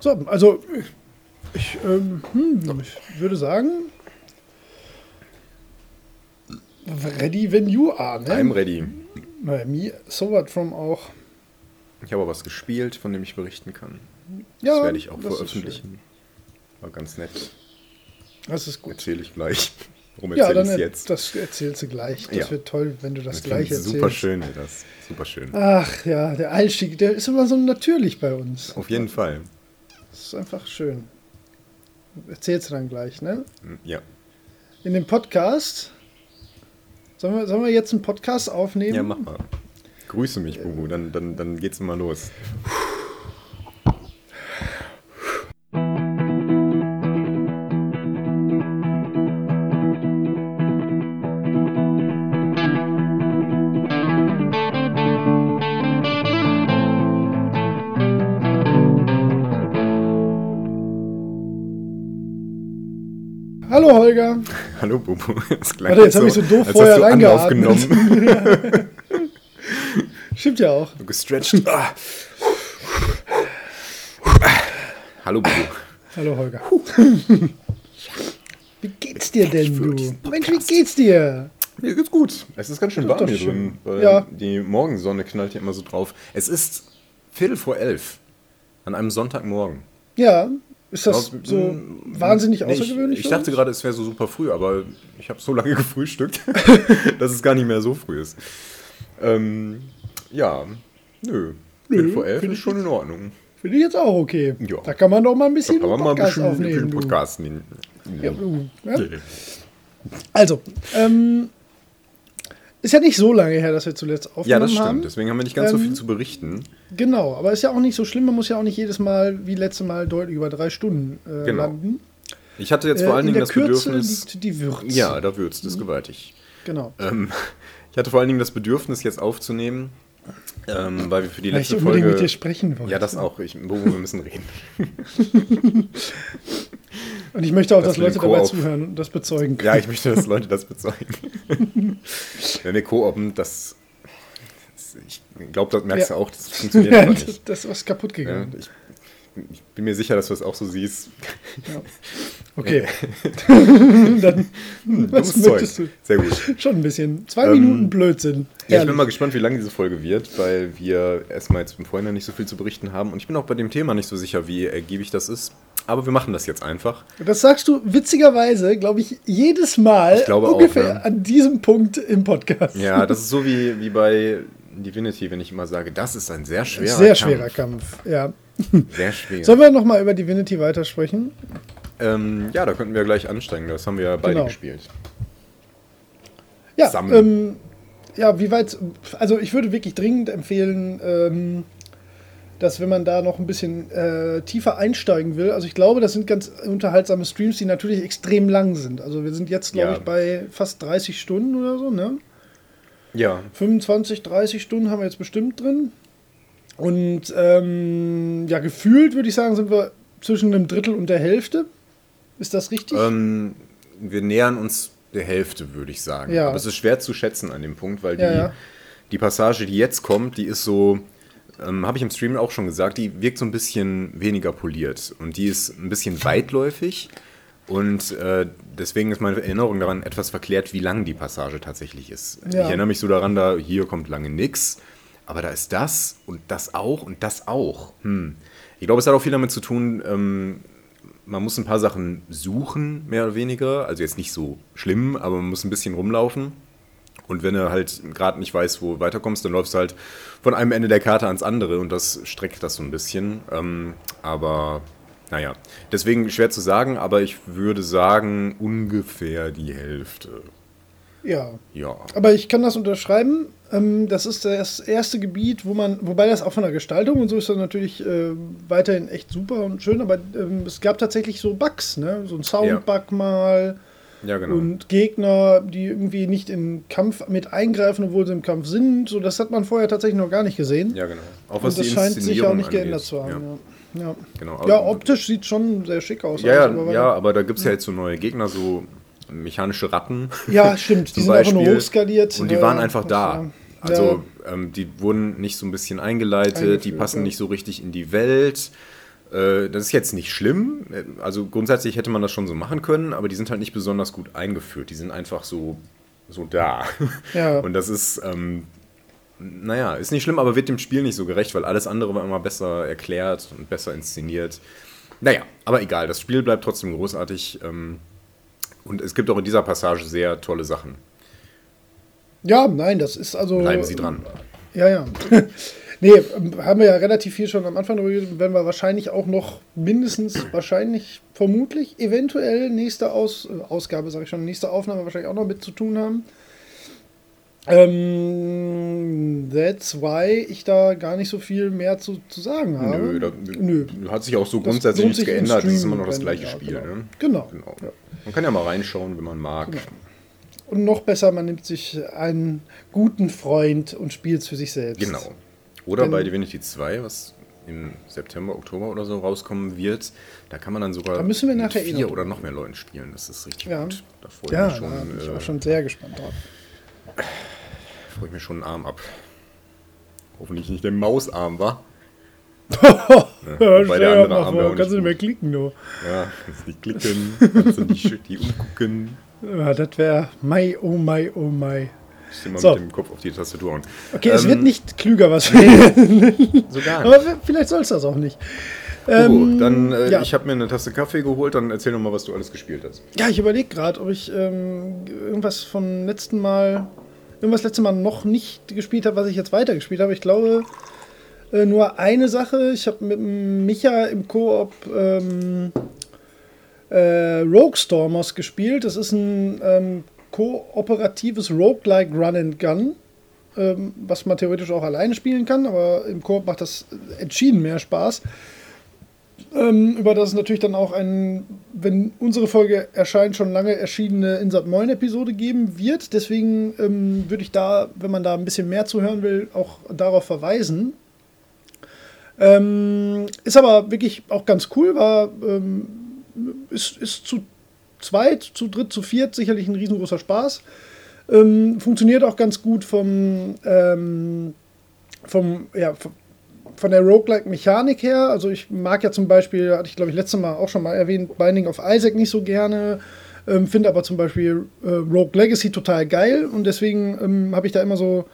So, also ich, ähm, hm, ich würde sagen, ready when you are, ne? I'm ready. Bei mir so what from auch. Ich habe was gespielt, von dem ich berichten kann. Ja, das werde ich auch veröffentlichen. War ganz nett. Das ist gut. Erzähle ich gleich. Warum Ja, erzähle dann ich es jetzt? das erzählst du gleich. Das Ja. wird toll, wenn du das, Das gleich erzählst. super schön, das. Super schön. Ach ja, der Einstieg, der ist immer so natürlich bei uns. Auf jeden Fall. Das ist einfach schön. Erzählst du dann gleich, ne? Hm, Ja. In dem Podcast. Sollen wir, sollen wir jetzt einen Podcast aufnehmen? Ja, mach mal. Grüße mich, Bubu, dann, dann, dann geht's mal los. Hallo Holger. Hallo, Bubu. Das klang Warte, jetzt hab ich so doof vorher reingeatmet. Stimmt ja auch. Gestretched. Hallo, Bubu. Hallo Holger. Wie geht's dir denn, du? Mensch, wie geht's dir? Mir geht's gut. Es ist ganz schön warm hier drin. Weil Ja. Die Morgensonne knallt hier immer so drauf. Es ist Viertel vor elf. An einem Sonntagmorgen. Ja, ist das Glaub, so mm, wahnsinnig nee, außergewöhnlich? Ich, ich dachte gerade, es wäre so super früh, aber ich habe so lange gefrühstückt, dass es gar nicht mehr so früh ist. Ähm, ja, nö. Viertel vor elf ist ich schon in Ordnung. Finde ich jetzt auch okay. Ja. Da kann man doch mal ein Da bisschen kann man mal ein Podcast bisschen, ein aufnehmen. bisschen du. podcasten. Ja, ja? Ja. Also, ähm, ist ja nicht so lange her, dass wir zuletzt Ja, aufgenommen das stimmt. haben. Deswegen haben wir nicht ganz so Ähm, viel zu berichten. Genau, aber ist ja auch nicht so schlimm. Man muss ja auch nicht jedes Mal wie letztes Mal deutlich über drei Stunden äh, Genau. landen. Ich hatte jetzt Äh, vor allen in Dingen das Kürze Bedürfnis. liegt die Würze. Ja, da würzt es gewaltig. Genau. Ähm, ich hatte vor allen Dingen das Bedürfnis, jetzt aufzunehmen, ähm, weil wir für die Weil letzte Folge. mit dir sprechen wollte. ja, das auch. Ich, Bobo, wir müssen reden. Und ich möchte auch, Das dass mit Leute dabei zuhören und das bezeugen können. Ja, ich möchte, dass Leute das bezeugen. Wenn wir koopen, das. ich glaube, das merkst Ja. du auch, das funktioniert Ja, nicht. das ist was kaputt Ja, gegangen. ich, ich bin mir sicher, dass du es auch so siehst. Okay. Dann, was Dummes möchtest Zeug. du? Sehr gut. Schon ein bisschen. Zwei Ähm, Minuten Blödsinn. Ja, ich bin mal gespannt, wie lange diese Folge wird, weil wir erstmal jetzt im Vorhinein nicht so viel zu berichten haben. Und ich bin auch bei dem Thema nicht so sicher, wie ergiebig das ist. Aber wir machen das jetzt einfach. Das sagst du witzigerweise, glaube ich, jedes Mal Ich glaube auch, ungefähr ne? an diesem Punkt im Podcast. Ja, das ist so wie, wie bei Divinity, wenn ich immer sage, das ist ein sehr schwerer Sehr Kampf. schwerer Kampf, ja. Sehr schwer. Sollen wir nochmal über Divinity weitersprechen? Ähm, ja, da könnten wir gleich ansteigen. Das haben wir ja beide Genau. gespielt. Ja, ähm, ja, wie weit, also ich würde wirklich dringend empfehlen, ähm, dass wenn man da noch ein bisschen äh, tiefer einsteigen will, also ich glaube, das sind ganz unterhaltsame Streams, die natürlich extrem lang sind. Also wir sind jetzt, glaube Ja. ich, bei fast 30 Stunden oder so, ne? Ja, 25, 30 Stunden haben wir jetzt bestimmt drin. Und ähm, ja, gefühlt würde ich sagen, sind wir zwischen einem Drittel und der Hälfte. Ist das richtig? ähm, wir nähern uns der Hälfte, würde ich sagen. Ja. Aber es ist schwer zu schätzen an dem Punkt, weil die, Ja, die Passage, die jetzt kommt, die ist so, ähm, habe ich im Stream auch schon gesagt, die wirkt so ein bisschen weniger poliert. Und die ist ein bisschen weitläufig. Und äh, deswegen ist meine Erinnerung daran etwas verklärt, wie lang die Passage tatsächlich ist. Ich erinnere mich so daran, da hier kommt lange nix, aber da ist das und das auch und das auch. Hm. Ich glaube, es hat auch viel damit zu tun, ähm, man muss ein paar Sachen suchen, mehr oder weniger. Also jetzt nicht so schlimm, aber man muss ein bisschen rumlaufen. Und wenn du halt gerade nicht weißt, wo du weiterkommst, dann läufst du halt von einem Ende der Karte ans andere und das streckt das so ein bisschen. Ähm, aber naja, deswegen schwer zu sagen, aber ich würde sagen ungefähr die Hälfte. ja. Ja. Aber ich kann das unterschreiben. Ähm, das ist das erste Gebiet, wo man, wobei das auch von der Gestaltung und so ist das natürlich äh, weiterhin echt super und schön, aber ähm, es gab tatsächlich so Bugs, ne? So ein Soundbug mal Ja, genau. und Gegner, die irgendwie nicht in Kampf mit eingreifen, obwohl sie im Kampf sind. So, das hat man vorher tatsächlich noch gar nicht gesehen. ja, genau. Auch und was das die scheint sich auch nicht angeht. geändert zu haben. Ja. Ja, ja. Genau. ja Aber- optisch sieht schon sehr schick aus. Ja, ja, aber- ja, aber da gibt es ja jetzt so neue Gegner, so mechanische Ratten. Ja, stimmt. Die sind einfach nur Beispiel. hochskaliert. Und die waren einfach da. Also ähm, die wurden nicht so ein bisschen eingeleitet, die Eingeführt, passen ja. nicht so richtig in die Welt. Äh, das ist jetzt nicht schlimm. Also grundsätzlich hätte man das schon so machen können, aber die sind halt nicht besonders gut eingeführt. Die sind einfach so, so da. Ja. Und das ist, ähm, naja, ist nicht schlimm, aber wird dem Spiel nicht so gerecht, weil alles andere war immer besser erklärt und besser inszeniert. Naja, aber egal, das Spiel bleibt trotzdem großartig. Ähm, und es gibt auch in dieser Passage sehr tolle Sachen. Ja, nein, das ist also. Bleiben Sie dran. Ja, ja. nee, haben wir ja relativ viel schon am Anfang darüber geredet, werden wir wahrscheinlich auch noch mindestens, wahrscheinlich, vermutlich, eventuell nächste Aus, äh, Ausgabe, sage ich schon, nächste Aufnahme wahrscheinlich auch noch mit zu tun haben. Ähm, that's why ich da gar nicht so viel mehr zu, zu sagen habe. Nö, da, Nö. hat sich auch so grundsätzlich nichts geändert. Es ist immer noch das gleiche ja, Spiel. genau. Ne? Genau. genau. Ja. Man kann ja mal reinschauen, wenn man mag. Genau. Und noch besser, man nimmt sich einen guten Freund und spielt es für sich selbst. Genau. Oder Denn- bei Divinity 2, was im September, Oktober oder so rauskommen wird, da kann man dann sogar Da müssen wir mit nachher eh vier noch oder noch mehr Leuten spielen. Das ist richtig Ja. gut. Da freue ich, Ja, mich schon, da bin ich äh, auch schon sehr gespannt drauf. freue ich mich schon einen Arm ab. Hoffentlich nicht der Mausarm, wa? Ja, wobei der andere Arm auch kannst du nicht mehr klicken, du. Ja, kannst nicht klicken, kannst du nicht die umgucken. Ja, das wäre Mai, oh Mai, oh Mai. Ich immer So. mit dem Kopf auf die Tastatur hauen. Okay, es Ähm, wird nicht klüger, was wir. So gar Aber vielleicht soll es das auch nicht. Oh, Ähm, dann, äh, ja. ich habe mir eine Tasse Kaffee geholt, dann erzähl doch mal, was du alles gespielt hast. Ja, ich überlege gerade, ob ich ähm, irgendwas vom letzten Mal, irgendwas letzte Mal noch nicht gespielt habe, was ich jetzt weitergespielt habe. Ich glaube äh, nur eine Sache. Ich habe mit Micha im Koop ähm, äh, Rogue Stormers gespielt. Das ist ein ähm, kooperatives Roguelike Run and Gun, ähm, was man theoretisch auch alleine spielen kann, aber im Koop macht das entschieden mehr Spaß. Ähm, über das es natürlich dann auch ein, wenn unsere Folge erscheint, schon lange erschienene Insert Moin Episode geben wird. Deswegen ähm, würde ich da, wenn man da ein bisschen mehr zuhören will, auch darauf verweisen. Ähm, ist aber wirklich auch ganz cool, war, ähm, ist, ist zu zweit, zu dritt, zu viert sicherlich ein riesengroßer Spaß. Ähm, funktioniert auch ganz gut vom, ähm, vom, ja, von der Roguelike-Mechanik her. Also ich mag ja zum Beispiel, hatte ich glaube ich letztes Mal auch schon mal erwähnt, Binding of Isaac nicht so gerne. Ähm, Finde aber zum Beispiel äh, Rogue Legacy total geil und deswegen ähm, habe ich da immer so.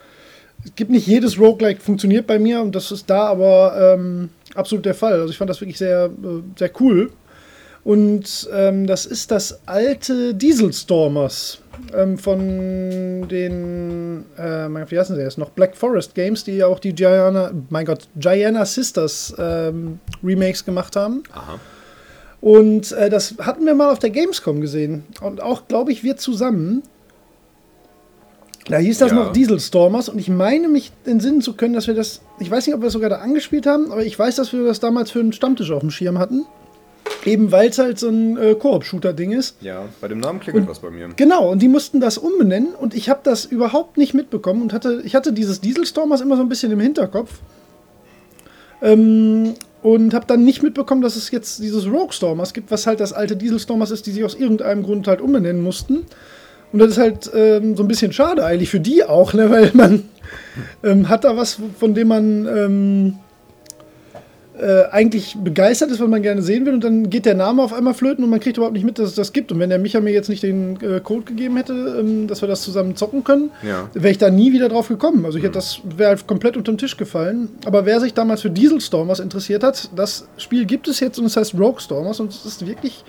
Es gibt nicht jedes Roguelike funktioniert bei mir und das ist da aber ähm, absolut der Fall. Also ich fand das wirklich sehr, äh, sehr cool. Und ähm, das ist das alte Diesel Stormers ähm, von den, äh, mein- wie heißen sie jetzt noch? Black Forest Games, die ja auch die Gianna, mein Gott, Gianna Sisters ähm, Remakes gemacht haben. Aha. Und äh, das hatten wir mal auf der Gamescom gesehen. Und auch, glaube ich, wir zusammen. Da hieß das Ja. noch Diesel Stormers und ich meine mich entsinnen zu können, dass wir das, ich weiß nicht, ob wir es sogar da angespielt haben, aber ich weiß, dass wir das damals für einen Stammtisch auf dem Schirm hatten. Eben weil es halt so ein äh, Koop-Shooter-Ding ist. Ja, bei dem Namen klingelt was bei mir. Genau, und die mussten das umbenennen und ich habe das überhaupt nicht mitbekommen und hatte, ich hatte dieses Diesel Stormers immer so ein bisschen im Hinterkopf. Ähm, und habe dann nicht mitbekommen, dass es jetzt dieses Rogue Stormers gibt, was halt das alte Diesel Stormers ist, die sich aus irgendeinem Grund halt umbenennen mussten. Und das ist halt ähm, so ein bisschen schade eigentlich für die auch, ne? weil man ähm, hat da was, von dem man ähm, äh, eigentlich begeistert ist, was man gerne sehen will, und dann geht der Name auf einmal flöten und man kriegt überhaupt nicht mit, dass es das gibt. Und wenn der Micha mir jetzt nicht den äh, Code gegeben hätte, ähm, dass wir das zusammen zocken können, Ja. wäre ich da nie wieder drauf gekommen. Also ich hätte das wäre halt komplett unter den Tisch gefallen. Aber wer sich damals für Diesel Stormers interessiert hat, das Spiel gibt es jetzt und es heißt Rogue Stormers und es ist wirklich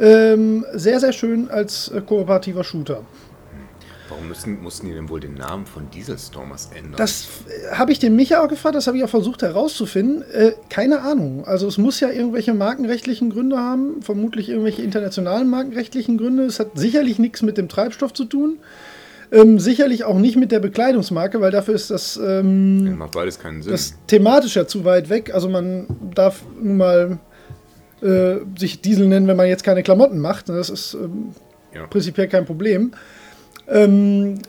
ähm, sehr, sehr schön als äh, kooperativer Shooter. Warum müssen, mussten die denn wohl den Namen von Diesel Stormers ändern? Das äh, habe ich den Micha auch gefragt, das habe ich auch versucht herauszufinden. Äh, keine Ahnung. Also es muss ja irgendwelche markenrechtlichen Gründe haben, vermutlich irgendwelche internationalen markenrechtlichen Gründe. Es hat sicherlich nichts mit dem Treibstoff zu tun. Ähm, sicherlich auch nicht mit der Bekleidungsmarke, weil dafür ist das, ähm, macht beides keinen Sinn. das thematisch ja zu weit weg. Also man darf nun mal äh, sich Diesel nennen, wenn man jetzt keine Klamotten macht. Das ist ähm, ja. prinzipiell kein Problem. Ähm,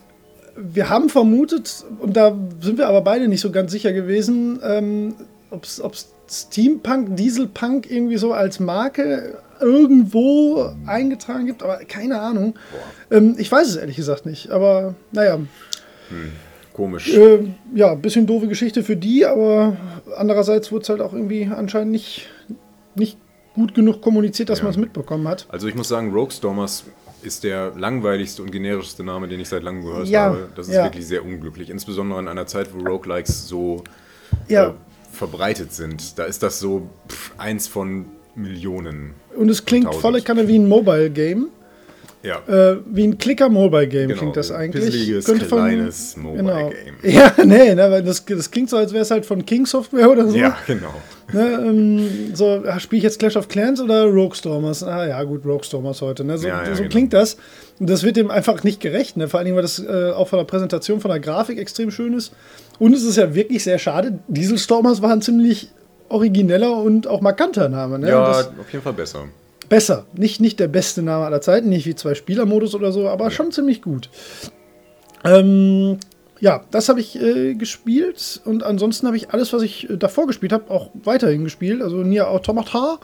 wir haben vermutet, und da sind wir aber beide nicht so ganz sicher gewesen, ähm, ob es Steampunk, Dieselpunk irgendwie so als Marke irgendwo eingetragen gibt, aber keine Ahnung. Ähm, ich weiß es ehrlich gesagt nicht, aber naja, Komisch. äh, ja, bisschen doofe Geschichte für die, aber andererseits wurde es halt auch irgendwie anscheinend nicht, nicht gut genug kommuniziert, dass Ja. man es mitbekommen hat. Also ich muss sagen, Rogue Stormers ist der langweiligste und generischste Name, den ich seit langem gehört Ja, habe. Das ist ja. wirklich sehr unglücklich. Insbesondere in einer Zeit, wo Roguelikes so äh, verbreitet sind. Da ist das so pff, eins von Millionen. Und es klingt Tausend. volle Kanne wie ein Mobile-Game. Ja. Äh, wie ein Clicker-Mobile-Game Genau, klingt das ein eigentlich. pisseliges, Könnte von- kleines Mobile-Game. Genau. Ja, nee, ne, weil das, das klingt so, als wäre es halt von King Software oder so. ja, genau. Ne, ähm, so, spiele ich jetzt Clash of Clans oder Rogue Stormers? Ah ja, gut, Rogue Stormers heute. Ne? So, Ja, ja, so genau. klingt das. Und das wird dem einfach nicht gerecht. Ne? Vor allen Dingen, weil das äh, auch von der Präsentation, von der Grafik extrem schön ist. Und es ist ja wirklich sehr schade. Diesel Stormers war ein ziemlich origineller und auch markanter Name. Ne? Ja, auf jeden Fall besser. besser. Nicht, nicht der beste Name aller Zeiten, nicht wie zwei Spieler-Modus oder so, aber schon ziemlich gut. Ähm, ja, das habe ich äh, gespielt und ansonsten habe ich alles, was ich äh, davor gespielt habe, auch weiterhin gespielt. Also Nier Automata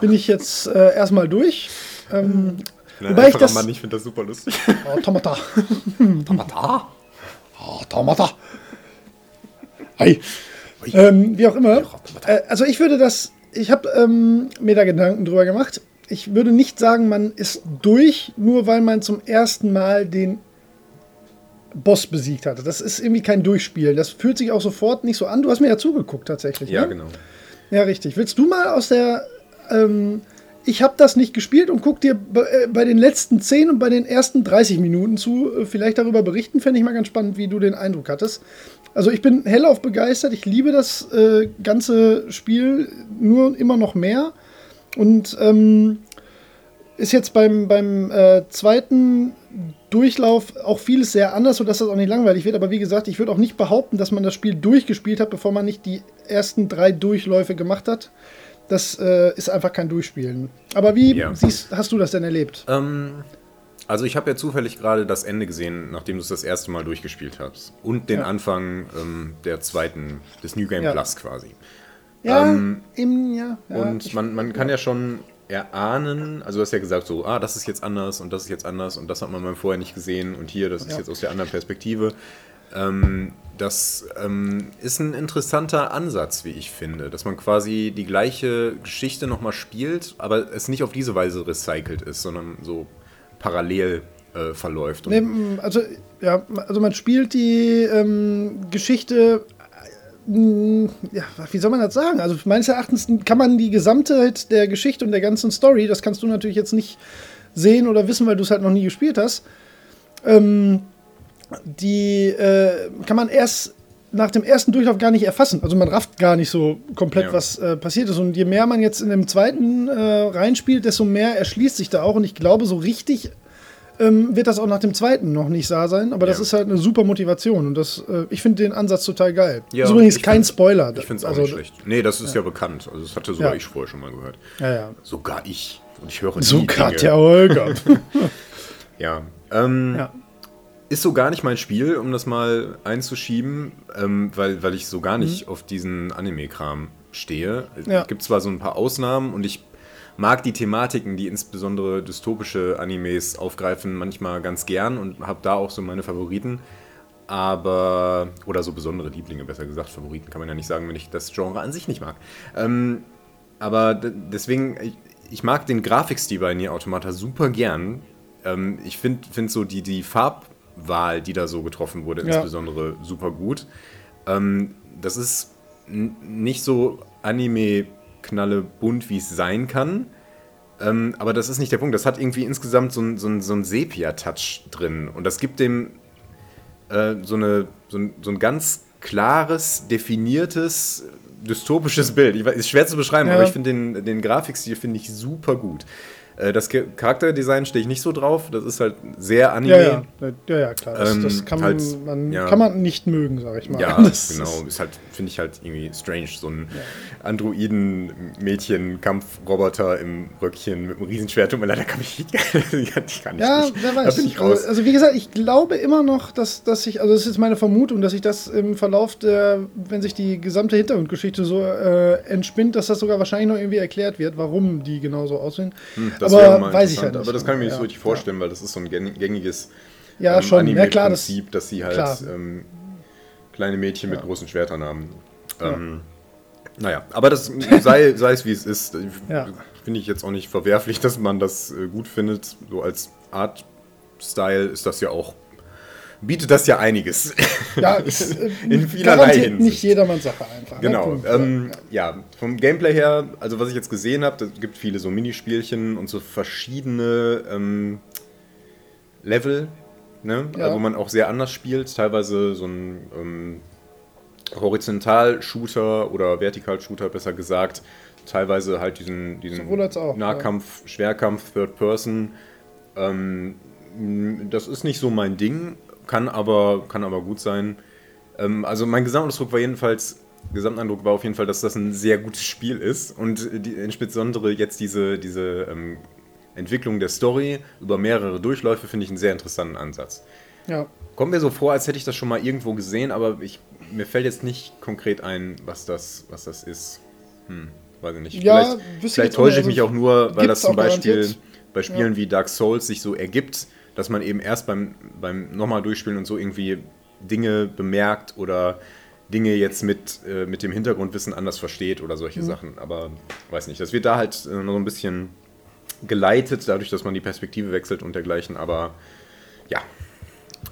bin ich jetzt äh, erstmal durch. Ähm, wobei ich das. Mann, ich finde das super lustig. Automata. Automata? Automata. Hi. Ähm, wie auch immer. Äh, also ich würde das, ich habe ähm, mir da Gedanken drüber gemacht. Ich würde nicht sagen, man ist durch, nur weil man zum ersten Mal den Boss besiegt hatte. Das ist irgendwie kein Durchspielen. Das fühlt sich auch sofort nicht so an. Du hast mir ja zugeguckt tatsächlich. Ja, ne? genau. Ja, richtig. Willst du mal aus der. Ähm, ich habe das nicht gespielt und guck dir bei, äh, bei den letzten 10 und bei den ersten 30 Minuten zu. Äh, vielleicht darüber berichten, fände ich mal ganz spannend, wie du den Eindruck hattest. Also, ich bin hellauf begeistert. Ich liebe das äh, ganze Spiel nur immer noch mehr. Und ähm, ist jetzt beim, beim äh, zweiten Durchlauf auch vieles sehr anders, sodass das auch nicht langweilig wird. Aber wie gesagt, ich würde auch nicht behaupten, dass man das Spiel durchgespielt hat, bevor man nicht die ersten drei Durchläufe gemacht hat. Das äh, ist einfach kein Durchspielen. Aber wie Ja. siehst, hast du das denn erlebt? Ähm, also ich habe ja zufällig gerade das Ende gesehen, nachdem du es das erste Mal durchgespielt hast. Und den Ja. Anfang ähm, der zweiten, des New Game Ja. Plus quasi. Ja, Ähm, im, ja, ja. und man, man kann ja schon erahnen, also du hast ja gesagt so, ah, das ist jetzt anders und das ist jetzt anders und das hat man mal vorher nicht gesehen und hier, das ist Ja. jetzt aus der anderen Perspektive. Ähm, das ähm, ist ein interessanter Ansatz, wie ich finde, dass man quasi die gleiche Geschichte nochmal spielt, aber es nicht auf diese Weise recycelt ist, sondern so parallel äh, verläuft. Nee, also, ja, also man spielt die ähm, Geschichte. Äh, m, Ja, wie soll man das sagen? Also meines Erachtens kann man die Gesamtheit der Geschichte und der ganzen Story, das kannst du natürlich jetzt nicht sehen oder wissen, weil du es halt noch nie gespielt hast. Ähm, die äh, kann man erst nach dem ersten Durchlauf gar nicht erfassen. Also man rafft gar nicht so komplett, Ja. was äh, passiert ist. Und je mehr man jetzt in dem zweiten äh, reinspielt, desto mehr erschließt sich da auch. Und ich glaube, so richtig ähm, wird das auch nach dem zweiten noch nicht da sein. Aber das Ja. ist halt eine super Motivation. Und das, äh, ich finde den Ansatz total geil. Ja, ist übrigens kein Spoiler. ich finde es auch Also, nicht schlecht. Nee, das ist ja, bekannt. Also das hatte sogar Ja. ich vorher schon mal gehört. Ja, ja. Sogar ich. Und ich höre So nie gerade Dinge. der Holger. Ja. Ähm, ja. Ist so gar nicht mein Spiel, um das mal einzuschieben, ähm, weil, weil ich so gar nicht auf diesen Anime-Kram stehe. Mhm. Ja. Es gibt zwar so ein paar Ausnahmen und ich mag die Thematiken, die insbesondere dystopische Animes aufgreifen, manchmal ganz gern und habe da auch so meine Favoriten. Aber, oder so besondere Lieblinge, besser gesagt. Favoriten kann man ja nicht sagen, wenn ich das Genre an sich nicht mag. Ähm, aber deswegen, ich, ich mag den Grafikstil bei Nier Automata super gern. Ähm, ich finde find so die, die Farbwahl, die da so getroffen wurde, Ja. insbesondere super gut. Ähm, das ist nicht so Anime-Knalle bunt, wie es sein kann. Ähm, aber das ist nicht der Punkt. Das hat irgendwie insgesamt so ein, so ein, so ein Sepia-Touch drin. Und das gibt dem äh, so, eine, so, ein, so ein ganz klares, definiertes, dystopisches Bild. Ich weiß, ist schwer zu beschreiben, Ja. aber ich finde den, den Grafikstil finde ich super gut. Äh, das Charakterdesign stehe ich nicht so drauf. Das ist halt sehr Anime. Ja, ja, ja, ja, klar. Das, Ähm, das kann, halt, man, ja. kann man nicht mögen, sag ich mal. Ja, das genau. Ist, halt, finde ich halt irgendwie strange. So ein Androiden-Mädchen-Kampfroboter im Röckchen mit einem Riesenschwert. Tut mir leid, da kann ich, kann ich nicht. ja, nicht. wer Da weiß. bin ich raus. Also, also wie gesagt, ich glaube immer noch, dass, dass ich, also das ist jetzt meine Vermutung, dass sich das im Verlauf der, wenn sich die gesamte Hintergrundgeschichte so äh, entspinnt, dass das sogar wahrscheinlich noch irgendwie erklärt wird, warum die genauso aussehen. Hm, das aber wäre mal weiß ich interessant. halt nicht. Aber das kann ich mir nicht Ja, so richtig vorstellen, weil das ist so ein gäng- gängiges Ja, ähm, schon. Ja, klar, das, Anime-Prinzip, dass sie halt ähm, kleine Mädchen mit großen Schwertern haben. Ähm, Naja, aber das sei, sei es wie es ist. Ja. Finde ich jetzt auch nicht verwerflich, dass man das äh, gut findet. So als Art-Style ist das ja auch, bietet das ja einiges. Ja, ist, äh, In vielerlei Hinsicht. nicht jedermanns Sache einfach. ne? Genau. Punkt. Ähm, ja, vom Gameplay her, also was ich jetzt gesehen habe, es gibt viele so Minispielchen und so verschiedene ähm, Level, ne? Ja. wo man auch sehr anders spielt. Teilweise so ein ähm, Horizontal-Shooter oder Vertikal-Shooter, besser gesagt. Teilweise halt diesen, diesen auch, Nahkampf, Schwerkampf, Third Person. Ähm, das ist nicht so mein Ding, kann aber, kann aber gut sein. Ähm, also mein Gesamteindruck war jedenfalls, Gesamteindruck war auf jeden Fall, dass das ein sehr gutes Spiel ist und die, insbesondere jetzt diese, diese ähm, Entwicklung der Story über mehrere Durchläufe finde ich einen sehr interessanten Ansatz. ja. Kommt mir so vor, als hätte ich das schon mal irgendwo gesehen, aber ich, mir fällt jetzt nicht konkret ein, was das, was das ist. Hm, weiß ich nicht. Ja, vielleicht vielleicht täusche ich mich auch nur, weil das zum Beispiel bei Spielen wie Dark Souls sich so ergibt, dass man eben erst beim, beim nochmal durchspielen und so irgendwie Dinge bemerkt oder Dinge jetzt mit, äh, mit dem Hintergrundwissen anders versteht oder solche Mhm. Sachen. Aber weiß nicht, das wird da halt äh, noch so ein bisschen geleitet, dadurch, dass man die Perspektive wechselt und dergleichen. Aber ja,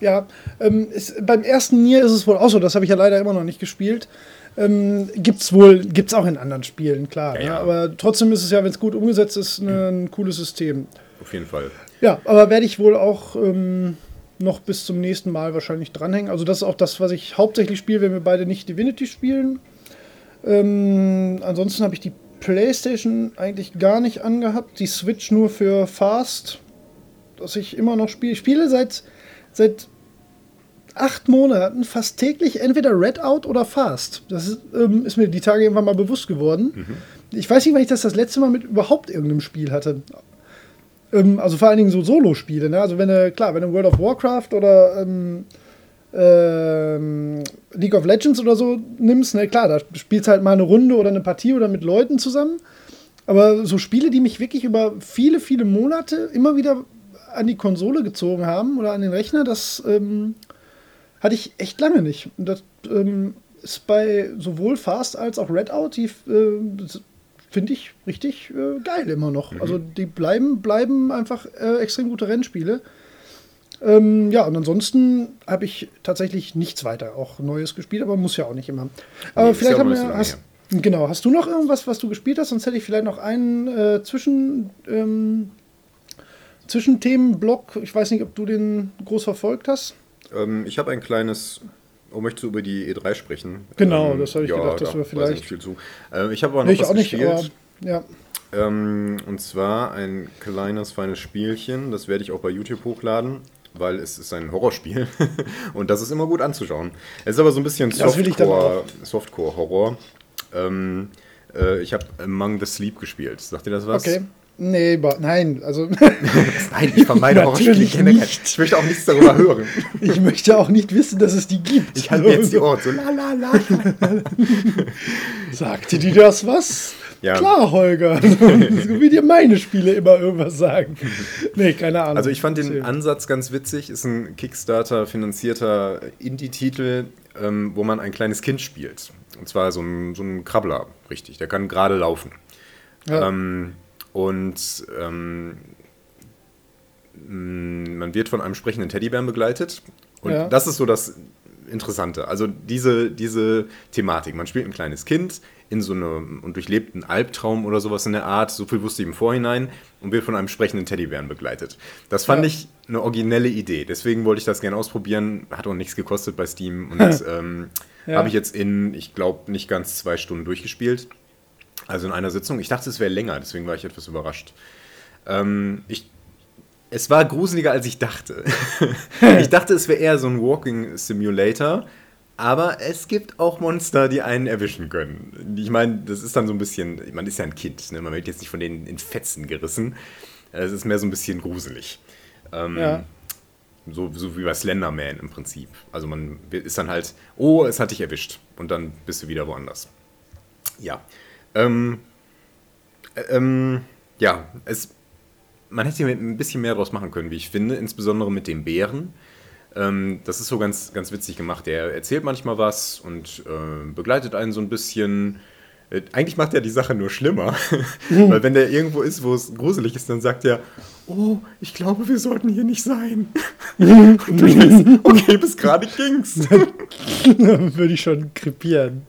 Ja, ähm, ist, beim ersten Nier ist es wohl auch so, das habe ich ja leider immer noch nicht gespielt. Ähm, gibt's wohl, gibt's auch in anderen Spielen, klar. Ja, ne? ja. Aber trotzdem ist es ja, wenn es gut umgesetzt ist, ne, ein cooles System. auf jeden Fall. Ja, aber werde ich wohl auch ähm, noch bis zum nächsten Mal wahrscheinlich dranhängen. Also das ist auch das, was ich hauptsächlich spiele, wenn wir beide nicht Divinity spielen. Ähm, ansonsten habe ich die PlayStation eigentlich gar nicht angehabt. Die Switch nur für Fast, das ich immer noch spiele. Ich spiele seit, seit acht Monaten fast täglich entweder Redout oder Fast. Das ist, ähm, ist mir die Tage irgendwann mal bewusst geworden. Ich weiß nicht, wann ich das das letzte Mal mit überhaupt irgendeinem Spiel hatte. Ähm, also vor allen Dingen so Solo-Spiele. Ne? Also wenn du, klar, wenn du World of Warcraft oder ähm, ähm, League of Legends oder so nimmst, ne, klar, da spielst halt mal eine Runde oder eine Partie oder mit Leuten zusammen. Aber so Spiele, die mich wirklich über viele, viele Monate immer wieder an die Konsole gezogen haben oder an den Rechner, das ähm, hatte ich echt lange nicht. Und das ähm, ist bei sowohl Fast als auch Redout, die äh, finde ich richtig äh, geil immer noch. Also die bleiben, bleiben einfach äh, extrem gute Rennspiele. Ähm, ja, und ansonsten habe ich tatsächlich nichts weiter auch Neues gespielt, aber muss ja auch nicht immer. Aber Nee, vielleicht haben wir, hast, genau, hast du noch irgendwas, was du gespielt hast? Sonst hätte ich vielleicht noch einen äh, Zwischen, ähm, Zwischenthemenblock. Ich weiß nicht, ob du den groß verfolgt hast. Ähm, ich habe ein kleines. Oh, möchtest du über die E3 sprechen? Genau, ähm, das habe ich gedacht, dass da wir ich vielleicht- nicht viel zu. Ähm, ich habe aber noch Nee, ich was auch nicht, gespielt. aber ja. Ähm, und zwar ein kleines, feines Spielchen. Das werde ich auch bei YouTube hochladen, weil es ist ein Horrorspiel. und das ist immer gut anzuschauen. Es ist aber so ein bisschen ich dann Softcore- Softcore-Horror. ähm, äh, ich habe Among the Sleep gespielt. Sagt dir das was? Okay. Nee, nein, also Nein, ich vermeide Horrorspiele generell. nicht. Ich möchte auch nichts darüber hören. ich möchte auch nicht wissen, dass es die gibt. Ich halte mir jetzt die Ohren so la la la. Sagte die das was? Ja. Klar, Holger. so wie dir meine Spiele immer irgendwas sagen. Nee, keine Ahnung. Also ich fand den. Ansatz ganz witzig. Ist ein Kickstarter-finanzierter Indie-Titel, ähm, wo man ein kleines Kind spielt. Und zwar so ein, so ein Krabbler, richtig. Der kann gerade laufen. Ja. Ähm, und ähm, mh, man wird von einem sprechenden Teddybären begleitet. Und Ja. das ist so das Interessante. Also diese, diese Thematik. Man spielt ein kleines Kind in so einem und durchlebt einen Albtraum oder sowas in der Art. So viel wusste ich im Vorhinein und wird von einem sprechenden Teddybären begleitet. Das fand Ja. ich eine originelle Idee. Deswegen wollte ich das gerne ausprobieren. Hat auch nichts gekostet bei Steam und ähm, Ja. habe ich jetzt in, ich glaube, nicht ganz zwei Stunden durchgespielt. Also in einer Sitzung. Ich dachte, es wäre länger, deswegen war ich etwas überrascht. Ähm, ich, es war gruseliger, als ich dachte. ich dachte, es wäre eher so ein Walking Simulator, aber es gibt auch Monster, die einen erwischen können. Ich meine, das ist dann so ein bisschen, man ist ja ein Kind, ne? man wird jetzt nicht von denen in Fetzen gerissen. Es ist mehr so ein bisschen gruselig. Ähm, Ja. so, so wie bei Slenderman im Prinzip. Also man ist dann halt, oh, es hat dich erwischt. Und dann bist du wieder woanders. Ja. Ähm, äh, ähm, ja, es, man hätte hier ein bisschen mehr draus machen können, wie ich finde, insbesondere mit dem Bären. Ähm, das ist so ganz, ganz witzig gemacht. Der erzählt manchmal was und äh, begleitet einen so ein bisschen. Äh, eigentlich macht er die Sache nur schlimmer. Weil wenn der irgendwo ist, wo es gruselig ist, dann sagt er, oh, ich glaube, wir sollten hier nicht sein. Und du denkst, okay, bis gerade ging's. dann würde ich schon krepieren.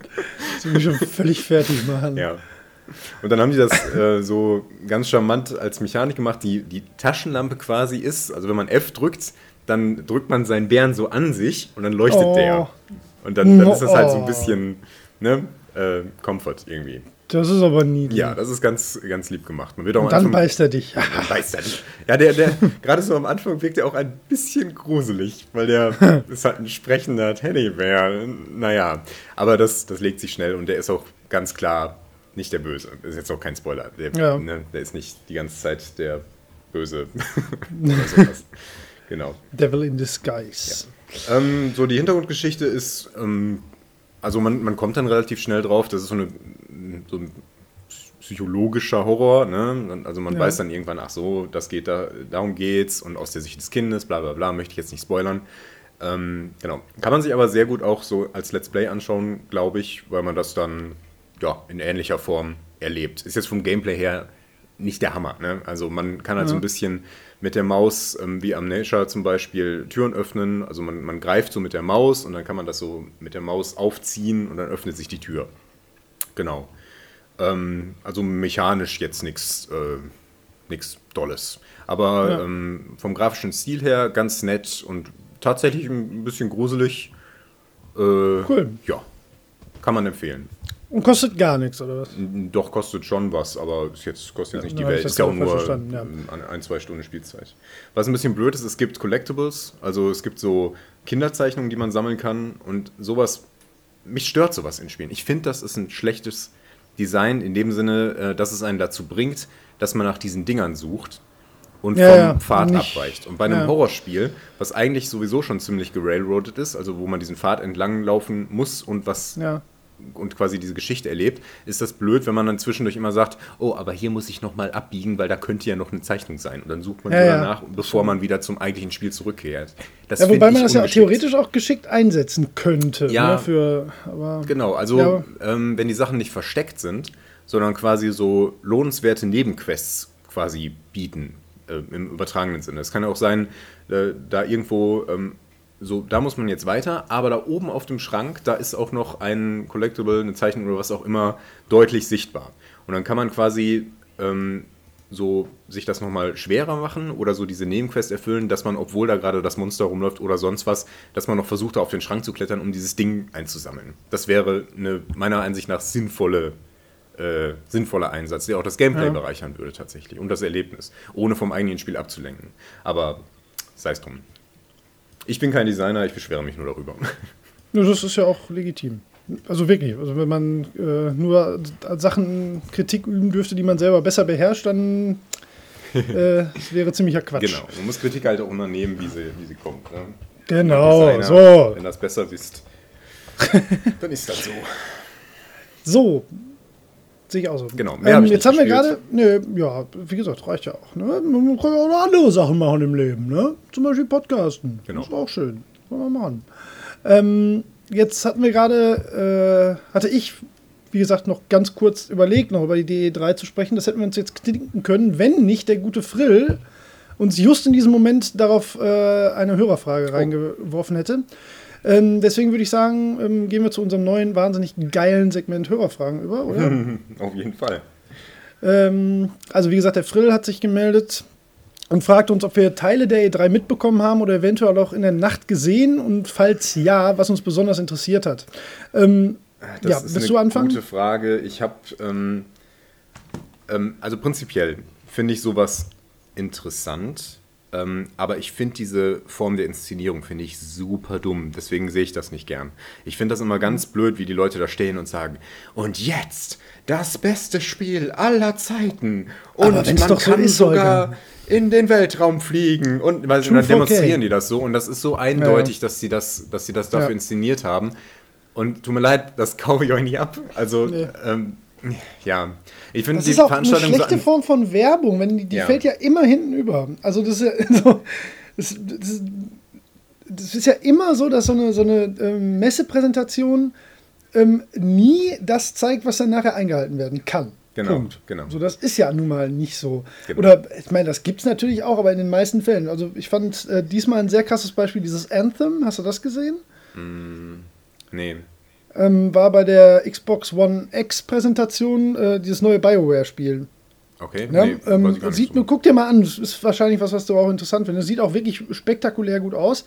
Das würde mich schon völlig fertig machen. Ja. Und dann haben die das äh, so ganz charmant als Mechanik gemacht, die die Taschenlampe quasi ist. Also wenn man F drückt, dann drückt man seinen Bären so an sich und dann leuchtet Oh. der. Und dann, dann ist das halt so ein Oh. bisschen ne, äh, Comfort irgendwie. Das ist aber niedlich. Ja, das ist ganz, ganz lieb gemacht. Man wird auch Und dann beißt er dich. dann beißt er nicht. Ja, der, der, gerade so am Anfang wirkt er auch ein bisschen gruselig, weil der ist halt ein sprechender Teddybär. Naja, aber das, das legt sich schnell und der ist auch ganz klar nicht der Böse. Das ist jetzt auch kein Spoiler. Der, Ja. ne, der ist nicht die ganze Zeit der Böse. Genau. Devil in Disguise. Ähm, so, die Hintergrundgeschichte ist, ähm, also man, man kommt dann relativ schnell drauf, das ist so, eine, so ein psychologischer Horror, ne? Also man Ja. weiß dann irgendwann, ach so, das geht da, darum geht's und aus der Sicht des Kindes, bla bla bla, möchte ich jetzt nicht spoilern. Ähm, genau. Kann man sich aber sehr gut auch so als Let's Play anschauen, glaube ich, weil man das dann ja, in ähnlicher Form erlebt. Ist jetzt vom Gameplay her nicht der Hammer. Ne? Also man kann halt so ein bisschen mit der Maus, ähm, wie am Nature zum Beispiel, Türen öffnen. Also man, man greift so mit der Maus und dann kann man das so mit der Maus aufziehen und dann öffnet sich die Tür. Genau. Ähm, also mechanisch jetzt nichts äh, nix Dolles. Aber Ja. ähm, vom grafischen Stil her ganz nett und tatsächlich ein bisschen gruselig. Äh, Cool. Ja, kann man empfehlen. Und kostet gar nichts, oder was? Doch, kostet schon was, aber ist jetzt, kostet jetzt nicht die hab ich Welt. das Ist ja auch nur ja. ein, zwei Stunden Spielzeit. Was ein bisschen blöd ist, es gibt Collectibles, also es gibt so Kinderzeichnungen, die man sammeln kann und sowas, mich stört sowas in Spielen. Ich finde, das ist ein schlechtes Design in dem Sinne, äh, dass es einen dazu bringt, dass man nach diesen Dingern sucht und Ja, vom ja, Pfad nicht- abweicht. Und bei einem ja. Horrorspiel, was eigentlich sowieso schon ziemlich gerailroadet ist, also wo man diesen Pfad entlang laufen muss und was Ja. Und quasi diese Geschichte erlebt, ist das blöd, wenn man dann zwischendurch immer sagt, oh, aber hier muss ich nochmal abbiegen, weil da könnte ja noch eine Zeichnung sein. Und dann sucht man Ja, ja. danach, bevor man wieder zum eigentlichen Spiel zurückkehrt. Das Ja, wobei man das ja theoretisch auch geschickt einsetzen könnte. Ja. Ne, für, Genau, also Ja. ähm, wenn die Sachen nicht versteckt sind, sondern quasi so lohnenswerte Nebenquests quasi bieten, äh, im übertragenen Sinne. Es kann ja auch sein, äh, da irgendwo, ähm, so, da muss man jetzt weiter, aber da oben auf dem Schrank, da ist auch noch ein Collectible, eine Zeichnung oder was auch immer deutlich sichtbar. Und dann kann man quasi ähm, so sich das nochmal schwerer machen oder so diese Nebenquest erfüllen, dass man, obwohl da gerade das Monster rumläuft oder sonst was, dass man noch versucht, da auf den Schrank zu klettern, um dieses Ding einzusammeln. Das wäre eine meiner Ansicht nach sinnvolle, äh, sinnvoller Einsatz, der auch das Gameplay Ja. bereichern würde tatsächlich und das Erlebnis, ohne vom eigenen Spiel abzulenken. Aber sei es drum. Ich bin kein Designer, ich beschwere mich nur darüber. Das ist ja auch legitim. Also wirklich. Also wenn man äh, nur Sachen Kritik üben dürfte, die man selber besser beherrscht, dann äh, wäre ziemlicher Quatsch. Genau, man muss Kritik halt auch immer nehmen, wie sie, wie sie kommt. Ne? Genau, Designer, so. Wenn das besser wisst, dann ist das so. So. Sehe ich auch so. Genau, mehr hab Ähm, ich jetzt haben wir gerade, ne, ja, wie gesagt, reicht ja auch. Ne? Man kann ja auch noch andere Sachen machen im Leben, ne? Zum Beispiel Podcasten. Genau. Das ist auch schön. Kann man machen. Ähm, jetzt hatten wir gerade, äh, hatte ich, wie gesagt, noch ganz kurz überlegt, noch über die DE3 zu sprechen. Das hätten wir uns jetzt knicken können, wenn nicht der gute Frill uns just in diesem Moment darauf äh, eine Hörerfrage Oh. reingeworfen hätte. Ähm, deswegen würde ich sagen, ähm, gehen wir zu unserem neuen, wahnsinnig geilen Segment Hörerfragen über, oder? Auf jeden Fall. Ähm, also wie gesagt, der Frill hat sich gemeldet und fragt uns, ob wir Teile der E3 mitbekommen haben oder eventuell auch in der Nacht gesehen und falls ja, was uns besonders interessiert hat. Ähm, Das ja, ist willst eine du anfangen? gute Frage. Ich habe, ähm, ähm, also prinzipiell finde ich sowas interessant, ähm, aber ich finde diese Form der Inszenierung finde ich super dumm. Deswegen sehe ich das nicht gern. Ich finde das immer ganz blöd, wie die Leute da stehen und sagen: Und jetzt das beste Spiel aller Zeiten und man so kann ist, sogar in den Weltraum fliegen und weil dann 4K. demonstrieren die das so und das ist so eindeutig, dass sie das, dass sie das dafür Ja. inszeniert haben. Und tut mir leid, das kaufe ich euch nicht ab. Also, Nee. ähm, ja. Ich finde Das die ist auch eine Veranstaltung so schlechte an, Form von Werbung, wenn die, die Ja. fällt ja immer hinten über. Also das ist ja so, das, das, das ist ja immer so, dass so eine, so eine ähm, Messepräsentation ähm, nie das zeigt, was dann nachher eingehalten werden kann. Genau, Punkt. genau. So, das ist ja nun mal nicht so. Genau. Oder ich meine, das gibt es natürlich auch, aber in den meisten Fällen. Also ich fand äh, diesmal ein sehr krasses Beispiel, dieses Anthem, hast du das gesehen? Nee. Ähm, war bei der Xbox One X Präsentation äh, dieses neue BioWare-Spiel. Okay. Ja, nee, ähm, sieht, so. guck dir mal an, das ist wahrscheinlich was, was du auch interessant findest. Sieht auch wirklich spektakulär gut aus.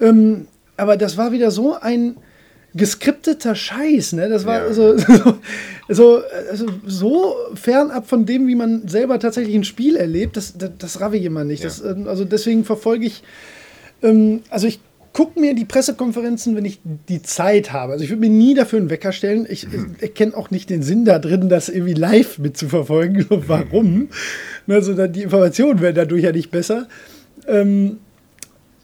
Ähm, aber das war wieder so ein geskripteter Scheiß, ne? Das war Ja. so, so, so, also so fernab von dem, wie man selber tatsächlich ein Spiel erlebt, das, das, das raff ich immer nicht. Ja. Das, ähm, also deswegen verfolge ich, ähm, also ich gucke mir die Pressekonferenzen, wenn ich die Zeit habe. Also ich würde mir nie dafür einen Wecker stellen. Ich Mhm. erkenne auch nicht den Sinn da drin, das irgendwie live mitzuverfolgen. Warum? Also die Informationen werden dadurch ja nicht besser. Ähm,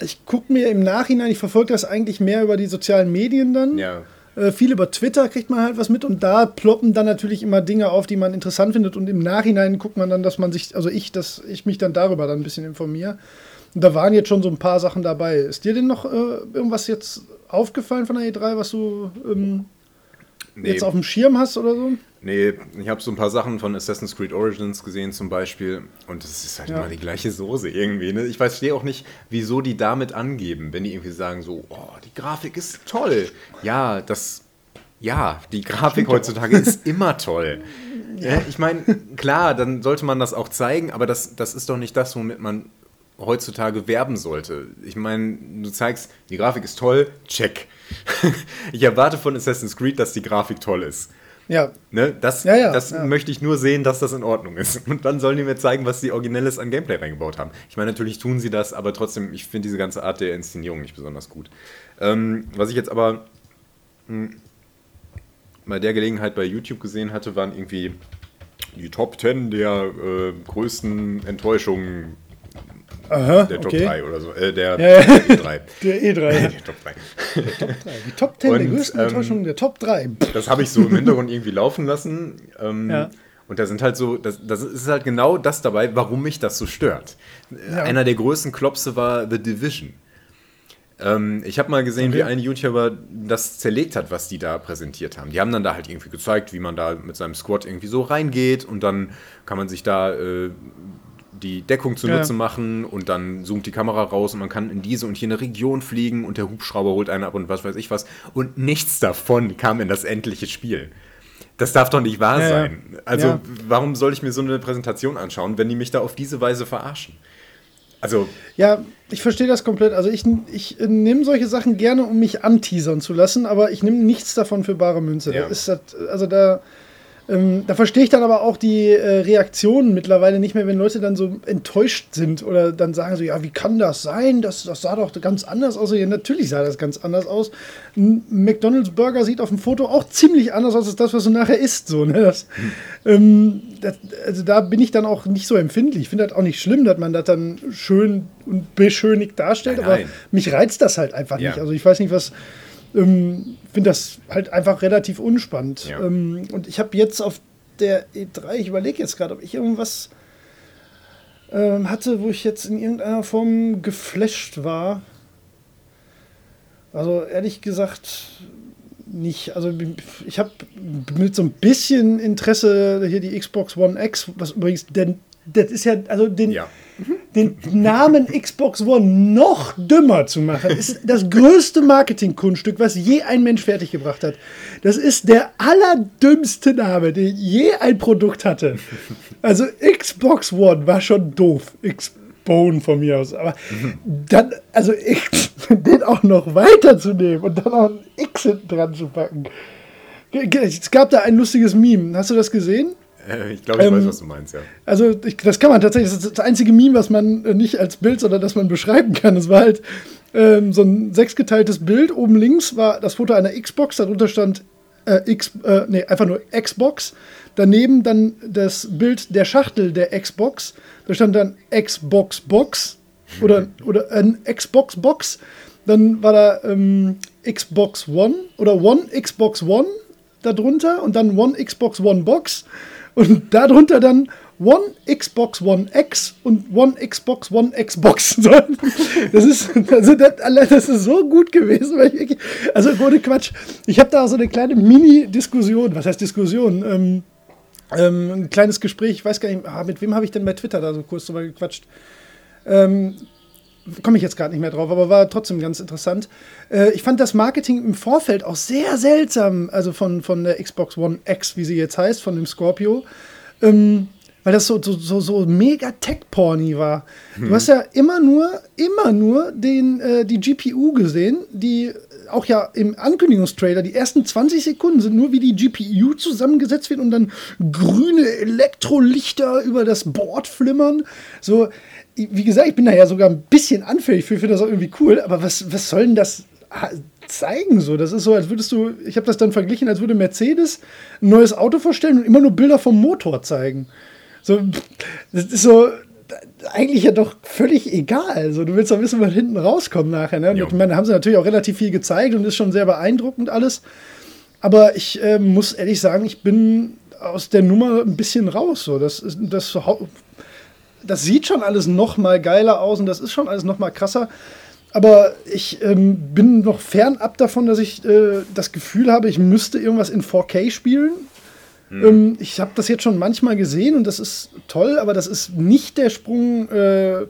ich gucke mir im Nachhinein, ich verfolge das eigentlich mehr über die sozialen Medien dann. Ja. Äh, viel über Twitter kriegt man halt was mit und da ploppen dann natürlich immer Dinge auf, die man interessant findet und im Nachhinein guckt man dann, dass man sich, also ich, dass ich mich dann darüber dann ein bisschen informiere. Und da waren jetzt schon so ein paar Sachen dabei. Ist dir denn noch äh, irgendwas jetzt aufgefallen von der E3, was du ähm, Nee, jetzt auf dem Schirm hast oder so? nee, ich habe so ein paar Sachen von Assassin's Creed Origins gesehen zum Beispiel und das ist halt Ja. immer die gleiche Soße irgendwie. Ne? Ich verstehe auch nicht, wieso die damit angeben, wenn die irgendwie sagen so, oh, die Grafik ist toll. Ja, das, ja, die Grafik heutzutage ist immer toll. Ja. Ich meine, klar, dann sollte man das auch zeigen, aber das, das ist doch nicht das, womit man heutzutage werben sollte. Ich meine, du zeigst, die Grafik ist toll, check. Ich erwarte von Assassin's Creed, dass die Grafik toll ist. Ja, Ne? Das, Ja, ja, das ja. möchte ich nur sehen, dass das in Ordnung ist. Und dann sollen die mir zeigen, was sie Originelles an Gameplay reingebaut haben. Ich meine, natürlich tun sie das, aber trotzdem, ich finde diese ganze Art der Inszenierung nicht besonders gut. Ähm, was ich jetzt aber mh, bei der Gelegenheit bei YouTube gesehen hatte, waren irgendwie die Top 10 der äh, größten Enttäuschungen aha, der Top okay. 3 oder so. Äh, der Ja, ja. E3. Der E3. der Top 3. Die Top 10 der Und, größten ähm, Enttäuschungen der Top 3. Das habe ich so im Hintergrund irgendwie laufen lassen. Ähm, Ja. Und da sind halt so, das, das ist halt genau das dabei, warum mich das so stört. Ja. Einer der größten Klopse war The Division. Ähm, ich habe mal gesehen, Okay. wie ein YouTuber das zerlegt hat, was die da präsentiert haben. Die haben dann da halt irgendwie gezeigt, wie man da mit seinem Squad irgendwie so reingeht und dann kann man sich da äh, die Deckung zunutze Ja. machen und dann zoomt die Kamera raus und man kann in diese und jene Region fliegen und der Hubschrauber holt einen ab und was weiß ich was. Und nichts davon kam in das endliche Spiel. Das darf doch nicht wahr Ja, sein. Also, Ja. warum soll ich mir so eine Präsentation anschauen, wenn die mich da auf diese Weise verarschen? Also, Ja, ich verstehe das komplett. Also ich, ich nehme solche Sachen gerne, um mich anteasern zu lassen, aber ich nehme nichts davon für bare Münze. Ja. Da ist das, also da, ähm, da verstehe ich dann aber auch die äh, Reaktionen mittlerweile nicht mehr, wenn Leute dann so enttäuscht sind oder dann sagen so, ja, wie kann das sein? Das, das sah doch ganz anders aus. Ja, natürlich sah das ganz anders aus. Ein McDonalds Burger sieht auf dem Foto auch ziemlich anders aus als das, was du nachher isst. So, ne? das, ähm, das, also da bin ich dann auch nicht so empfindlich. Ich finde das auch nicht schlimm, dass man das dann schön und beschönigt darstellt, Nein, aber nein. mich reizt das halt einfach Ja. nicht. Also ich weiß nicht, was. Ähm, finde das halt einfach relativ unspannend. Ja. Ähm, und ich habe jetzt auf der E3, ich überlege jetzt gerade, ob ich irgendwas ähm, hatte, wo ich jetzt in irgendeiner Form geflasht war. Also ehrlich gesagt nicht. Also ich habe mit so ein bisschen Interesse hier die Xbox One X, was übrigens, denn das ist ja, also den, ja. Den Namen Xbox One noch dümmer zu machen, ist das größte Marketingkunststück, was je ein Mensch fertiggebracht hat. Das ist der allerdümmste Name, den je ein Produkt hatte. Also Xbox One war schon doof. Xbone von mir aus. Aber dann, also X, den auch noch weiterzunehmen und dann auch ein X hinten dran zu packen. Es gab da ein lustiges Meme. Hast du das gesehen? Äh, Ich glaube, ich Ähm, weiß, was du meinst, ja. Also, ich, das kann man tatsächlich, das ist das einzige Meme, was man äh, nicht als Bild, sondern das man beschreiben kann. Es war halt ähm, so ein sechsgeteiltes Bild. Oben links war das Foto einer Xbox, darunter stand äh, X, äh, nee, einfach nur Xbox. Daneben dann das Bild der Schachtel der Xbox. Da stand dann Xbox Box oder, oder ein Xbox Box. Dann war da ähm, Xbox One oder One Xbox One darunter und dann One Xbox One Box und darunter dann One Xbox One X und One Xbox One Xbox. Das ist, also das, das ist so gut gewesen. Ich, also ohne Quatsch. Ich habe da so eine kleine Mini-Diskussion. Was heißt Diskussion? Ähm, ähm, ein kleines Gespräch. Ich weiß gar nicht, ah, mit wem habe ich denn bei Twitter da so kurz drüber gequatscht? Ähm, komme ich jetzt gerade nicht mehr drauf, aber war trotzdem ganz interessant. Äh, ich fand das Marketing im Vorfeld auch sehr seltsam, also von, von der Xbox One X, wie sie jetzt heißt, von dem Scorpio. Ähm, weil das so, so, so, so mega tech-porny war. Hm. Du hast ja immer nur, immer nur den, äh, die GPU gesehen, die auch ja im Ankündigungstrailer, die ersten 20 Sekunden sind nur, wie die GPU zusammengesetzt wird und dann grüne Elektrolichter über das Board flimmern. So, wie gesagt, ich bin da ja sogar ein bisschen anfällig für, finde das auch irgendwie cool, aber was, was soll denn das zeigen? So, das ist so, als würdest du, ich habe das dann verglichen, als würde Mercedes ein neues Auto vorstellen und immer nur Bilder vom Motor zeigen. So, das ist so, eigentlich ja doch völlig egal. So, du willst doch wissen, was hinten rauskommt nachher. Ne? Und ich meine, da haben sie natürlich auch relativ viel gezeigt und ist schon sehr beeindruckend alles. Aber ich äh, muss ehrlich sagen, ich bin aus der Nummer ein bisschen raus. So. Das, das das sieht schon alles noch mal geiler aus und das ist schon alles noch mal krasser. Aber ich ähm, bin noch fernab davon, dass ich äh, das Gefühl habe, ich müsste irgendwas in 4K spielen. Hm. Ähm, ich habe das jetzt schon manchmal gesehen und das ist toll, aber das ist nicht der Sprung. Äh,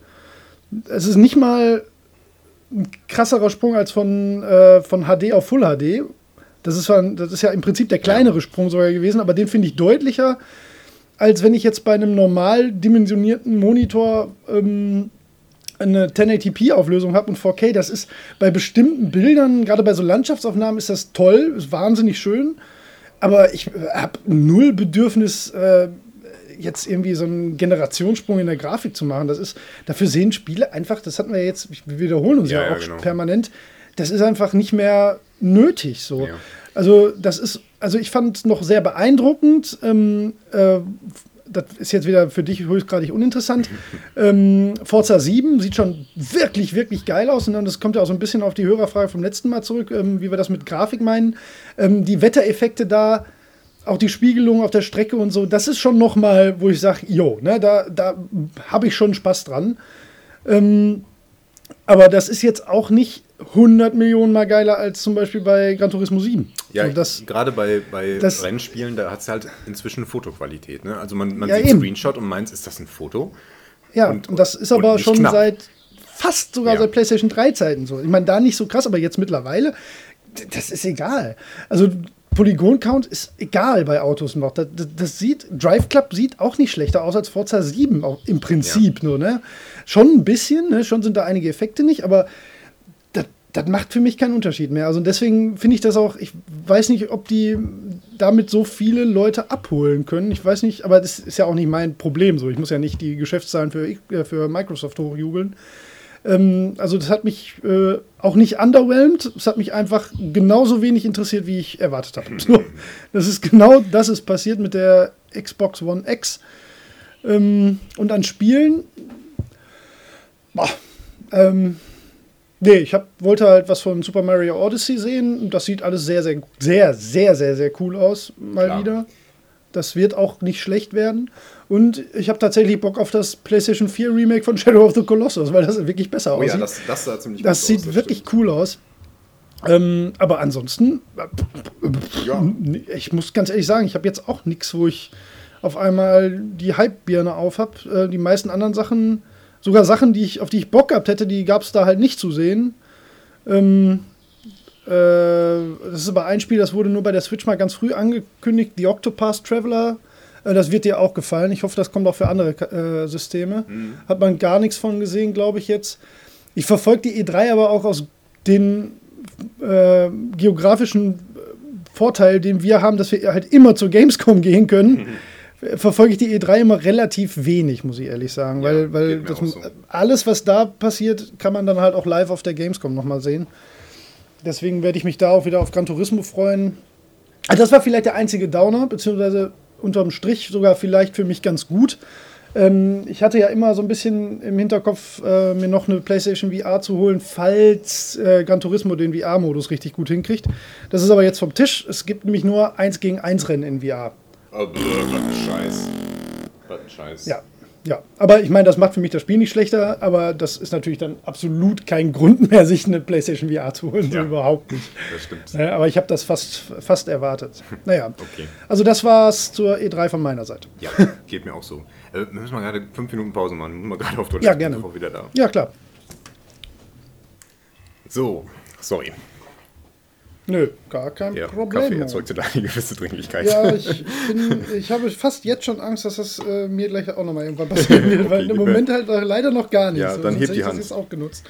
es ist nicht mal ein krasserer Sprung als von, äh, von HD auf Full HD. Das ist, das ist ja im Prinzip der kleinere Sprung sogar gewesen, aber den finde ich deutlicher als wenn ich jetzt bei einem normal dimensionierten Monitor ähm, eine 1080p-Auflösung habe und 4K. Das ist bei bestimmten Bildern, gerade bei so Landschaftsaufnahmen, ist das toll, ist wahnsinnig schön. Aber ich habe null Bedürfnis, äh, jetzt irgendwie so einen Generationssprung in der Grafik zu machen. Das ist, dafür sehen Spiele einfach, das hatten wir jetzt, wir wiederholen uns ja, ja auch genau. permanent, das ist einfach nicht mehr nötig so. Ja. Also das ist, also ich fand es noch sehr beeindruckend. Ähm, äh, das ist jetzt wieder für dich höchstgradig uninteressant. ähm, Forza 7 sieht schon wirklich, wirklich geil aus. Und das kommt ja auch so ein bisschen auf die Hörerfrage vom letzten Mal zurück, ähm, wie wir das mit Grafik meinen. Ähm, die Wettereffekte da, auch die Spiegelung auf der Strecke und so, das ist schon noch mal, wo ich sage, jo, ne, da, da habe ich schon Spaß dran. Ähm, aber das ist jetzt auch nicht 100 Millionen mal geiler als zum Beispiel bei Gran Turismo 7. Ja, also gerade bei, bei das, Rennspielen, da hat es halt inzwischen Fotoqualität. Ne? Also man, man ja, sieht eben. Screenshot und meint, ist das ein Foto? Ja, und, und das ist aber schon knapp. seit fast sogar ja. seit PlayStation 3 Zeiten so. Ich meine, da nicht so krass, aber jetzt mittlerweile, das ist egal. Also Polygon-Count ist egal bei Autos noch. Das, das, das, sieht, Drive Club sieht auch nicht schlechter aus als Forza 7, auch im Prinzip ja. nur, ne? Schon ein bisschen, ne? Schon sind da einige Effekte nicht, aber das macht für mich keinen Unterschied mehr. Also deswegen finde ich das auch, ich weiß nicht, ob die damit so viele Leute abholen können. Ich weiß nicht, aber das ist ja auch nicht mein Problem so. Ich muss ja nicht die Geschäftszahlen für, äh, für Microsoft hochjubeln. Ähm, also das hat mich äh, auch nicht underwhelmed. Es hat mich einfach genauso wenig interessiert, wie ich erwartet habe. So, das ist genau das ist passiert mit der Xbox One X. Ähm, und an Spielen, boah, ähm, Nee, ich hab, wollte halt was von Super Mario Odyssey sehen. Das sieht alles sehr, sehr, sehr, sehr, sehr, sehr cool aus, mal Klar. wieder. Das wird auch nicht schlecht werden. Und ich habe tatsächlich Bock auf das PlayStation 4 Remake von Shadow of the Colossus, weil das wirklich besser oh, aussieht. Ja, das, das sah ziemlich Das sieht aus, das wirklich stimmt. cool aus. Ähm, aber ansonsten, ja. ich muss ganz ehrlich sagen, ich habe jetzt auch nichts, wo ich auf einmal die Hype-Birne auf habe. Äh, die meisten anderen Sachen sogar Sachen, die ich, auf die ich Bock gehabt hätte, die gab es da halt nicht zu sehen. Ähm, äh, das ist aber ein Spiel, das wurde nur bei der Switch mal ganz früh angekündigt, The Octopath Traveler. Äh, das wird dir auch gefallen. Ich hoffe, das kommt auch für andere äh, Systeme. Mhm. Hat man gar nichts von gesehen, glaube ich jetzt. Ich verfolge die E3 aber auch aus den äh, geografischen Vorteil, den wir haben, dass wir halt immer zur Gamescom gehen können. Mhm verfolge ich die E3 immer relativ wenig, muss ich ehrlich sagen. Ja, weil weil das, so. alles, was da passiert, kann man dann halt auch live auf der Gamescom nochmal sehen. Deswegen werde ich mich da auch wieder auf Gran Turismo freuen. Also das war vielleicht der einzige Downer, beziehungsweise unterm Strich sogar vielleicht für mich ganz gut. Ähm, ich hatte ja immer so ein bisschen im Hinterkopf, äh, mir noch eine PlayStation VR zu holen, falls äh, Gran Turismo den VR-Modus richtig gut hinkriegt. Das ist aber jetzt vom Tisch. Es gibt nämlich nur 1 gegen 1 Rennen in VR. Oh, blöd, Scheiß. einen Scheiß. Ja, ja. Aber ich meine, das macht für mich das Spiel nicht schlechter, aber das ist natürlich dann absolut kein Grund mehr, sich eine PlayStation VR zu holen. Ja. So überhaupt nicht. Das stimmt. Aber ich habe das fast, fast erwartet. Naja. Okay. Also das war's zur E3 von meiner Seite. Ja, geht mir auch so. Äh, wir müssen mal gerade fünf Minuten Pause machen. Wir müssen mal gerade auf Toilette. Ja, gerne. Wir wieder da. Ja, klar. So, sorry. Nö, gar kein Kaffee Problem. erzeugte da eine gewisse Dringlichkeit. Ja, ich, bin, ich habe fast jetzt schon Angst, dass das äh, mir gleich auch nochmal irgendwann passieren wird, weil Okay, im gib Moment halt leider noch gar nicht. Ja, so, dann heb die Hand. Das jetzt auch genutzt.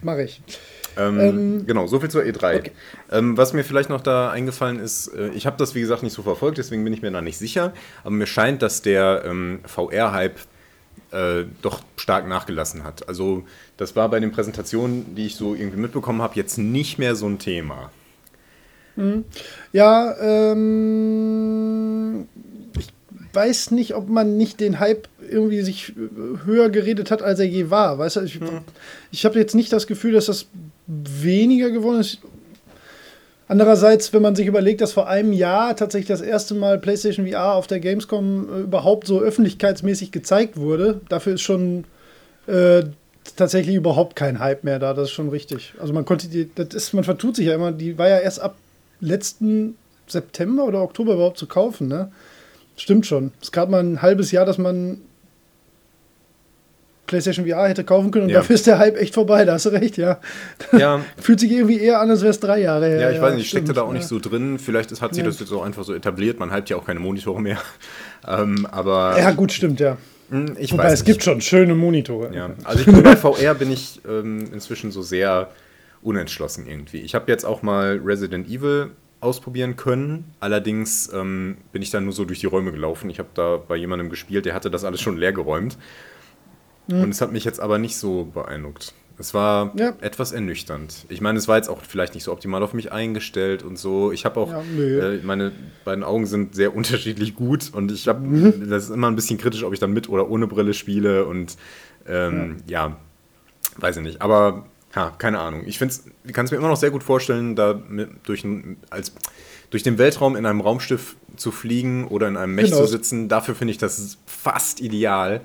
Mache ich. Ähm, Ähm, genau, so viel zur E3. okay. Ähm, was mir vielleicht noch da eingefallen ist, äh, ich habe das wie gesagt nicht so verfolgt, deswegen bin ich mir da nicht sicher, aber mir scheint, dass der ähm, VR-Hype äh, doch stark nachgelassen hat. Also das war bei den Präsentationen, die ich so irgendwie mitbekommen habe, jetzt nicht mehr so ein Thema. Ja, ähm, ich weiß nicht, ob man nicht den Hype irgendwie sich äh, höher geredet hat, als er je war. Weißt du, ich, ich habe jetzt nicht das Gefühl, dass das weniger geworden ist. Andererseits, wenn man sich überlegt, dass vor einem Jahr tatsächlich das erste Mal PlayStation VR auf der Gamescom äh, überhaupt so öffentlichkeitsmäßig gezeigt wurde, dafür ist schon äh, tatsächlich überhaupt kein Hype mehr da. Das ist schon richtig. Also man konnte die, das ist, man vertut sich ja immer, die war ja erst ab letzten September oder Oktober überhaupt zu kaufen, ne? Stimmt schon. Es gab mal ein halbes Jahr, dass man PlayStation VR hätte kaufen können und Ja. dafür ist der Hype echt vorbei, da hast du recht, ja. Ja, Fühlt sich irgendwie eher an, als wäre es drei Jahre her. ja ich weiß nicht, ich steckte da auch ja. nicht so drin. Vielleicht ist, hat sich Ja. das jetzt auch einfach so etabliert. Man hypt ja auch keine Monitore mehr. Ähm, aber Ja, gut, stimmt, ja. hm, ich Wobei weiß es nicht. gibt schon schöne Monitore. Ja, also ich bin bei VR bin ich ähm, inzwischen so sehr unentschlossen irgendwie. Ich habe jetzt auch mal Resident Evil ausprobieren können. Allerdings ähm, bin ich dann nur so durch die Räume gelaufen. Ich habe da bei jemandem gespielt, der hatte das alles schon leer geräumt. Mhm. Und es hat mich jetzt aber nicht so beeindruckt. Es war Ja. etwas ernüchternd. Ich meine, es war jetzt auch vielleicht nicht so optimal auf mich eingestellt und so. Ich habe auch, Ja, äh, meine beiden Augen sind sehr unterschiedlich gut und ich habe, Mhm. das ist immer ein bisschen kritisch, ob ich dann mit oder ohne Brille spiele und ähm, ja. weiß ich nicht. Aber ha, keine Ahnung. Ich kann es mir immer noch sehr gut vorstellen, da mit, durch, als, durch den Weltraum in einem Raumschiff zu fliegen oder in einem Mech Genau. zu sitzen. Dafür finde ich das fast ideal.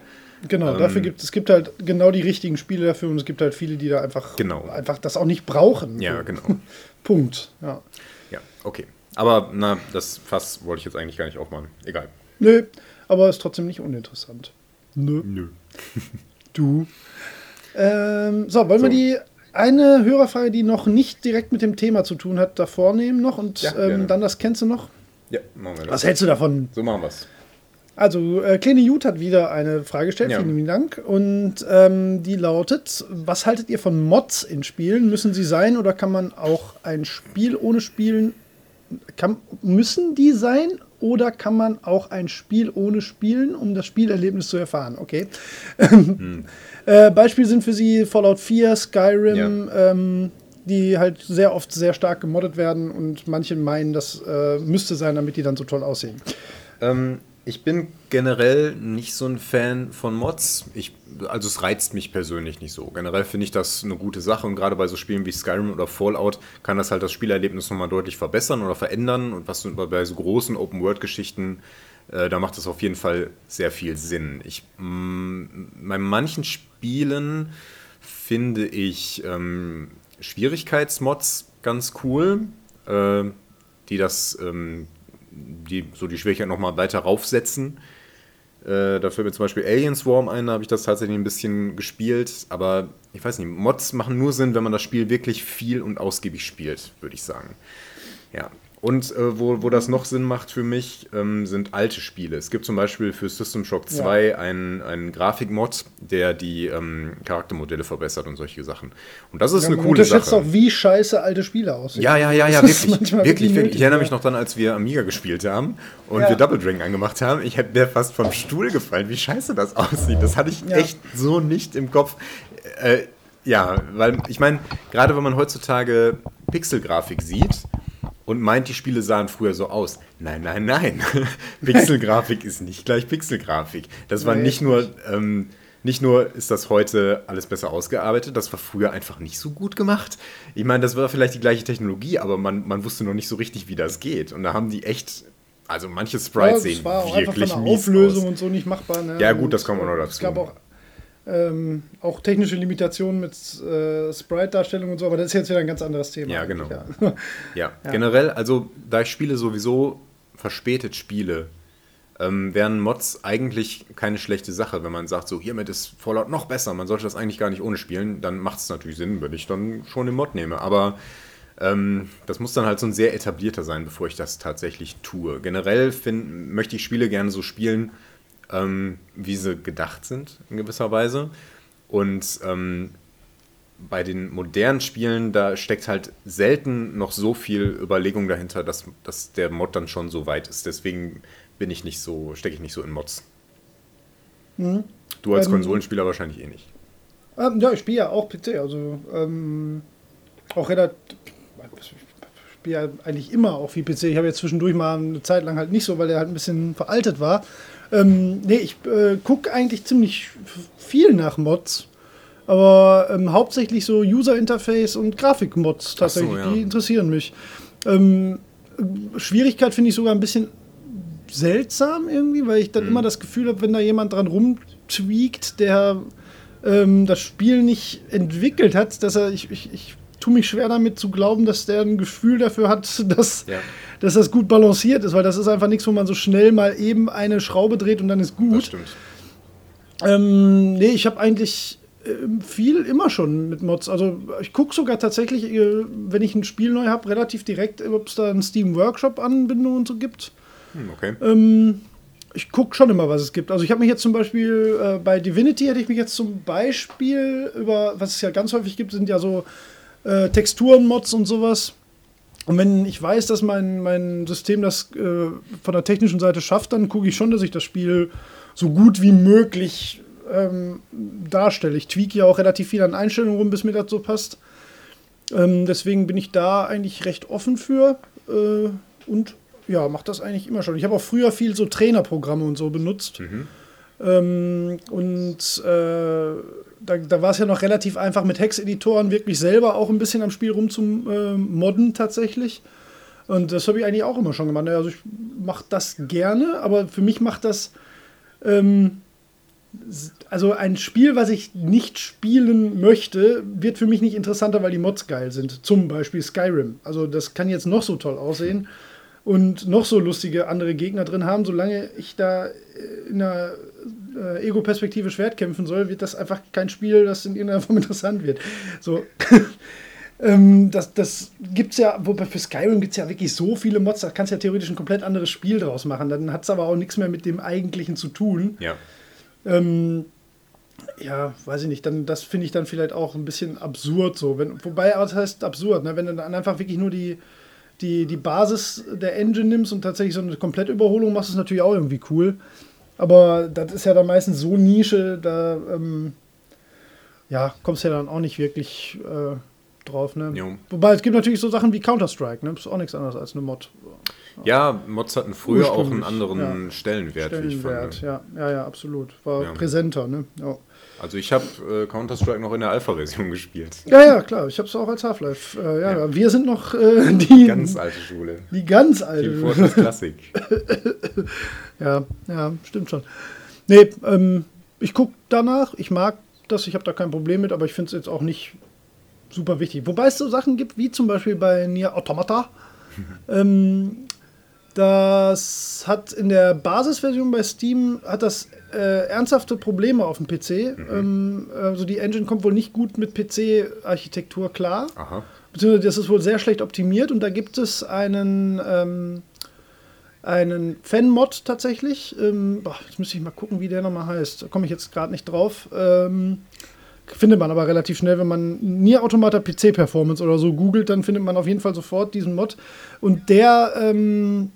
Genau, Ähm, dafür gibt es gibt halt genau die richtigen Spiele dafür und es gibt halt viele, die da einfach, Genau. einfach das auch nicht brauchen. Ja, genau. Punkt. Ja. Ja, okay. Aber na, das Fass wollte ich jetzt eigentlich gar nicht aufmachen. Egal. Nö, aber ist trotzdem nicht uninteressant. Nö. Nö. Du. Ähm, so, wollen wir So. die eine Hörerfrage, die noch nicht direkt mit dem Thema zu tun hat, davor nehmen noch und Ja, ähm, dann das kennst du noch? Ja, machen wir das. Was hältst du davon? So machen wir es. Also, äh, Kleine Jut hat wieder eine Frage gestellt, Ja. vielen lieben Dank. Und ähm, die lautet: Was haltet ihr von Mods in Spielen? Müssen sie sein oder kann man auch ein Spiel ohne Spielen. Kann, müssen die sein oder kann man auch ein Spiel ohne Spielen, um das Spielerlebnis zu erfahren? Okay. äh, Beispiel sind für sie Fallout 4, Skyrim, ähm, die halt sehr oft sehr stark gemoddet werden und manche meinen, das äh, müsste sein, damit die dann so toll aussehen. Ähm, ich bin generell nicht so ein Fan von Mods. Ich, also es reizt mich persönlich nicht so. Generell finde ich das eine gute Sache und gerade bei so Spielen wie Skyrim oder Fallout kann das halt das Spielerlebnis nochmal deutlich verbessern oder verändern und was bei so großen Open-World-Geschichten, äh, da macht das auf jeden Fall sehr viel Sinn. Ich, mh, bei manchen Spielen finde ich ähm, Schwierigkeitsmods ganz cool, äh, die das ähm, die so die Schwierigkeit nochmal weiter raufsetzen. Äh, da fällt mir zum Beispiel Alien Swarm ein, da habe ich das tatsächlich ein bisschen gespielt, aber ich weiß nicht, Mods machen nur Sinn, wenn man das Spiel wirklich viel und ausgiebig spielt, würde ich sagen. Ja. Und äh, wo, wo das noch Sinn macht für mich, ähm, sind alte Spiele. Es gibt zum Beispiel für System Shock 2 einen, einen Grafikmod, der die ähm, Charaktermodelle verbessert und solche Sachen. Und das ist Ja, eine coole unterschätzt Sache. auch, wie scheiße alte Spiele aussehen. Ja, ja, ja, ja, Das wirklich. Wirklich, wirklich. nötig, Ich erinnere ja. mich noch dann, als wir Amiga gespielt haben und Ja. wir Double Dragon angemacht haben. Ich hätte mir fast vom Stuhl gefallen, wie scheiße das aussieht. Das hatte ich Ja. echt so nicht im Kopf. Äh, ja, weil ich meine, gerade wenn man heutzutage Pixelgrafik sieht und meint, die Spiele sahen früher so aus. Nein, nein, nein. Pixelgrafik ist nicht gleich Pixelgrafik. Das war Nee, nicht nur. Ähm, nicht nur ist das heute alles besser ausgearbeitet, das war früher einfach nicht so gut gemacht. Ich meine, das war vielleicht die gleiche Technologie, aber man, man wusste noch nicht so richtig, wie das geht. Und da haben die echt Also manche Sprites ja, sehen war auch wirklich einfach von der mies Auflösung aus. und so nicht machbar. Ne? Ja, gut, das kommt auch noch dazu. Es gab auch, ähm, auch technische Limitationen mit äh, Sprite-Darstellung und so, aber das ist jetzt wieder ein ganz anderes Thema. Ja, genau. Ja. Ja, generell, also da ich Spiele sowieso verspätet spiele, ähm, wären Mods eigentlich keine schlechte Sache, wenn man sagt, so hiermit ist Fallout noch besser, man sollte das eigentlich gar nicht ohne spielen, dann macht es natürlich Sinn, wenn ich dann schon den Mod nehme. Aber ähm, das muss dann halt so ein sehr etablierter sein, bevor ich das tatsächlich tue. Generell find, möchte ich Spiele gerne so spielen, ähm, wie sie gedacht sind, in gewisser Weise. Und ähm, bei den modernen Spielen, da steckt halt selten noch so viel Überlegung dahinter, dass, dass der Mod dann schon so weit ist. Deswegen bin ich nicht so, stecke ich nicht so in Mods. Du als Ähm, Konsolenspieler wahrscheinlich eh nicht. Ähm, ja, ich spiele ja auch PC, also ähm, auch relativ. Ich spiele ja eigentlich immer auch viel PC. Ich habe jetzt zwischendurch mal eine Zeit lang halt nicht so, weil der halt ein bisschen veraltet war. Ähm, nee, ich äh, gucke eigentlich ziemlich viel nach Mods. Aber ähm, hauptsächlich so User Interface und Grafikmods tatsächlich, ja. die interessieren mich. Ähm, Schwierigkeit finde ich sogar ein bisschen seltsam irgendwie, weil ich dann immer das Gefühl habe, wenn da jemand dran rumtweakt, der ähm, das Spiel nicht entwickelt hat, dass er, ich, ich, ich tue mich schwer damit zu glauben, dass der ein Gefühl dafür hat, dass, Ja. Dass das gut balanciert ist, weil das ist einfach nichts, wo man so schnell mal eben eine Schraube dreht und dann ist Das gut. stimmt. Ähm, nee, ich habe eigentlich ähm, viel immer schon mit Mods. Also ich gucke sogar tatsächlich, äh, wenn ich ein Spiel neu habe, relativ direkt, ob es da einen Steam Workshop Anbindung und so gibt. Hm, okay. Ähm, ich gucke schon immer, was es gibt. Also ich habe mich jetzt zum Beispiel äh, bei Divinity hätte ich mich jetzt zum Beispiel über, was es ja ganz häufig gibt, sind ja so äh, Texturen-Mods und sowas. Und wenn ich weiß, dass mein, mein System das äh, von der technischen Seite schafft, dann gucke ich schon, dass ich das Spiel so gut wie möglich ähm, darstelle. Ich tweak ja auch relativ viel an Einstellungen rum, bis mir das so passt. Ähm, deswegen bin ich da eigentlich recht offen für äh, und ja, mache das eigentlich immer schon. Ich habe auch früher viel so Trainerprogramme und so benutzt. Ähm, und äh, da, da war es ja noch relativ einfach mit Hex-Editoren wirklich selber auch ein bisschen am Spiel rumzumodden äh, tatsächlich. Und das habe ich eigentlich auch immer schon gemacht. Also ich mache das gerne, aber für mich macht das ähm, also ein Spiel, was ich nicht spielen möchte, wird für mich nicht interessanter, weil die Mods geil sind. Zum Beispiel Skyrim. Also das kann jetzt noch so toll aussehen und noch so lustige andere Gegner drin haben. Solange ich da äh, in einer äh, Ego-Perspektive Schwert kämpfen soll, wird das einfach kein Spiel, das in irgendeiner Form interessant wird. So. ähm, das das gibt es ja, wobei für Skyrim gibt es ja wirklich so viele Mods, da kannst du ja theoretisch ein komplett anderes Spiel draus machen. Dann hat es aber auch nichts mehr mit dem eigentlichen zu tun. Ja. Ähm, ja, weiß ich nicht, dann, das finde ich dann vielleicht auch ein bisschen absurd so. Wenn, wobei, aber das heißt absurd, ne? wenn du dann einfach wirklich nur die, die, die Basis der Engine nimmst und tatsächlich so eine Komplettüberholung machst, ist natürlich auch irgendwie cool. Aber das ist ja dann meistens so Nische, da ähm, ja, kommst du ja dann auch nicht wirklich äh, drauf. Ne? Jo. Wobei es gibt natürlich so Sachen wie Counter-Strike, ne? das ist auch nichts anderes als eine Mod. Ja, Mods hatten früher auch einen anderen Stellenwert, wie ich Stellenwert, fand. ja, ja, ja, absolut. War Ja. präsenter, ne? Ja. Also ich habe äh, Counter-Strike noch in der Alpha-Version gespielt. Ja, ja, klar. Ich habe es auch als Half-Life. Äh, ja, Ja. wir sind noch äh, die Ganz alte Schule. die ganz Team alte. Fortress Classic. Ja, ja, stimmt schon. Nee, ähm, ich gucke danach. Ich mag das. Ich habe da kein Problem mit, aber ich finde es jetzt auch nicht super wichtig. Wobei es so Sachen gibt, wie zum Beispiel bei Nier Automata. ähm, das hat in der Basisversion bei Steam hat das äh, ernsthafte Probleme auf dem PC. Ähm, also die Engine kommt wohl nicht gut mit PC-Architektur klar. Aha. beziehungsweise das ist wohl sehr schlecht optimiert und da gibt es einen, ähm, einen Fan-Mod tatsächlich. Ähm, boah, jetzt müsste ich mal gucken, wie der nochmal heißt. Da komme ich jetzt gerade nicht drauf. Ähm, findet man aber relativ schnell, wenn man Nier Automata PC Performance oder so googelt, dann findet man auf jeden Fall sofort diesen Mod. Und der ähm,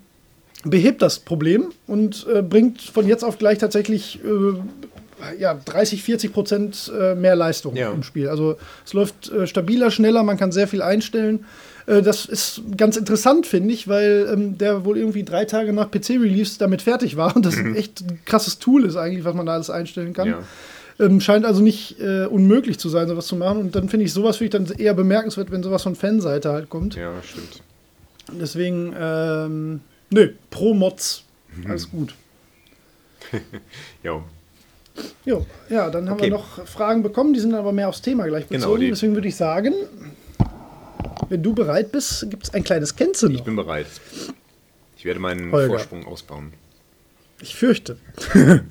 behebt das Problem und äh, bringt von jetzt auf gleich tatsächlich äh, ja, 30, 40 Prozent äh, mehr Leistung Ja. im Spiel. Also es läuft äh, stabiler, schneller, man kann sehr viel einstellen. Äh, das ist ganz interessant, finde ich, weil ähm, der wohl irgendwie drei Tage nach PC-Release damit fertig war und das echt ein krasses Tool ist eigentlich, was man da alles einstellen kann. Ja. Ähm, scheint also nicht äh, unmöglich zu sein, sowas zu machen. Und dann finde ich sowas finde ich dann eher bemerkenswert, wenn sowas von Fanseite halt kommt. ja, stimmt. Deswegen, ähm, Nö, pro Mods. Alles gut. Jo. Jo, ja, dann haben Okay. wir noch Fragen bekommen, die sind aber mehr aufs Thema gleich Genau, bezogen. die- Deswegen würde ich sagen, wenn du bereit bist, gibt es ein kleines Kennze Ich bin bereit. Ich werde meinen Holger. Vorsprung ausbauen. Ich fürchte.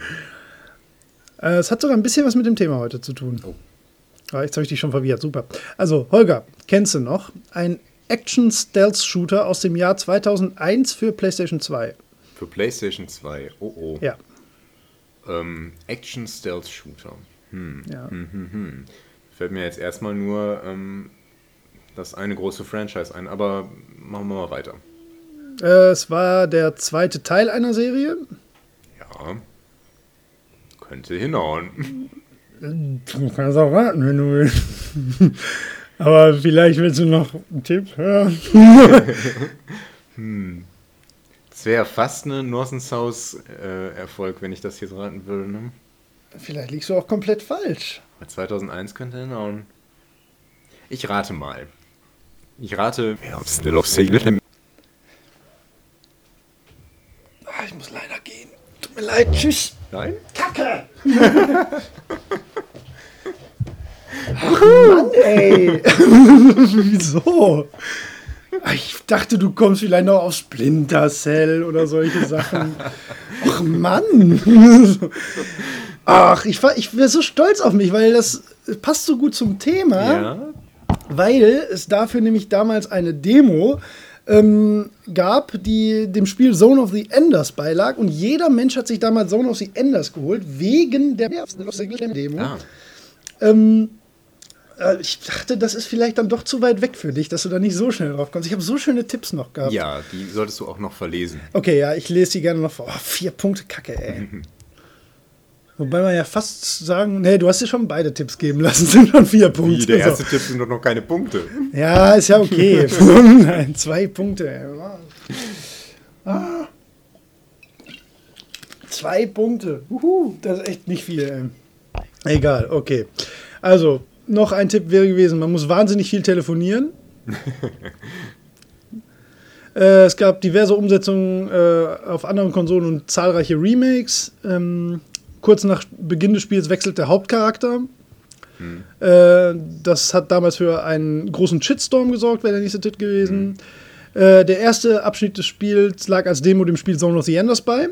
Äh, es hat sogar ein bisschen was mit dem Thema heute zu tun. Oh. Ah, jetzt habe ich dich schon verwirrt. Super. Also, Holger, kennst du noch? Ein Action-Stealth-Shooter aus dem Jahr 2001 für PlayStation 2. Für PlayStation 2. Oh oh. Ja. Ähm, Action Stealth Shooter. ja. Mhm. Fällt mir jetzt erstmal nur ähm, das eine große Franchise ein, aber machen wir mal weiter. Äh, es war der zweite Teil einer Serie. Ja. Könnte hinhauen. Du kannst auch raten, wenn du willst. Aber vielleicht willst du noch einen Tipp hören. Es wäre fast eine Northern South äh, wenn ich das jetzt raten würde. Ne? Vielleicht liegst du auch komplett falsch. Bei 2001 könnte hinhauen. Ich rate mal. Ich rate. Ja, Still Siglet. Ah, ich muss leider gehen. Tut mir leid. Tschüss. Nein? Kacke! Ach Mann, ey! Wieso? Ich dachte, du kommst vielleicht noch auf Splinter Cell oder solche Sachen. Ach Mann! Ach, ich, war- ich wäre so stolz auf mich, weil das passt so gut zum Thema Ja. weil es dafür nämlich damals eine Demo ähm, gab, die dem Spiel Zone of the Enders beilag. Und jeder Mensch hat sich damals Zone of the Enders geholt, wegen der Demo. Ah, Ähm, äh, ich dachte, das ist vielleicht dann doch zu weit weg für dich, dass du da nicht so schnell drauf kommst. Ich habe so schöne Tipps noch gehabt. ja, die solltest du auch noch verlesen. Okay, ja, ich lese die gerne noch vor. Oh, vier Punkte, Kacke, ey. Wobei man ja fast sagen, nee, du hast dir schon beide Tipps geben lassen, sind schon vier Punkte. Wie, der So. erste Tipp sind doch noch keine Punkte. Ja, ist ja okay. Nein, zwei Punkte. ey. Ah. Zwei Punkte. Uhu, das ist echt nicht viel. Ey. Egal, okay. Also, noch ein Tipp wäre gewesen, man muss wahnsinnig viel telefonieren. äh, es gab diverse Umsetzungen äh, auf anderen Konsolen und zahlreiche Remakes. Ähm, kurz nach Beginn des Spiels wechselt der Hauptcharakter. Äh, das hat damals für einen großen Shitstorm gesorgt, wäre der nächste Tipp gewesen. Äh, der erste Abschnitt des Spiels lag als Demo dem Spiel Zone of the Enders bei.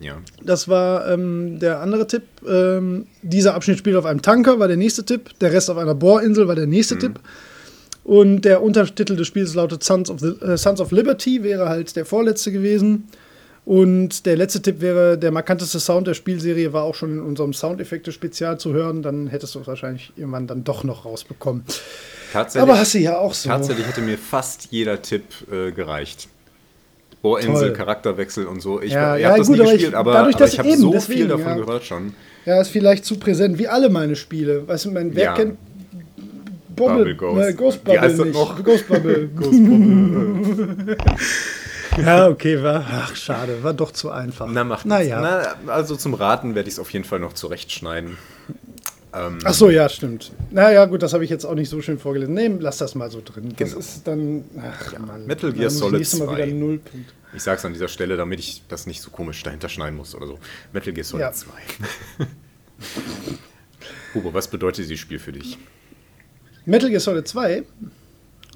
Ja. Das war ähm, der andere Tipp. Ähm, dieser Abschnitt spielt auf einem Tanker, war der nächste Tipp. Der Rest auf einer Bohrinsel war der nächste Tipp. Und der Untertitel des Spiels lautet Sons of, the, äh, Sons of Liberty, wäre halt der vorletzte gewesen. Und der letzte Tipp wäre, der markanteste Sound der Spielserie war auch schon in unserem Soundeffekte-Spezial zu hören. Dann hättest du es wahrscheinlich irgendwann dann doch noch rausbekommen. Tatsächlich, Aber hast du ja auch so. tatsächlich hätte mir fast jeder Tipp äh, gereicht. Bohrinsel, Toll. Charakterwechsel und so. Ich, Ja, ich ja, habe das gut, nie aber ich- gespielt, aber, dadurch, aber ich habe so deswegen, viel davon ja. gehört schon. Ja, ist vielleicht zu präsent, wie alle meine Spiele. Weißt du, mein, wer Ja. kennt Bobble, Bubble Ghost. Äh, Ghost Wie Bubble heißt das nicht. noch? Ghost Bubble. Ghostbubble. ja, okay, war, ach, schade, war doch zu einfach. Na, macht naja. Na, also zum Raten werde ich es auf jeden Fall noch zurechtschneiden. Ähm, Ach so, ja, stimmt. Naja, gut, das habe ich jetzt auch nicht so schön vorgelesen. Nee, lass das mal so drin. Das Genau. ist dann, ach Mann. Metal Gear Solid nächstes Mal 2. wieder null Punkte. Ich sage es an dieser Stelle, damit ich das nicht so komisch dahinter schneiden muss oder so. Metal Gear Solid Ja. 2. Hugo, was bedeutet dieses Spiel für dich? Metal Gear Solid 2?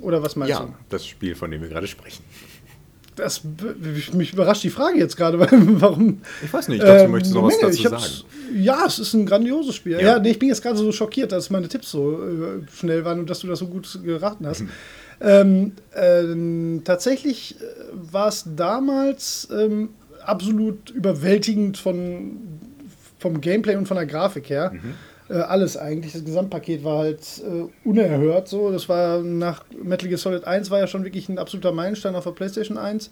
Oder was meinst Ja, du? das Spiel, von dem wir gerade sprechen. Das, mich überrascht die Frage jetzt gerade, warum. Ich weiß nicht, ich dachte, Ähm, du möchtest noch was Menge. dazu sagen. Ja, es ist ein grandioses Spiel. Ja, Ja. nee, ich bin jetzt gerade so schockiert, dass meine Tipps so äh, schnell waren und dass du das so gut geraten hast. Ähm, ähm, tatsächlich äh, war es damals ähm, absolut überwältigend von, vom Gameplay und von der Grafik her. Mhm. Äh, alles eigentlich. Das Gesamtpaket war halt äh, unerhört so. Das war nach Metal Gear Solid 1 war ja schon wirklich ein absoluter Meilenstein auf der PlayStation 1.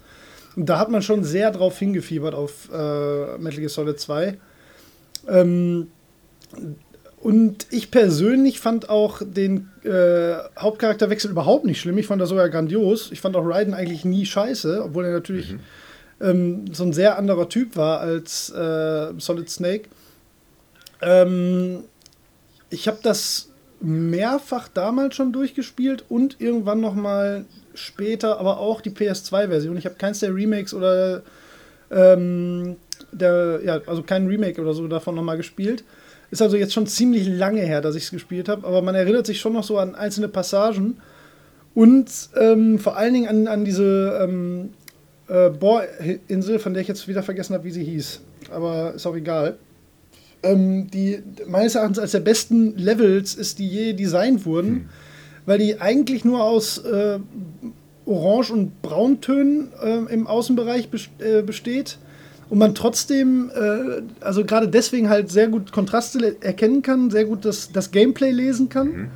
Und da hat man schon sehr drauf hingefiebert auf äh, Metal Gear Solid 2. Ähm, und ich persönlich fand auch den äh, Hauptcharakterwechsel überhaupt nicht schlimm. Ich fand das sogar grandios. Ich fand auch Raiden eigentlich nie scheiße, obwohl er natürlich ähm, so ein sehr anderer Typ war als äh, Solid Snake. Ähm, ich habe das mehrfach damals schon durchgespielt und irgendwann nochmal später, aber auch die PS2-Version. Ich habe keins der Remakes oder ähm, der, ja, also kein Remake oder so davon nochmal gespielt. Ist also jetzt schon ziemlich lange her, dass ich es gespielt habe, aber man erinnert sich schon noch so an einzelne Passagen und ähm, vor allen Dingen an, an diese ähm, äh, Bohrinsel, von der ich jetzt wieder vergessen habe, wie sie hieß. Aber ist auch egal. Ähm, die meines Erachtens als der besten Levels ist, die je designt wurden, hm. weil die eigentlich nur aus äh, Orange- und Brauntönen äh, im Außenbereich äh, besteht und man trotzdem, äh, also gerade deswegen halt sehr gut Kontraste erkennen kann, sehr gut das, das Gameplay lesen kann. Mhm.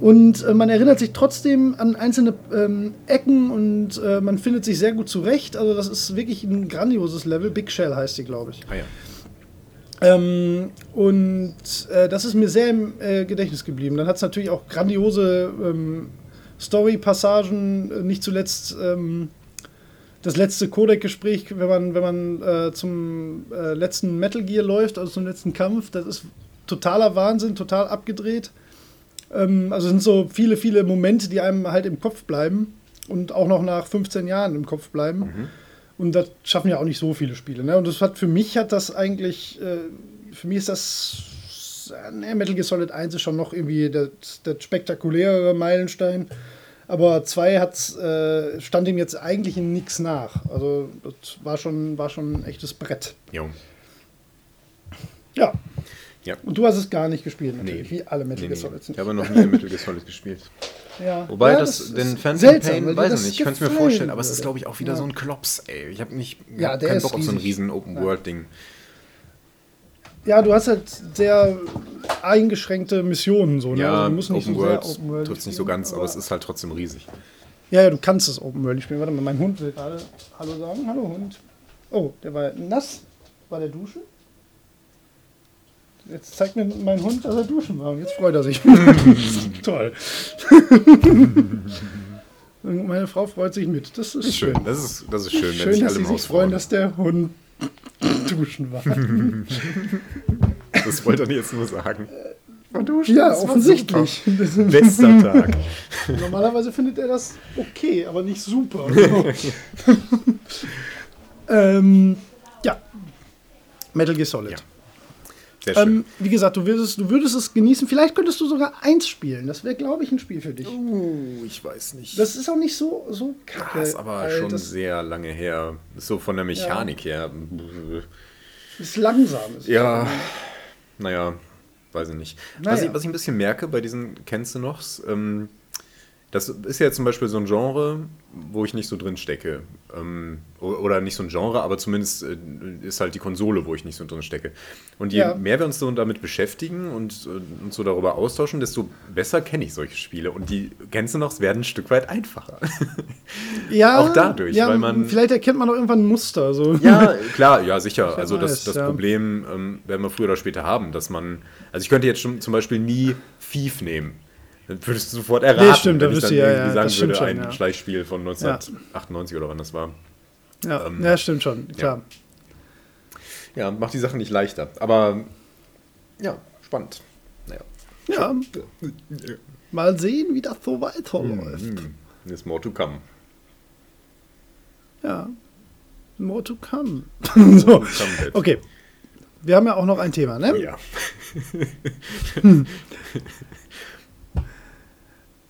Und äh, man erinnert sich trotzdem an einzelne ähm, Ecken und äh, man findet sich sehr gut zurecht. Also das ist wirklich ein grandioses Level. Big Shell heißt die, glaube ich. Ah, ja. Ähm, und äh, das ist mir sehr im äh, Gedächtnis geblieben. Dann hat es natürlich auch grandiose ähm, Story-Passagen, äh, nicht zuletzt ähm, das letzte Codec-Gespräch, wenn man, wenn man äh, zum äh, letzten Metal Gear läuft, also zum letzten Kampf, das ist totaler Wahnsinn, total abgedreht. Ähm, also sind so viele, viele Momente, die einem halt im Kopf bleiben und auch noch nach 15 Jahren im Kopf bleiben. Mhm. Und das schaffen ja auch nicht so viele Spiele. Ne? Und das hat für mich hat das eigentlich, äh, für mich ist das, ne, Metal Gear Solid 1 ist schon noch irgendwie der, der spektakulärere Meilenstein. Aber 2 äh, stand ihm jetzt eigentlich in nichts nach. Also das war schon, war schon ein echtes Brett. Jo. Ja. Ja. Und du hast es gar nicht gespielt, natürlich, nee. wie alle Metal Gear Solid. Ich habe noch nie Metal Gear Solid gespielt. Ja. Wobei ja, das, das den Phantom Pain, weiß ich nicht, ich könnte es mir vorstellen, aber es ist, glaube ich, auch wieder ja. so ein Klops, ey. Ich habe nicht ja, keinen Bock auf so ein riesen Open-World-Ding. Ja, du hast halt sehr eingeschränkte Missionen, so, ne? Ja, also, du musst nicht Open so World, Open World tut es nicht so ganz, aber, aber, es ist halt trotzdem riesig. Ja, ja, du kannst es Open World spielen. Warte mal, mein Hund will gerade Hallo sagen. Hallo Hund. Oh, der war nass. War der duschen? Jetzt zeigt mir mein Hund, dass er duschen war und jetzt freut er sich. Toll. Meine Frau freut sich mit. Das ist schön. schön. Das ist, das ist schön, schön wenn sich dass alle sie sich freuen, dass der Hund duschen war. das wollte er jetzt nur sagen. Duschen, ja, offensichtlich. Bester Tag. Normalerweise findet er das okay, aber nicht super. ähm, ja. Metal Gear Solid. Ja. Ähm, wie gesagt, du würdest, du würdest es genießen. Vielleicht könntest du sogar eins spielen. Das wäre, glaube ich, ein Spiel für dich. Uh, ich weiß nicht. Das ist auch nicht so, so kacke. Das ist aber schon sehr lange her. So von der Mechanik ja. her. Ist langsam. Ist ja, naja, weiß ich nicht. Naja. Was, ich, was ich ein bisschen merke bei diesen Kennst du nochs, ähm, das ist ja zum Beispiel so ein Genre, wo ich nicht so drin stecke. Ähm, oder nicht so ein Genre, aber zumindest äh, ist halt die Konsole, wo ich nicht so drin stecke. Und je ja. mehr wir uns so damit beschäftigen und äh, uns so darüber austauschen, desto besser kenne ich solche Spiele. Und die du noch, werden ein Stück weit einfacher. Ja. Auch dadurch, ja, weil man. Vielleicht erkennt man auch irgendwann ein Muster. So. Ja, klar, ja, sicher. Also das, das ja. Problem ähm, werden wir früher oder später haben, dass man. Also ich könnte jetzt schon zum Beispiel nie Thief nehmen dann würdest du sofort erraten, nee, stimmt, wenn ich dann ja, irgendwie ja, sagen würde, schon, ein ja. Schleichspiel von 1998 ja. oder wann das war. Ja, ähm, ja stimmt schon, klar. Ja. macht die Sache nicht leichter. Aber ja, spannend. Naja. Ja. Mal sehen, wie das so weiterläuft. Mhm. There's more to come. Ja. More to come. so. Okay. Wir haben ja auch noch ein Thema, ne? Ja. hm.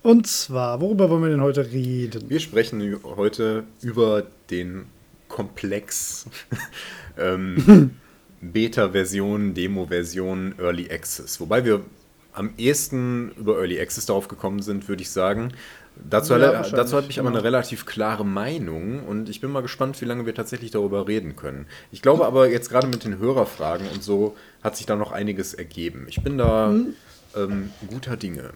Und zwar, worüber wollen wir denn heute reden? Wir sprechen heute über den Komplex ähm, Beta-Version, Demo-Version, Early Access. Wobei wir am ehesten über Early Access darauf gekommen sind, würde ich sagen. Dazu, ja, dazu habe ich aber eine genau. relativ klare Meinung und ich bin mal gespannt, wie lange wir tatsächlich darüber reden können. Ich glaube aber jetzt gerade mit den Hörerfragen und so hat sich da noch einiges ergeben. Ich bin da mhm ähm, guter Dinge.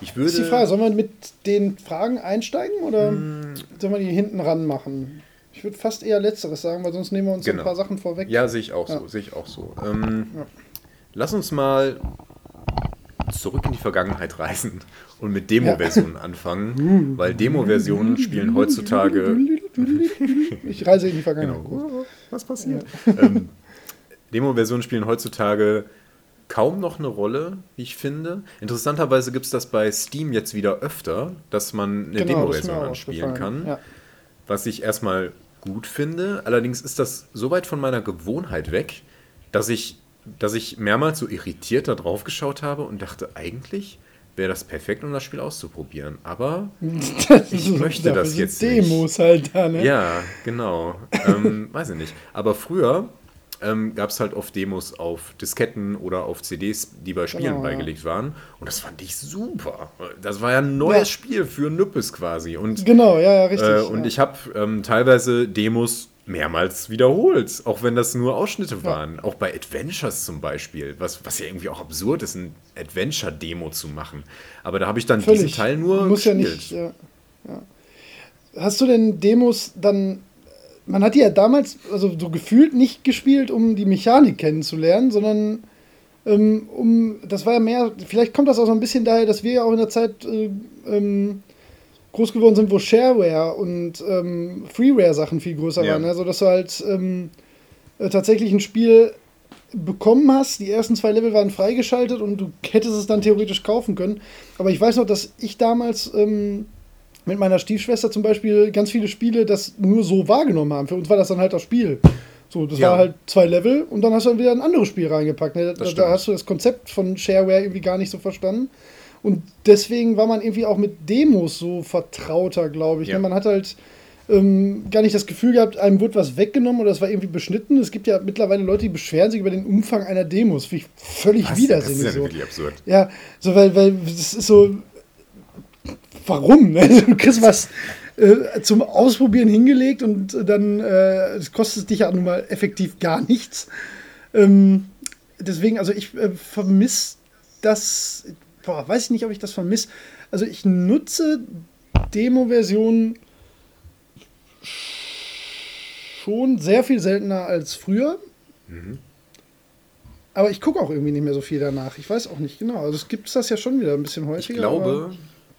Ich würde, ist die Frage, sollen wir mit den Fragen einsteigen oder mm, sollen wir die hinten ran machen? Ich würde fast eher Letzteres sagen, weil sonst nehmen wir uns genau. ein paar Sachen vorweg. Ja, sehe ich auch ja. so. Sehe ich auch so. Ähm, ja. Lass uns mal zurück in die Vergangenheit reisen und mit Demo-Versionen ja. anfangen, weil Demo-Versionen spielen heutzutage. ich reise in die Vergangenheit. Genau. Was passiert? Ähm, Demo-Versionen spielen heutzutage kaum noch eine Rolle, wie ich finde. Interessanterweise gibt es das bei Steam jetzt wieder öfter, dass man eine Genau, Demo-Version anspielen kann. Ja. Was ich erstmal gut finde. Allerdings ist das so weit von meiner Gewohnheit weg, dass ich, dass ich mehrmals so irritiert da drauf geschaut habe und dachte, eigentlich wäre das perfekt, um das Spiel auszuprobieren. Aber ich möchte das jetzt nicht. Demos halt da, ne? Ja, genau. ähm, weiß ich nicht. Aber früher ähm, gab es halt oft Demos auf Disketten oder auf CDs, die bei Spielen Genau, ja. beigelegt waren. Und das fand ich super. Das war ja ein neues Ja. Spiel für Nüppes quasi. Und, Genau, ja, ja, richtig. äh, und ja. ich habe ähm, teilweise Demos mehrmals wiederholt, auch wenn das nur Ausschnitte waren. Auch bei Adventures zum Beispiel, was, was ja irgendwie auch absurd ist, ein Adventure-Demo zu machen. Aber da habe ich dann Völlig. diesen Teil nur Muss ja gespielt. nicht. Ja, ja. Hast du denn Demos dann. Man hat die ja damals, also so gefühlt nicht gespielt, um die Mechanik kennenzulernen, sondern ähm, um. Das war ja mehr. Vielleicht kommt das auch so ein bisschen daher, dass wir ja auch in der Zeit äh, ähm, groß geworden sind, wo Shareware und ähm, Freeware-Sachen viel größer Ja. waren. Also, dass du halt ähm, äh, tatsächlich ein Spiel bekommen hast. Die ersten zwei Level waren freigeschaltet und du hättest es dann theoretisch kaufen können. Aber ich weiß noch, dass ich damals ähm, mit meiner Stiefschwester zum Beispiel ganz viele Spiele das nur so wahrgenommen haben. Für uns war das dann halt das Spiel. So, das Ja. war halt zwei Level und dann hast du dann wieder ein anderes Spiel reingepackt. Ne? Da, da hast du das Konzept von Shareware irgendwie gar nicht so verstanden. Und deswegen war man irgendwie auch mit Demos so vertrauter, glaube ich. Ja. Ne? Man hat halt ähm, gar nicht das Gefühl gehabt, einem wurde was weggenommen oder es war irgendwie beschnitten. Es gibt ja mittlerweile Leute, die beschweren sich über den Umfang einer Demos. Finde ich völlig Was? Das widersinnig. ist ja so. wirklich absurd. Ja, so weil, weil das ist so. Warum? Ne? Du kriegst was äh, zum Ausprobieren hingelegt und äh, dann äh, das kostet dich ja nun mal effektiv gar nichts. Ähm, deswegen, also ich äh, vermisse das. Boah, weiß ich nicht, ob ich das vermisse. Also ich nutze Demo-Versionen schon sehr viel seltener als früher. Aber ich gucke auch irgendwie nicht mehr so viel danach. Ich weiß auch nicht genau. Also es gibt das ja schon wieder ein bisschen Ich häufiger. glaube,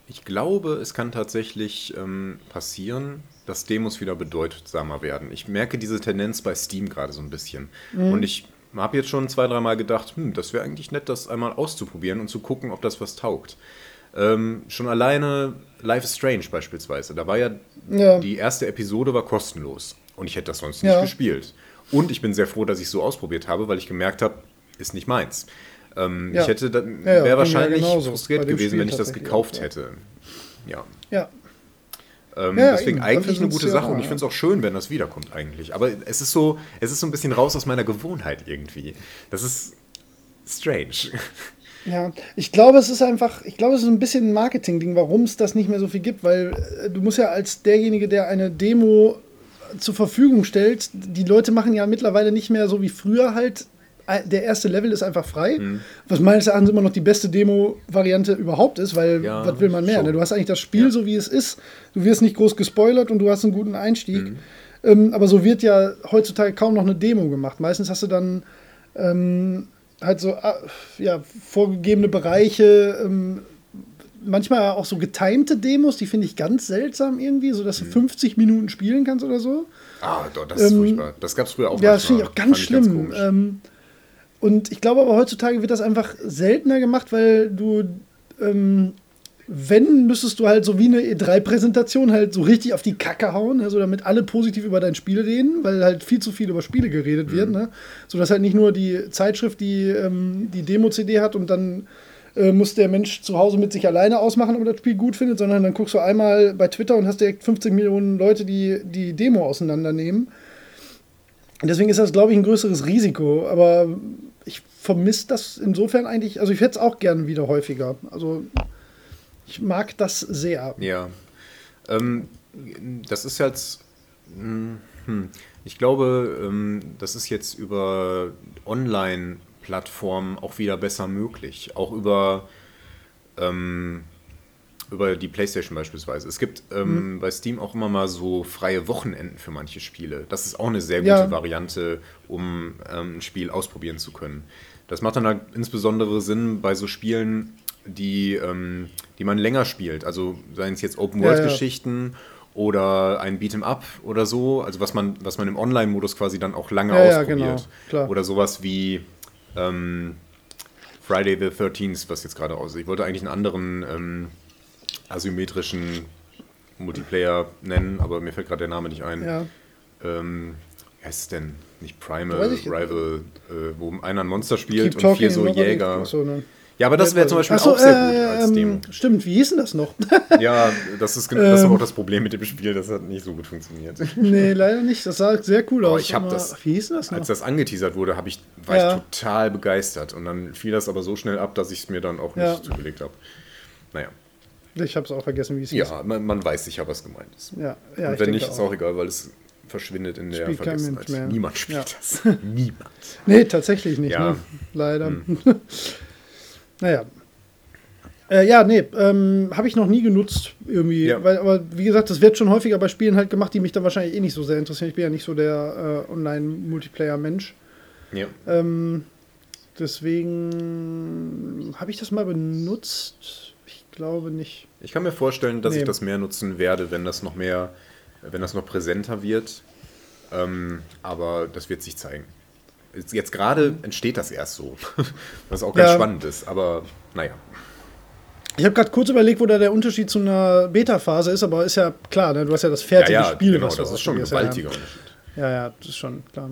ich glaube, es kann tatsächlich ähm, passieren, dass Demos wieder bedeutsamer werden. Ich merke diese Tendenz bei Steam gerade so ein bisschen. Mhm. Und ich habe jetzt schon zwei, dreimal gedacht, hm, das wäre eigentlich nett, das einmal auszuprobieren und zu gucken, ob das was taugt. Ähm, schon alleine Life is Strange beispielsweise. Da war ja, Ja. die erste Episode war kostenlos. Und ich hätte das sonst Ja. nicht gespielt. Und ich bin sehr froh, dass ich es so ausprobiert habe, weil ich gemerkt habe, ist nicht meins. Ähm, Ja. Ich hätte Ja, ja, wäre mir wahrscheinlich frustriert gewesen, Spiel wenn ich das gekauft ja. hätte. Ja. Ja, Ähm, Ja, deswegen eben. eigentlich eine gute ja Sache und ich ja. finde es auch schön, wenn das wiederkommt eigentlich. Aber es ist so, es ist so ein bisschen raus aus meiner Gewohnheit irgendwie. Das ist strange. ja. Ich glaube, es ist einfach, ich glaube, es ist ein bisschen ein Marketing-Ding, warum es das nicht mehr so viel gibt, weil äh, du musst ja als derjenige, der eine Demo zur Verfügung stellt, die Leute machen ja mittlerweile nicht mehr so wie früher halt. Äh, Der erste Level ist einfach frei, Mhm. was meines Erachtens immer noch die beste Demo-Variante überhaupt ist, weil Ja, was will man mehr? Ne? Du hast eigentlich das Spiel Ja. so wie es ist, du wirst nicht groß gespoilert und du hast einen guten Einstieg. Mhm. Ähm, aber so wird ja heutzutage kaum noch eine Demo gemacht. Meistens hast du dann ähm, halt so ah, ja, vorgegebene Bereiche, ähm, manchmal auch so getimte Demos, die finde ich ganz seltsam irgendwie, so Mhm. dass du 50 Minuten spielen kannst oder so. Ah, doch, das ist Ähm, furchtbar. Das gab es früher auch Ja, das finde ich auch ganz schlimm. komisch. Und ich glaube aber heutzutage wird das einfach seltener gemacht, weil du, ähm, wenn, müsstest du halt so wie eine E3-Präsentation halt so richtig auf die Kacke hauen, also damit alle positiv über dein Spiel reden, weil halt viel zu viel über Spiele geredet wird, ne? Sodass halt nicht nur die Zeitschrift die, ähm, die Demo-CD hat und dann äh, muss der Mensch zu Hause mit sich alleine ausmachen, ob er das Spiel gut findet, sondern dann guckst du einmal bei Twitter und hast direkt 15 Millionen Leute, die die Demo auseinandernehmen. Deswegen ist das, glaube ich, ein größeres Risiko. Aber ich vermisse das insofern eigentlich. Also, ich hätte es auch gerne wieder häufiger. Also, ich mag das sehr. Ja. Ähm, das ist jetzt. hm, Hm, ich glaube, ähm, das ist jetzt über Online-Plattformen auch wieder besser möglich. Auch über, ähm, über die PlayStation beispielsweise. Es gibt ähm, bei Steam auch immer mal so freie Wochenenden für manche Spiele. Das ist auch eine sehr gute Ja. Variante, um ähm, ein Spiel ausprobieren zu können. Das macht dann halt insbesondere Sinn bei so Spielen, die, ähm, die man länger spielt. Also seien es jetzt Ja, ja. Open-World-Geschichten oder ein Beat'em Up oder so, also was man, was man im Online-Modus quasi dann auch lange Ja, ja, ausprobiert. genau. Oder sowas wie, ähm, Friday the 13th, was jetzt gerade aus ist. Ich wollte eigentlich einen anderen ähm, asymmetrischen Multiplayer nennen, aber mir fällt gerade der Name nicht ein. Ja. Ähm, wie heißt es denn? Nicht Primal, Rival, äh, wo einer ein Monster spielt Keep und vier so Jäger. Achso, ne. Ja, aber das wäre zum Beispiel Achso, auch sehr gut äh, als ähm, Demo. Stimmt, wie hieß denn das noch? Ja, das ist, das ist Ähm. auch das Problem mit dem Spiel, das hat nicht so gut funktioniert. nee, leider nicht. Das sah sehr cool Aber aus. ich hab aber das- Wie hieß denn das noch? Als das angeteasert wurde, ich, war Ja. ich total begeistert. Und dann fiel das aber so schnell ab, dass ich es mir dann auch nicht Ja. zugelegt habe. Naja, Ich habe es auch vergessen, wie es hieß. ja, man, man weiß sicher, was gemeint ist. Ja, ja Und wenn nicht, ist auch egal, weil es verschwindet in der Spielt kein Vergessenheit. Niemand spielt Ja. das. Niemand. Nee, tatsächlich nicht. Ja. Hm. Ne? Leider. naja. Äh, ja, nee, ähm, habe ich noch nie genutzt irgendwie. Ja. Weil, aber wie gesagt, das wird schon häufiger bei Spielen halt gemacht, die mich dann wahrscheinlich eh nicht so sehr interessieren. Ich bin ja nicht so der äh, Online-Multiplayer-Mensch. Ja. Ähm, deswegen habe ich das mal benutzt. Ich glaube nicht. Ich kann mir vorstellen, dass Nee. ich das mehr nutzen werde, wenn das noch mehr, wenn das noch präsenter wird. Ähm, aber das wird sich zeigen. Jetzt- Jetzt gerade entsteht das erst so, was auch ganz Ja. spannend ist. Aber naja, Ich habe gerade kurz überlegt, wo da der Unterschied zu einer Beta-Phase ist, aber ist ja klar, ne? du hast ja das ja, fertige ja, Spiel, genau, das ist schon ein. Ja, ja. gewaltiger Unterschied. Ja, ja, das ist schon klar.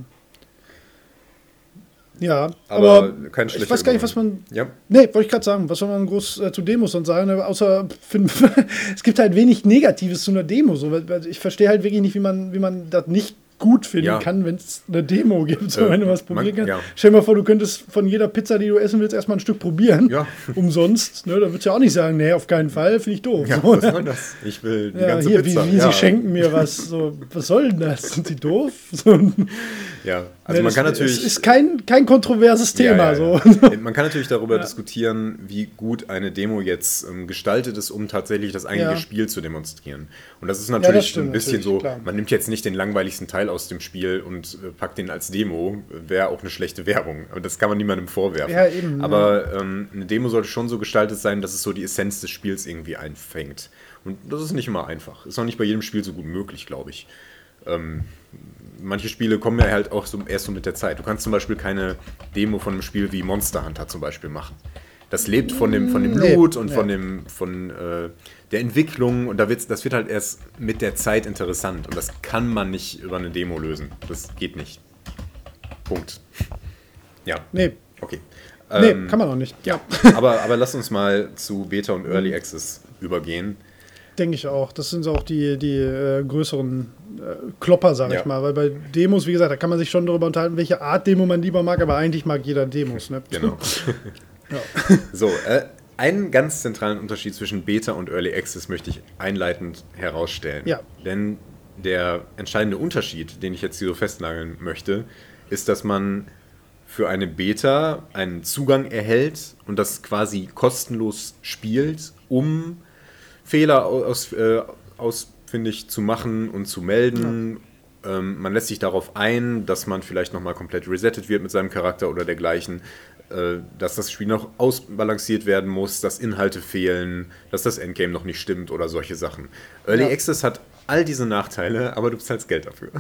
Ja, Aber aber, kein ich weiß gar nicht, was man. Ja, Nee, wollte ich gerade sagen, was soll man groß äh, zu Demos sonst sagen, ne? außer es gibt halt wenig Negatives zu einer Demo. So, ich verstehe halt wirklich nicht, wie man, wie man das nicht gut finden Ja. kann, wenn es eine Demo gibt, Äh, wenn du was man- probieren kannst. ja. Stell dir mal vor, du könntest von jeder Pizza, die du essen willst, erstmal ein Stück probieren. Ja. Umsonst. Ne? Da würdest du ja auch nicht sagen, nee, auf keinen Fall, finde ich doof. ja so, was soll das? Ich will die Ja, ganze hier, Pizza. wie, wie sie schenken mir was. So, was soll denn das? Sind sie doof? So, Ja, also man das, kann natürlich. Es ist kein, kein kontroverses Thema. So. ja. Man kann natürlich darüber diskutieren, wie gut eine Demo jetzt ähm, gestaltet ist, um tatsächlich das eigentliche. Spiel zu demonstrieren. Und das ist natürlich das stimmt ein bisschen so, klar. man nimmt jetzt nicht den langweiligsten Teil aus dem Spiel und äh, packt den als Demo, wäre auch eine schlechte Werbung. Aber das kann man niemandem vorwerfen. Ja, eben. Aber ähm, eine Demo sollte schon so gestaltet sein, dass es so die Essenz des Spiels irgendwie einfängt. Und das ist nicht immer einfach. Ist auch nicht bei jedem Spiel so gut möglich, glaube ich manche Spiele kommen ja halt auch so, erst so mit der Zeit. Du kannst zum Beispiel keine Demo von einem Spiel wie Monster Hunter zum Beispiel machen. Das lebt von dem, von dem Nee, Loot und nee. von, dem, von äh, der Entwicklung und da wird's, das wird halt erst mit der Zeit interessant und das kann man nicht über eine Demo lösen. Das geht nicht. Punkt. Ja, Nee, okay. nee Ähm, kann man auch nicht. Ja, aber, aber lass uns mal zu Beta und Early Access übergehen. Denke ich auch. Das sind so auch die, die äh, größeren äh, Klopper, sag Ja. ich mal. Weil bei Demos, wie gesagt, da kann man sich schon darüber unterhalten, welche Art Demo man lieber mag, aber eigentlich mag jeder Demos. Ne? Genau. Ja. So, äh, einen ganz zentralen Unterschied zwischen Beta und Early Access möchte ich einleitend herausstellen. Ja. Denn der entscheidende Unterschied, den ich jetzt hier so festnageln möchte, ist, dass man für eine Beta einen Zugang erhält und das quasi kostenlos spielt, um Fehler aus, äh, ausfindig zu machen und zu melden. Ähm, man lässt sich darauf ein, dass man vielleicht nochmal komplett resettet wird mit seinem Charakter oder dergleichen, dass das Spiel noch ausbalanciert werden muss, dass Inhalte fehlen, dass das Endgame noch nicht stimmt oder solche Sachen. Early Ja. Access hat all diese Nachteile, aber du bezahlst Geld dafür.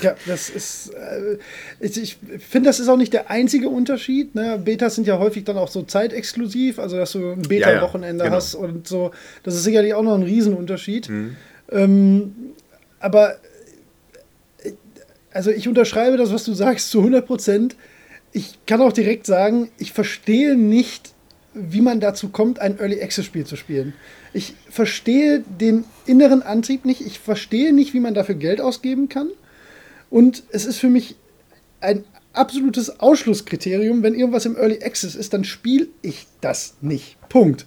Ja, das ist. Äh, ich ich finde, das ist auch nicht der einzige Unterschied. Ne? Betas sind ja häufig dann auch so zeitexklusiv, also dass du ein Beta-Wochenende genau. hast und so. Das ist sicherlich auch noch ein Riesenunterschied. Ähm, aber äh, also ich unterschreibe das, was du sagst, zu 100 Prozent. Ich kann auch direkt sagen, ich verstehe nicht, wie man dazu kommt, ein Early Access Spiel zu spielen. Ich verstehe den inneren Antrieb nicht. Ich verstehe nicht, wie man dafür Geld ausgeben kann. Und es ist für mich ein absolutes Ausschlusskriterium, wenn irgendwas im Early Access ist, dann spiele ich das nicht. Punkt.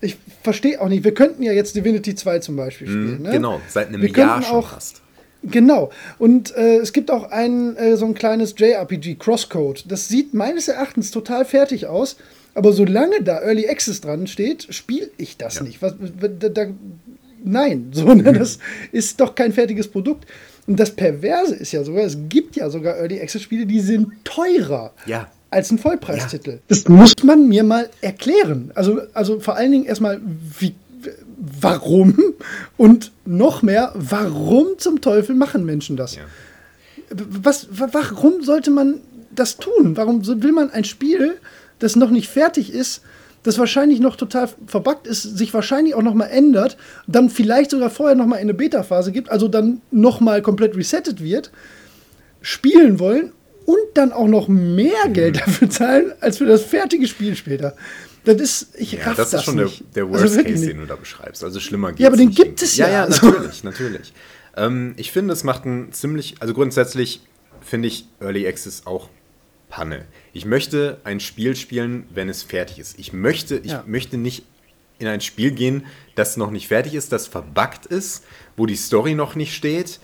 Ich verstehe auch nicht. Wir könnten ja jetzt Divinity 2 zum Beispiel spielen. Ne? Genau, seit einem Wir Jahr schon auch- fast. Genau. Und äh, es gibt auch ein äh, so ein kleines JRPG, Crosscode. Das sieht meines Erachtens total fertig aus. Aber solange da Early Access dran steht, spiele ich das Ja. nicht. Was, da, da, nein, so, ne, das ist doch kein fertiges Produkt. Und das Perverse ist ja sogar, es gibt ja sogar Early Access Spiele, die sind teurer Ja. als ein Vollpreistitel. Das muss man mir mal erklären. Also, also vor allen Dingen erstmal, wie, warum und noch mehr, warum zum Teufel machen Menschen das? Ja. Was, wa- warum sollte man das tun? Warum will man ein Spiel, das noch nicht fertig ist, das wahrscheinlich noch total verbuggt ist, sich wahrscheinlich auch noch mal ändert, dann vielleicht sogar vorher noch mal in eine Beta-Phase gibt, also dann noch mal komplett resettet wird, spielen wollen und dann auch noch mehr mhm. Geld dafür zahlen, als für das fertige Spiel später. Das ist, ich ja, raff das, das ist schon nicht. der, der also Worst also Case, den du da beschreibst. Also schlimmer geht Ja, aber den gibt es ja. Ja, ja, also. natürlich, natürlich. Ähm, ich finde, es macht ein ziemlich, also grundsätzlich finde ich Early Access auch Panne. Ich möchte ein Spiel spielen, wenn es fertig ist. Ich möchte, ich ja. möchte nicht in ein Spiel gehen, das noch nicht fertig ist, das verbuggt ist, wo die Story noch nicht steht,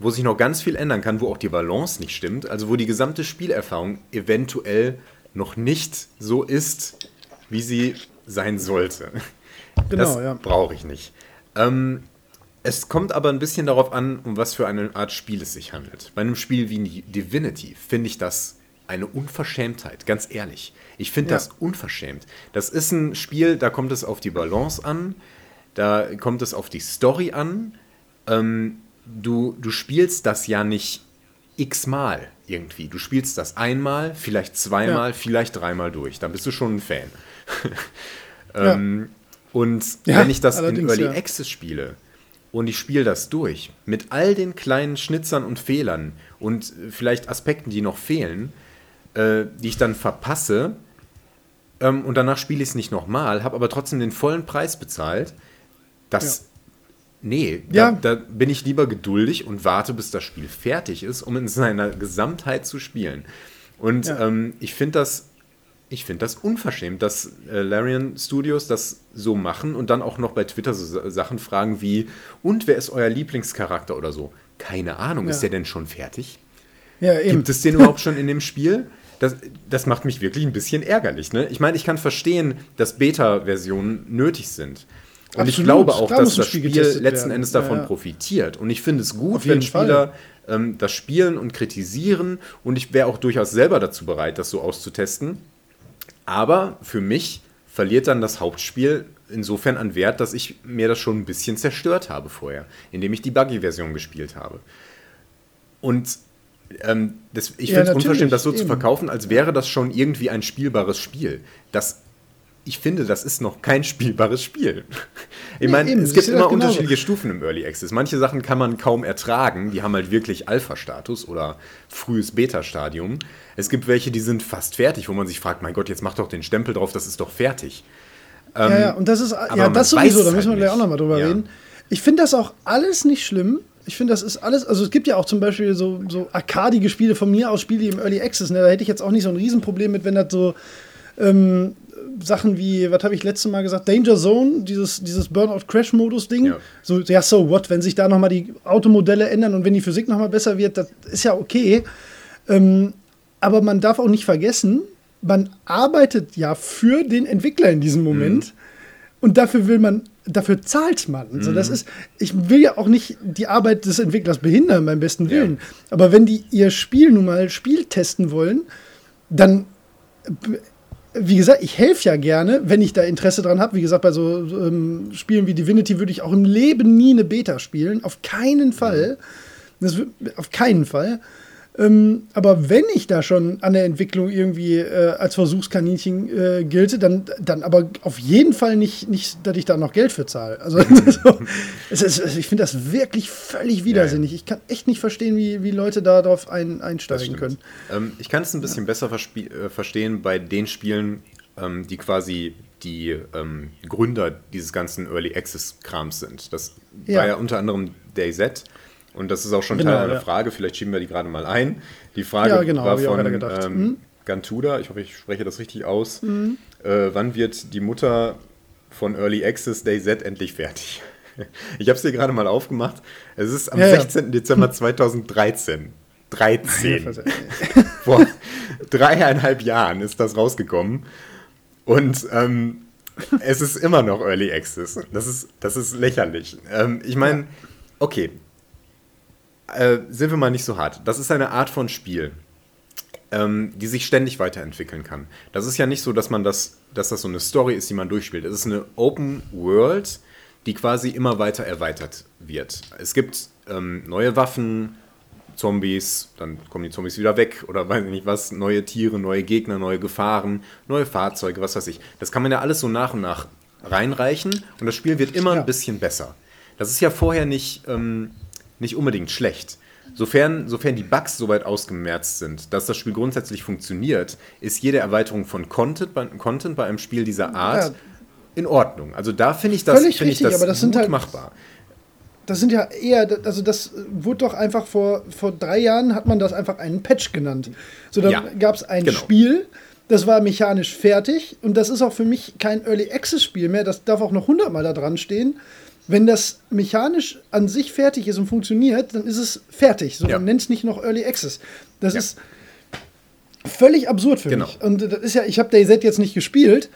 wo sich noch ganz viel ändern kann, wo auch die Balance nicht stimmt, also wo die gesamte Spielerfahrung eventuell noch nicht so ist, wie sie sein sollte. Genau, das ja. brauche ich nicht. Ähm, es kommt aber ein bisschen darauf an, um was für eine Art Spiel es sich handelt. Bei einem Spiel wie Divinity finde ich das eine Unverschämtheit, ganz ehrlich. Ich finde ja. das unverschämt. Das ist ein Spiel, da kommt es auf die Balance an, da kommt es auf die Story an. Ähm, du, du spielst das ja nicht x-mal irgendwie. Du spielst das einmal, vielleicht zweimal, ja. vielleicht dreimal durch. Dann bist du schon ein Fan. ähm, ja. Und wenn ich das in Early Access spiele, und ich spiele das durch mit all den kleinen Schnitzern und Fehlern und vielleicht Aspekten, die noch fehlen, äh, die ich dann verpasse ähm, und danach spiele ich es nicht nochmal, habe aber trotzdem den vollen Preis bezahlt. Das, ja. Nee, ja. Da, da, bin ich lieber geduldig und warte, bis das Spiel fertig ist, um in seiner Gesamtheit zu spielen. Und ja. ähm, ich finde das ich finde das unverschämt, dass äh, Larian Studios das so machen und dann auch noch bei Twitter so Sachen fragen wie, und wer ist euer Lieblingscharakter oder so? Keine Ahnung, ja. ist der denn schon fertig? Ja, eben. Gibt es den überhaupt schon in dem Spiel? Das, das macht mich wirklich ein bisschen ärgerlich. Ne? Ich meine, ich kann verstehen, dass Beta-Versionen nötig sind. Und Absolut. ich glaube auch, da dass das Spiel, letzten werden. Endes davon ja, ja. profitiert. Und ich finde es gut, wenn Spieler ähm, das spielen und kritisieren. Und ich wäre auch durchaus selber dazu bereit, das so auszutesten. Aber für mich verliert dann das Hauptspiel insofern an Wert, dass ich mir das schon ein bisschen zerstört habe vorher, indem ich die Buggy-Version gespielt habe. Und ähm, das, ich ja, finde es unverschämt, das so eben. zu verkaufen, als wäre das schon irgendwie ein spielbares Spiel. Das ich finde, das ist noch kein spielbares Spiel. Ich nee, meine, eben, es gibt immer unterschiedliche Stufen im Early Access. Manche Sachen kann man kaum ertragen, die haben halt wirklich Alpha-Status oder frühes Beta-Stadium. Es gibt welche, die sind fast fertig, wo man sich fragt, mein Gott, jetzt mach doch den Stempel drauf, das ist doch fertig. Ähm, ja, ja, und das ist, ja, das sowieso, da müssen wir halt gleich auch nochmal drüber ja. reden. Ich finde das auch alles nicht schlimm. Ich finde, das ist alles, also es gibt ja auch zum Beispiel so, so arkadige Spiele von mir aus, Spiele im Early Access, ne? da hätte ich jetzt auch nicht so ein Riesenproblem mit, wenn das so ähm, Sachen wie, was habe ich letztes Mal gesagt, Danger Zone, dieses, dieses Burnout-Crash-Modus-Ding. Ja. So, ja, so what, wenn sich da nochmal die Automodelle ändern und wenn die Physik nochmal besser wird, das ist ja okay. Ähm, aber man darf auch nicht vergessen, man arbeitet ja für den Entwickler in diesem Moment. Mhm. Und dafür will man, dafür zahlt man. Mhm. So, das ist, ich will ja auch nicht die Arbeit des Entwicklers behindern, beim besten Willen. Ja. Aber wenn die ihr Spiel nun mal Spiel testen wollen, dann wie gesagt, ich helfe ja gerne, wenn ich da Interesse dran habe. Wie gesagt, bei so ähm, Spielen wie Divinity würde ich auch im Leben nie eine Beta spielen. Auf keinen Fall. Das, auf keinen Fall. Ähm, aber wenn ich da schon an der Entwicklung irgendwie äh, als Versuchskaninchen äh, gilte, dann, dann aber auf jeden Fall nicht, nicht, dass ich da noch Geld für zahle. Also, so, ist, ich finde das wirklich völlig widersinnig. Ja, ja. Ich kann echt nicht verstehen, wie, wie Leute darauf ein, einsteigen können. Ähm, ich kann es ein bisschen ja. besser äh, verstehen bei den Spielen, ähm, die quasi die ähm, Gründer dieses ganzen Early Access Krams sind. Das war ja unter anderem DayZ und das ist auch schon genau, Teil einer ja. Frage, vielleicht schieben wir die gerade mal ein. Die Frage ja, genau, war von ähm, mhm. Gantuda, ich hoffe, ich spreche das richtig aus. Mhm. Äh, wann wird die Mutter von Early Access Day Z endlich fertig? Ich habe es dir gerade mal aufgemacht. Es ist am ja, 16. Dezember 2013. 13. Vor dreieinhalb Jahren ist das rausgekommen. Und ähm, es ist immer noch Early Access. Das ist, das ist lächerlich. Ähm, ich meine, okay, äh, sind wir mal nicht so hart. Das ist eine Art von Spiel, ähm, die sich ständig weiterentwickeln kann. Das ist ja nicht so, dass man das, dass das so eine Story ist, die man durchspielt. Es ist eine Open World, die quasi immer weiter erweitert wird. Es gibt ähm, neue Waffen, Zombies, dann kommen die Zombies wieder weg oder weiß ich nicht was, neue Tiere, neue Gegner, neue Gefahren, neue Fahrzeuge, was weiß ich. Das kann man ja alles so nach und nach reinreichen und das Spiel wird immer ja. ein bisschen besser. Das ist ja vorher nicht, ähm, nicht unbedingt schlecht. Sofern, sofern die Bugs soweit ausgemerzt sind, dass das Spiel grundsätzlich funktioniert, ist jede Erweiterung von Content bei, Content bei einem Spiel dieser Art ja. in Ordnung. Also da finde ich das, find richtig, ich das, aber das sind halt, machbar. Das sind ja eher, also das wurde doch einfach vor, vor drei Jahren hat man das einfach einen Patch genannt. So, dann ja, gab es ein genau. Spiel, das war mechanisch fertig und das ist auch für mich kein Early Access Spiel mehr, das darf auch noch hundertmal da dran stehen wenn das mechanisch an sich fertig ist und funktioniert, dann ist es fertig. So, ja. man nennt es nicht noch Early Access. Das ja. ist völlig absurd für genau. mich. Und das ist ja, ich habe DayZ jetzt nicht gespielt.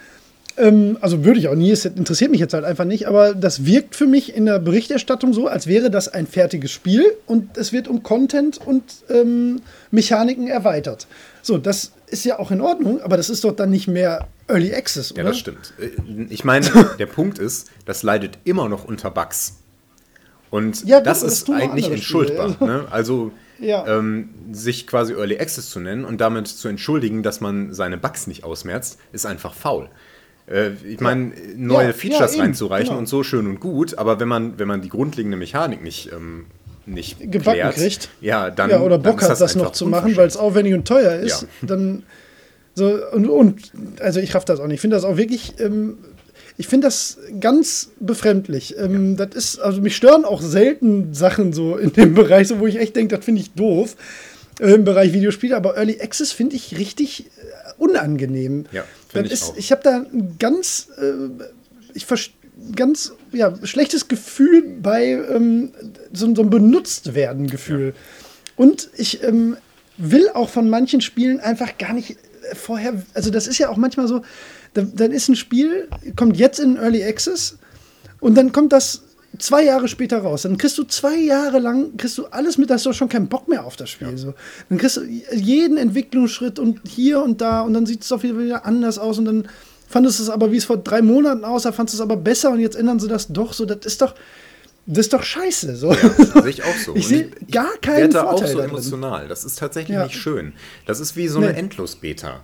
Ähm, also würde ich auch nie, es interessiert mich jetzt halt einfach nicht, aber das wirkt für mich in der Berichterstattung so, als wäre das ein fertiges Spiel und es wird um Content und ähm, Mechaniken erweitert. So, das ist ja auch in Ordnung, aber das ist doch dann nicht mehr Early Access, oder? Ja, das stimmt. Äh, ich meine, der Punkt ist, das leidet immer noch unter Bugs. Und ja, das, das ist eigentlich entschuldbar. Ne? Also ja. ähm, sich quasi Early Access zu nennen und damit zu entschuldigen, dass man seine Bugs nicht ausmerzt, ist einfach faul. Äh, ich meine, neue ja, Features reinzureichen genau. und so schön und gut, aber wenn man, wenn man die grundlegende Mechanik nicht ähm, nicht gebacken klärt, kriegt. Ja, dann. Ja, oder Bock hat, das, das noch zu machen, weil es aufwendig und teuer ist. Ja. Dann so, und, und, also ich raff das auch nicht. Ich finde das auch wirklich, ähm, ich finde das ganz befremdlich. Ähm, ja. Das ist, also mich stören auch selten Sachen so in dem Bereich, so, wo ich echt denke, das finde ich doof. Äh, Im Bereich Videospiele, aber Early Access finde ich richtig äh, unangenehm. Ja, finde ich ist, auch. Ich habe da ein ganz, äh, ich ganz ja, schlechtes Gefühl bei ähm, so, so einem Benutztwerden-Gefühl. Ja. Und ich ähm, will auch von manchen Spielen einfach gar nicht vorher, also das ist ja auch manchmal so, dann, dann ist ein Spiel, kommt jetzt in Early Access und dann kommt das zwei Jahre später raus. Dann kriegst du zwei Jahre lang, kriegst du alles mit, da hast du schon keinen Bock mehr auf das Spiel. Ja. So. Dann kriegst du jeden Entwicklungsschritt und hier und da und dann sieht es doch wieder anders aus und dann fandest du es aber, wie es vor drei Monaten aussah, fandest es aber besser und jetzt ändern sie das doch so. Das ist doch, das ist doch scheiße. So. Ja, sehe ich auch so. ich sehe gar keinen Vorteil auch so emotional. Das ist tatsächlich ja. nicht schön. Das ist wie so eine nee. Endlos-Beta.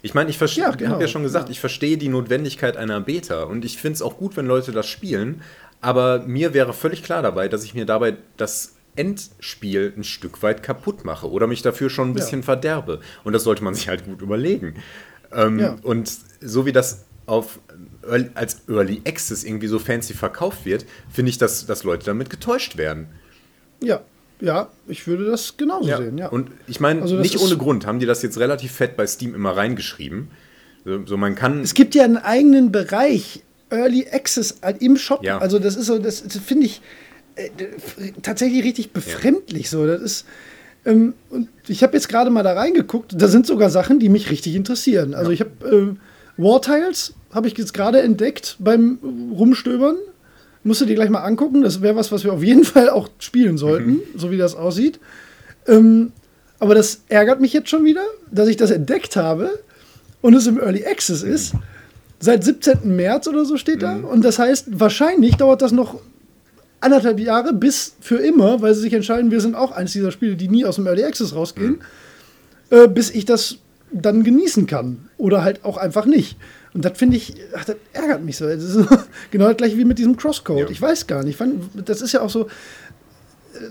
Ich meine, ich ja, genau. habe ja schon gesagt, ja. ich verstehe die Notwendigkeit einer Beta und ich finde es auch gut, wenn Leute das spielen. Aber mir wäre völlig klar dabei, dass ich mir dabei das Endspiel ein Stück weit kaputt mache oder mich dafür schon ein bisschen verderbe. Und das sollte man sich halt gut überlegen. Ähm, und so wie das auf als Early Access irgendwie so fancy verkauft wird, finde ich, dass, dass Leute damit getäuscht werden. Ja, ja, ich würde das genauso ja. sehen, ja. Und ich meine, also nicht ohne Grund haben die das jetzt relativ fett bei Steam immer reingeschrieben. So, so, man kann. Es gibt ja einen eigenen Bereich, Early Access im Shop. Ja. Also das ist so, das, das finde ich äh, tatsächlich richtig befremdlich. Ja. So, das ist. Ähm, und ich habe jetzt gerade mal da reingeguckt. Da sind sogar Sachen, die mich richtig interessieren. Also ich habe äh, War Tiles habe ich jetzt gerade entdeckt beim Rumstöbern. Musst du dir gleich mal angucken. Das wäre was, was wir auf jeden Fall auch spielen sollten, mhm. so wie das aussieht. Ähm, aber das ärgert mich jetzt schon wieder, dass ich das entdeckt habe und es im Early Access ist. Seit 17. März oder so steht da. Mhm. Und das heißt, wahrscheinlich dauert das noch anderthalb Jahre bis für immer, weil sie sich entscheiden, wir sind auch eines dieser Spiele, die nie aus dem Early Access rausgehen, mhm. äh, bis ich das dann genießen kann. Oder halt auch einfach nicht. Und das finde ich, ach, das ärgert mich so. Das ist genau das gleiche wie mit diesem Crosscode. Ja. Ich weiß gar nicht. Das ist ja auch so.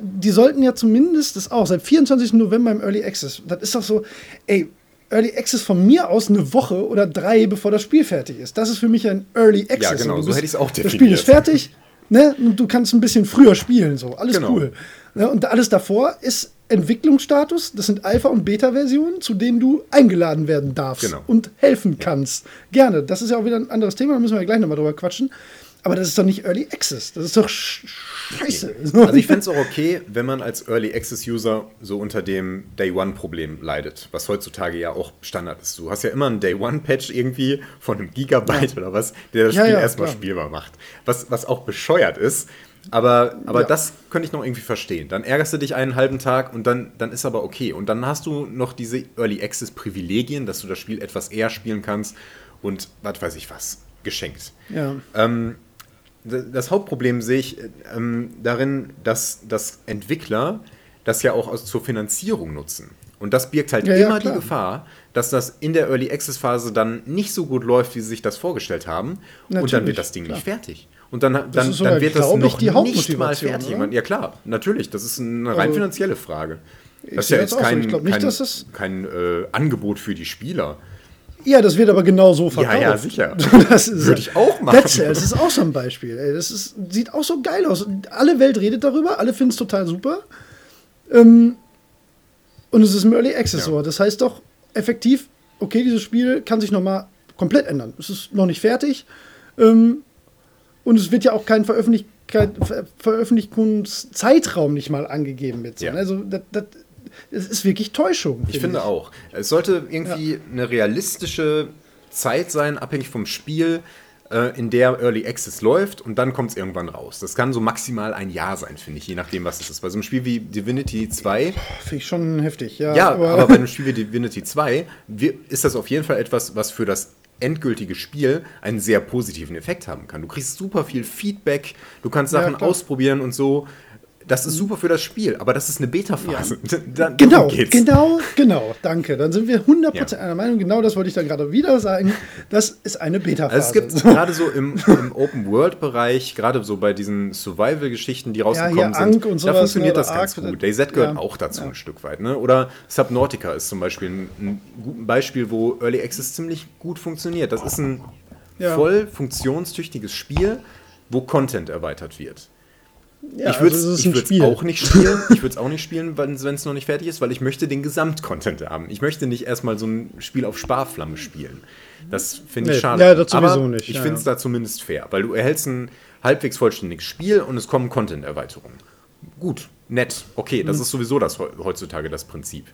Die sollten ja zumindest das auch seit 24. November im Early Access. Das ist doch so, ey, Early Access von mir aus eine Woche oder drei, bevor das Spiel fertig ist. Das ist für mich ein Early Access. Ja, genau, so hätte ich es auch definiert. Das Spiel ist fertig, ne? Und du kannst ein bisschen früher spielen, so. Alles genau. cool. Ne? Und alles davor ist Entwicklungsstatus, das sind Alpha- und Beta-Versionen, zu denen du eingeladen werden darfst genau. und helfen kannst. Gerne. Das ist ja auch wieder ein anderes Thema, da müssen wir ja gleich nochmal drüber quatschen. Aber das ist doch nicht Early Access. Das ist doch scheiße. Also ich fände es auch okay, wenn man als Early Access-User so unter dem Day One-Problem leidet, was heutzutage ja auch Standard ist. Du hast ja immer einen Day One-Patch irgendwie von einem Gigabyte ja. oder was, der das Spiel ja, ja, erstmal klar. spielbar macht. Was, was auch bescheuert ist, aber, aber ja. das könnte ich noch irgendwie verstehen. Dann ärgerst du dich einen halben Tag und dann, dann ist aber okay. Und dann hast du noch diese Early Access Privilegien, dass du das Spiel etwas eher spielen kannst und was weiß ich was, geschenkt. Ja. Ähm, das Hauptproblem sehe ich ähm, darin, dass, dass Entwickler das ja auch aus, zur Finanzierung nutzen. Und das birgt halt Ja, ja, immer klar. die Gefahr, dass das in der Early Access Phase dann nicht so gut läuft, wie sie sich das vorgestellt haben. und dann Natürlich, wird das Ding klar. nicht fertig. Und dann, dann, sogar, dann wird das noch die nicht mal fertig. oder? Ja klar, natürlich. Das ist eine rein Also, finanzielle Frage. Das ist ja jetzt so. kein, glaub nicht, kein, kein äh, Angebot für die Spieler. Ja, das wird aber genau so verkauft. ja, sicher. Das ist, Würde ich auch machen. Cells ist auch so ein Beispiel. Ey, das ist, sieht auch so geil aus. Alle Welt redet darüber, alle finden es total super. Ähm, und es ist im Early Access Ja. Das heißt doch effektiv, okay, dieses Spiel kann sich nochmal komplett ändern. Es ist noch nicht fertig. Ähm, und es wird ja auch kein Veröffentlichkeit, Ver Veröffentlichungszeitraum nicht mal angegeben jetzt. Ja. Also das, das, es ist wirklich Täuschung. Ich finde auch. Es sollte irgendwie eine realistische Zeit sein, abhängig vom Spiel, äh, in der Early Access läuft und dann kommt es irgendwann raus. Das kann so maximal ein Jahr sein, finde ich, je nachdem, was es ist. Bei so einem Spiel wie Divinity 2, Finde ich schon heftig, ja. ja, aber, bei einem Spiel wie Divinity 2 wir- ist das auf jeden Fall etwas, was für das endgültige Spiel einen sehr positiven Effekt haben kann. Du kriegst super viel Feedback, du kannst Ja, Sachen klar. ausprobieren und so. Das ist super für das Spiel, aber das ist eine Beta-Phase. Darum Genau, geht's. genau, genau, danke. Dann sind wir 100% Ja. einer Meinung. Genau das wollte ich dann gerade wieder sagen. Das ist eine Beta-Phase. Also es gibt gerade so im, im Open-World-Bereich, gerade so bei diesen Survival-Geschichten, die rausgekommen Ankh sind, und da sowas, funktioniert ne, das ganz Ark, gut. DayZ gehört ja. auch dazu Ja. ein Stück weit. Ne? Oder Subnautica ist zum Beispiel ein, ein gutes Beispiel, wo Early Access ziemlich gut funktioniert. Das ist ein Ja. voll funktionstüchtiges Spiel, wo Content erweitert wird. Ja, ich würde also es auch nicht spielen. Ich würde es auch nicht spielen, wenn es noch nicht fertig ist, weil ich möchte den Gesamtcontent haben. Ich möchte nicht erstmal so ein Spiel auf Sparflamme spielen. Das finde ich Nee, schade. ja, das sowieso Aber nicht, ich ja, finde es ja. da zumindest fair, weil du erhältst ein halbwegs vollständiges Spiel und es kommen Content-Erweiterungen. Gut, nett, okay, das ist sowieso das heu- heutzutage das Prinzip.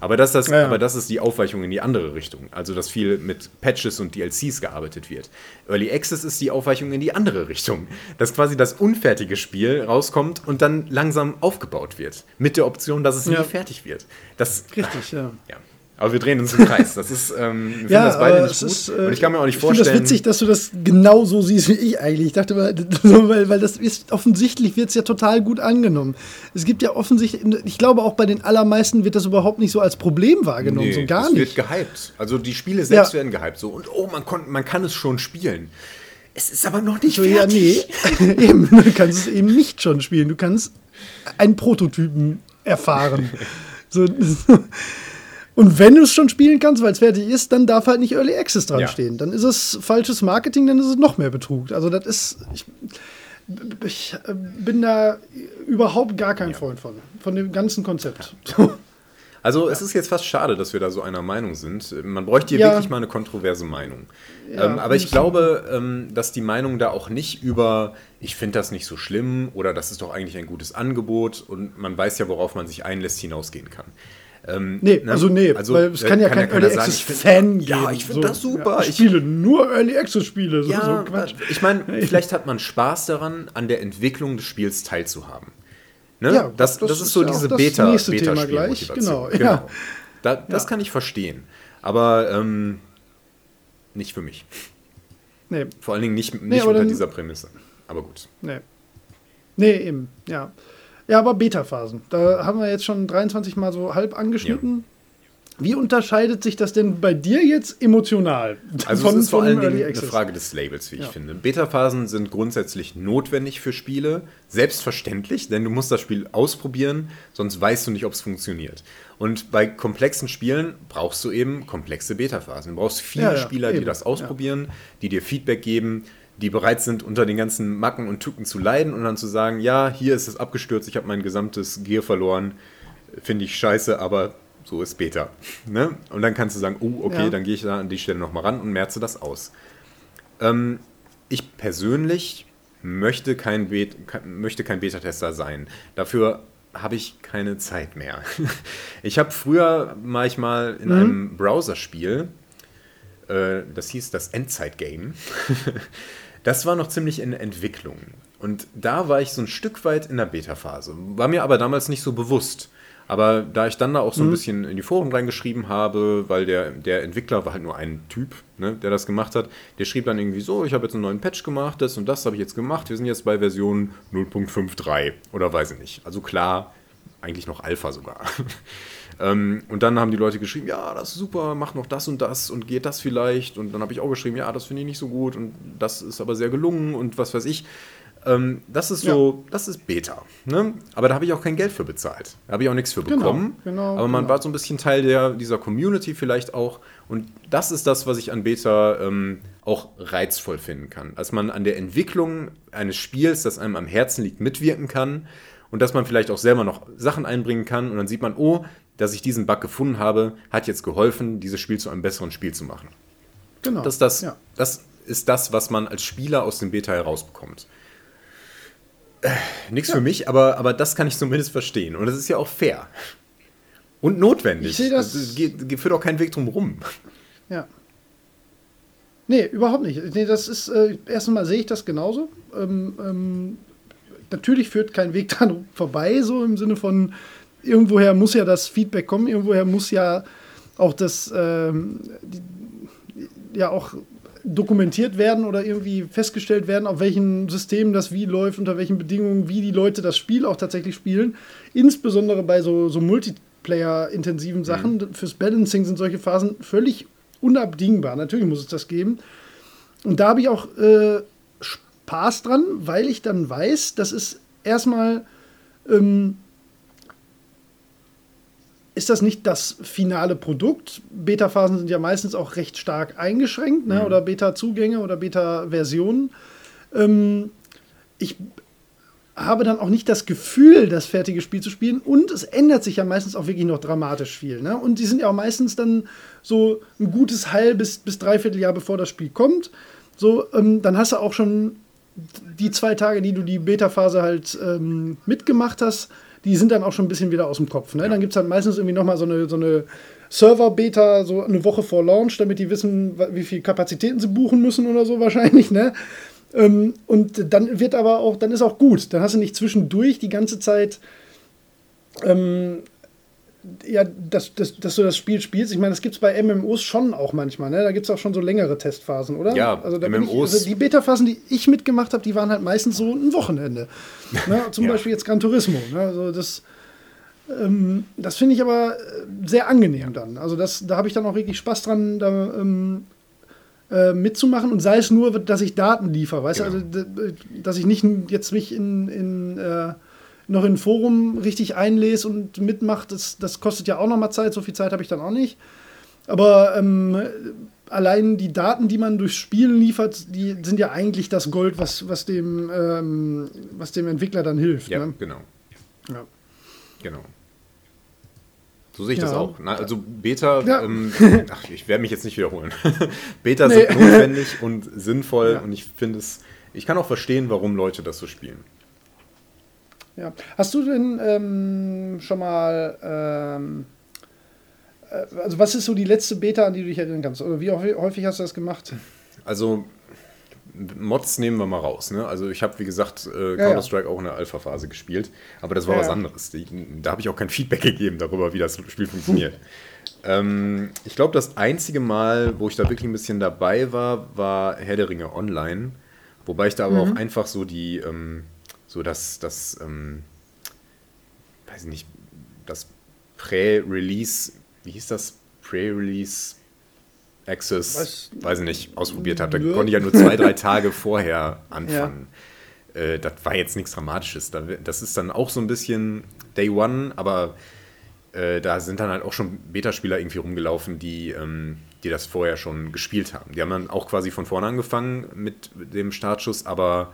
Aber das, das. Ja, ja. aber das ist die Aufweichung in die andere Richtung. Also, dass viel mit Patches und DLCs gearbeitet wird. Early Access ist die Aufweichung in die andere Richtung. Dass quasi das unfertige Spiel rauskommt und dann langsam aufgebaut wird. Mit der Option, dass es Ja. nie fertig wird. Das, Richtig, ja. ja. Aber wir drehen uns im Kreis. Das ist, ähm, wir finden Ja, das beide nicht es gut. ist, äh, und ich kann mir auch nicht ich finde vorstellen. das witzig, dass du das genau so siehst wie ich eigentlich. Ich dachte mal, weil, weil das ist offensichtlich wird es ja total gut angenommen. Es gibt ja offensichtlich, ich glaube auch bei den allermeisten wird das überhaupt nicht so als Problem wahrgenommen, Nee, so gar es nicht. wird gehypt. Also die Spiele selbst Ja. werden gehypt. So, und oh, man, kon, man kann es schon spielen. Es ist aber noch nicht So, ja, nee, eben, du kannst es eben nicht schon spielen. Du kannst einen Prototypen erfahren. so, und wenn du es schon spielen kannst, weil es fertig ist, dann darf halt nicht Early Access dran Ja. stehen. Dann ist es falsches Marketing, dann ist es noch mehr Betrug. Also das ist, ich, ich äh, bin da überhaupt gar kein Freund von, von dem ganzen Konzept. Also es ist jetzt fast schade, dass wir da so einer Meinung sind. Man bräuchte hier Ja. wirklich mal eine kontroverse Meinung. Ja, ähm, aber ich glaube, ähm, dass die Meinung da auch nicht über, ich finde das nicht so schlimm oder das ist doch eigentlich ein gutes Angebot und man weiß ja, worauf man sich einlässt, hinausgehen kann. Ähm, Nee, ne? also nee, weil es äh, kann ja kein keiner Early sagen, Access find- Fan geben. Ja, ich finde das super. Ja, ich spiele nur Early Access Spiele. So, Ja, so Quatsch. ich meine, vielleicht hat man Spaß daran, an der Entwicklung des Spiels teilzuhaben. Ne? Ja, das, das das, ist so diese Beta, Beta Thema gleich. Spielmotivation. Genau, ja. Da, das Ja. kann ich verstehen. Aber ähm, nicht für mich. Nee, Vor allen Dingen nicht, nicht aber unter dann- dieser Prämisse. Aber gut. nee. Nee, eben, ja. Ja, aber Beta-Phasen. Da haben wir jetzt schon 23 Mal so halb angeschnitten. Wie unterscheidet sich das denn bei dir jetzt emotional? Also es ist vor allen Dingen eine? Frage des Labels, wie ich Ja. finde. Beta-Phasen sind grundsätzlich notwendig für Spiele, selbstverständlich, denn du musst das Spiel ausprobieren, sonst weißt du nicht, ob es funktioniert. Und bei komplexen Spielen brauchst du eben komplexe Beta-Phasen. Du brauchst viele Ja, ja, Spieler, die eben, das ausprobieren, die dir Feedback geben, die bereit sind, unter den ganzen Macken und Tücken zu leiden und dann zu sagen, ja, hier ist es abgestürzt, ich habe mein gesamtes Gear verloren, finde ich scheiße, aber so ist Beta. Ne? Und dann kannst du sagen, oh, okay, Ja. dann gehe ich da an die Stelle nochmal ran und merze das aus. Ähm, ich persönlich möchte kein, Bet möchte kein Beta-Tester sein. Dafür habe ich keine Zeit mehr. Ich habe früher manchmal in einem Browserspiel, äh, das hieß das Endzeit-Game, das war noch ziemlich in Entwicklung. Und da war ich so ein Stück weit in der Beta-Phase. War mir aber damals nicht so bewusst. Aber da ich dann da auch so ein bisschen in die Foren reingeschrieben habe, weil der, der Entwickler war halt nur ein Typ, ne, der das gemacht hat, der schrieb dann irgendwie so, ich habe jetzt einen neuen Patch gemacht, das und das habe ich jetzt gemacht, wir sind jetzt bei Version 0.53 oder weiß ich nicht. Also klar, eigentlich noch Alpha sogar. ähm, und dann haben die Leute geschrieben, ja, das ist super, mach noch das und das und geht das vielleicht. Und dann habe ich auch geschrieben, ja, das finde ich nicht so gut und das ist aber sehr gelungen und was weiß ich. Ähm, das ist so, ja. das ist Beta. Ne? Aber da habe ich auch kein Geld für bezahlt. Da habe ich auch nichts für genau, bekommen. Genau, aber man genau. war so ein bisschen Teil der, dieser Community vielleicht auch. Und das ist das, was ich an Beta ähm, auch reizvoll finden kann. Dass man an der Entwicklung eines Spiels, das einem am Herzen liegt, mitwirken kann. Und dass man vielleicht auch selber noch Sachen einbringen kann. Und dann sieht man, oh, dass ich diesen Bug gefunden habe, hat jetzt geholfen, dieses Spiel zu einem besseren Spiel zu machen. Genau. Das, das, ja. das ist das, was man als Spieler aus dem Beta herausbekommt. Äh, nichts ja. für mich, aber, aber das kann ich zumindest verstehen. Und das ist ja auch fair. Und notwendig. Ich sehe das. Es führt auch keinen Weg drum rum. Ja. Nee, überhaupt nicht. Nee, das ist, äh, erstmal sehe ich das genauso. Ähm, ähm, natürlich führt kein Weg daran vorbei, so im Sinne von, irgendwoher muss ja das Feedback kommen, irgendwoher muss ja auch das, ähm, die, ja auch dokumentiert werden oder irgendwie festgestellt werden, auf welchen Systemen das wie läuft, unter welchen Bedingungen, wie die Leute das Spiel auch tatsächlich spielen. Insbesondere bei so, so Multiplayer-intensiven Sachen. Mhm. Fürs Balancing sind solche Phasen völlig unabdingbar. Natürlich muss es das geben. Und da habe ich auch äh, Spaß dran, weil ich dann weiß, das ist erstmal ähm, ist das nicht das finale Produkt. Beta-Phasen sind ja meistens auch recht stark eingeschränkt, ne? Mhm. oder Beta-Zugänge oder Beta-Versionen. Ähm, ich habe dann auch nicht das Gefühl, das fertige Spiel zu spielen. Und es ändert sich ja meistens auch wirklich noch dramatisch viel. Ne? Und die sind ja auch meistens dann so ein gutes halbes bis dreiviertel Jahr bevor das Spiel kommt. So, ähm, dann hast du auch schon die zwei Tage, die du die Beta-Phase halt ähm, mitgemacht hast, die sind dann auch schon ein bisschen wieder aus dem Kopf. Ne? Ja. Dann gibt es dann meistens irgendwie nochmal so eine, so eine Server-Beta, so eine Woche vor Launch, damit die wissen, wie viel Kapazitäten sie buchen müssen oder so wahrscheinlich. Ne? Ähm, und dann wird aber auch, dann ist auch gut. Dann hast du nicht zwischendurch die ganze Zeit ähm, ja, dass, dass, dass du das Spiel spielst. Ich meine, das gibt es bei MMOs schon auch manchmal. Ne? Da gibt es auch schon so längere Testphasen, oder? Ja, also, MMOs. Ich, also die Beta-Phasen, die ich mitgemacht habe, die waren halt meistens so ein Wochenende. ne? Zum ja. Beispiel jetzt Gran Turismo. Ne? Also das, ähm, das finde ich aber äh, sehr angenehm dann. Also das, da habe ich dann auch wirklich Spaß dran, da ähm, äh, mitzumachen und sei es nur, dass ich Daten liefere. Weißt genau. du, also dass ich nicht jetzt mich in, in äh, noch in ein Forum richtig einlese und mitmacht, das, das kostet ja auch noch mal Zeit. So viel Zeit habe ich dann auch nicht. Aber ähm, allein die Daten, die man durchs Spielen liefert, die sind ja eigentlich das Gold, was, was, dem, ähm, was dem Entwickler dann hilft. Ja, ne? genau. Ja. Genau. So sehe ich ja. das auch. Na, also Beta, ja. ähm, ach, ich werde mich jetzt nicht wiederholen. Beta nee. sind notwendig und sinnvoll ja. und ich finde es, ich kann auch verstehen, warum Leute das so spielen. Ja. Hast du denn ähm, schon mal, ähm, äh, also was ist so die letzte Beta, an die du dich erinnern kannst? Oder wie häufig hast du das gemacht? Also Mods nehmen wir mal raus. Ne? Also ich habe, wie gesagt, äh, Counter-Strike ja, ja. auch in der Alpha-Phase gespielt, aber das war ja, was anderes. Die, da habe ich auch kein Feedback gegeben darüber, wie das Spiel funktioniert. ähm, ich glaube, das einzige Mal, wo ich da wirklich ein bisschen dabei war, war Herr der Ringe Online. Wobei ich da aber mhm. auch einfach so die, ähm, so dass das, ähm, weiß ich nicht, das Prä-Release, wie hieß das? Prä-Release Access, Was? weiß ich nicht, ausprobiert habe. Da konnte ich ja nur zwei, drei Tage vorher anfangen. Ja. Äh, das war jetzt nichts Dramatisches. Das ist dann auch so ein bisschen Day One, aber äh, da sind dann halt auch schon Beta-Spieler irgendwie rumgelaufen, die, ähm, die das vorher schon gespielt haben. Die haben dann auch quasi von vorne angefangen mit dem Startschuss, aber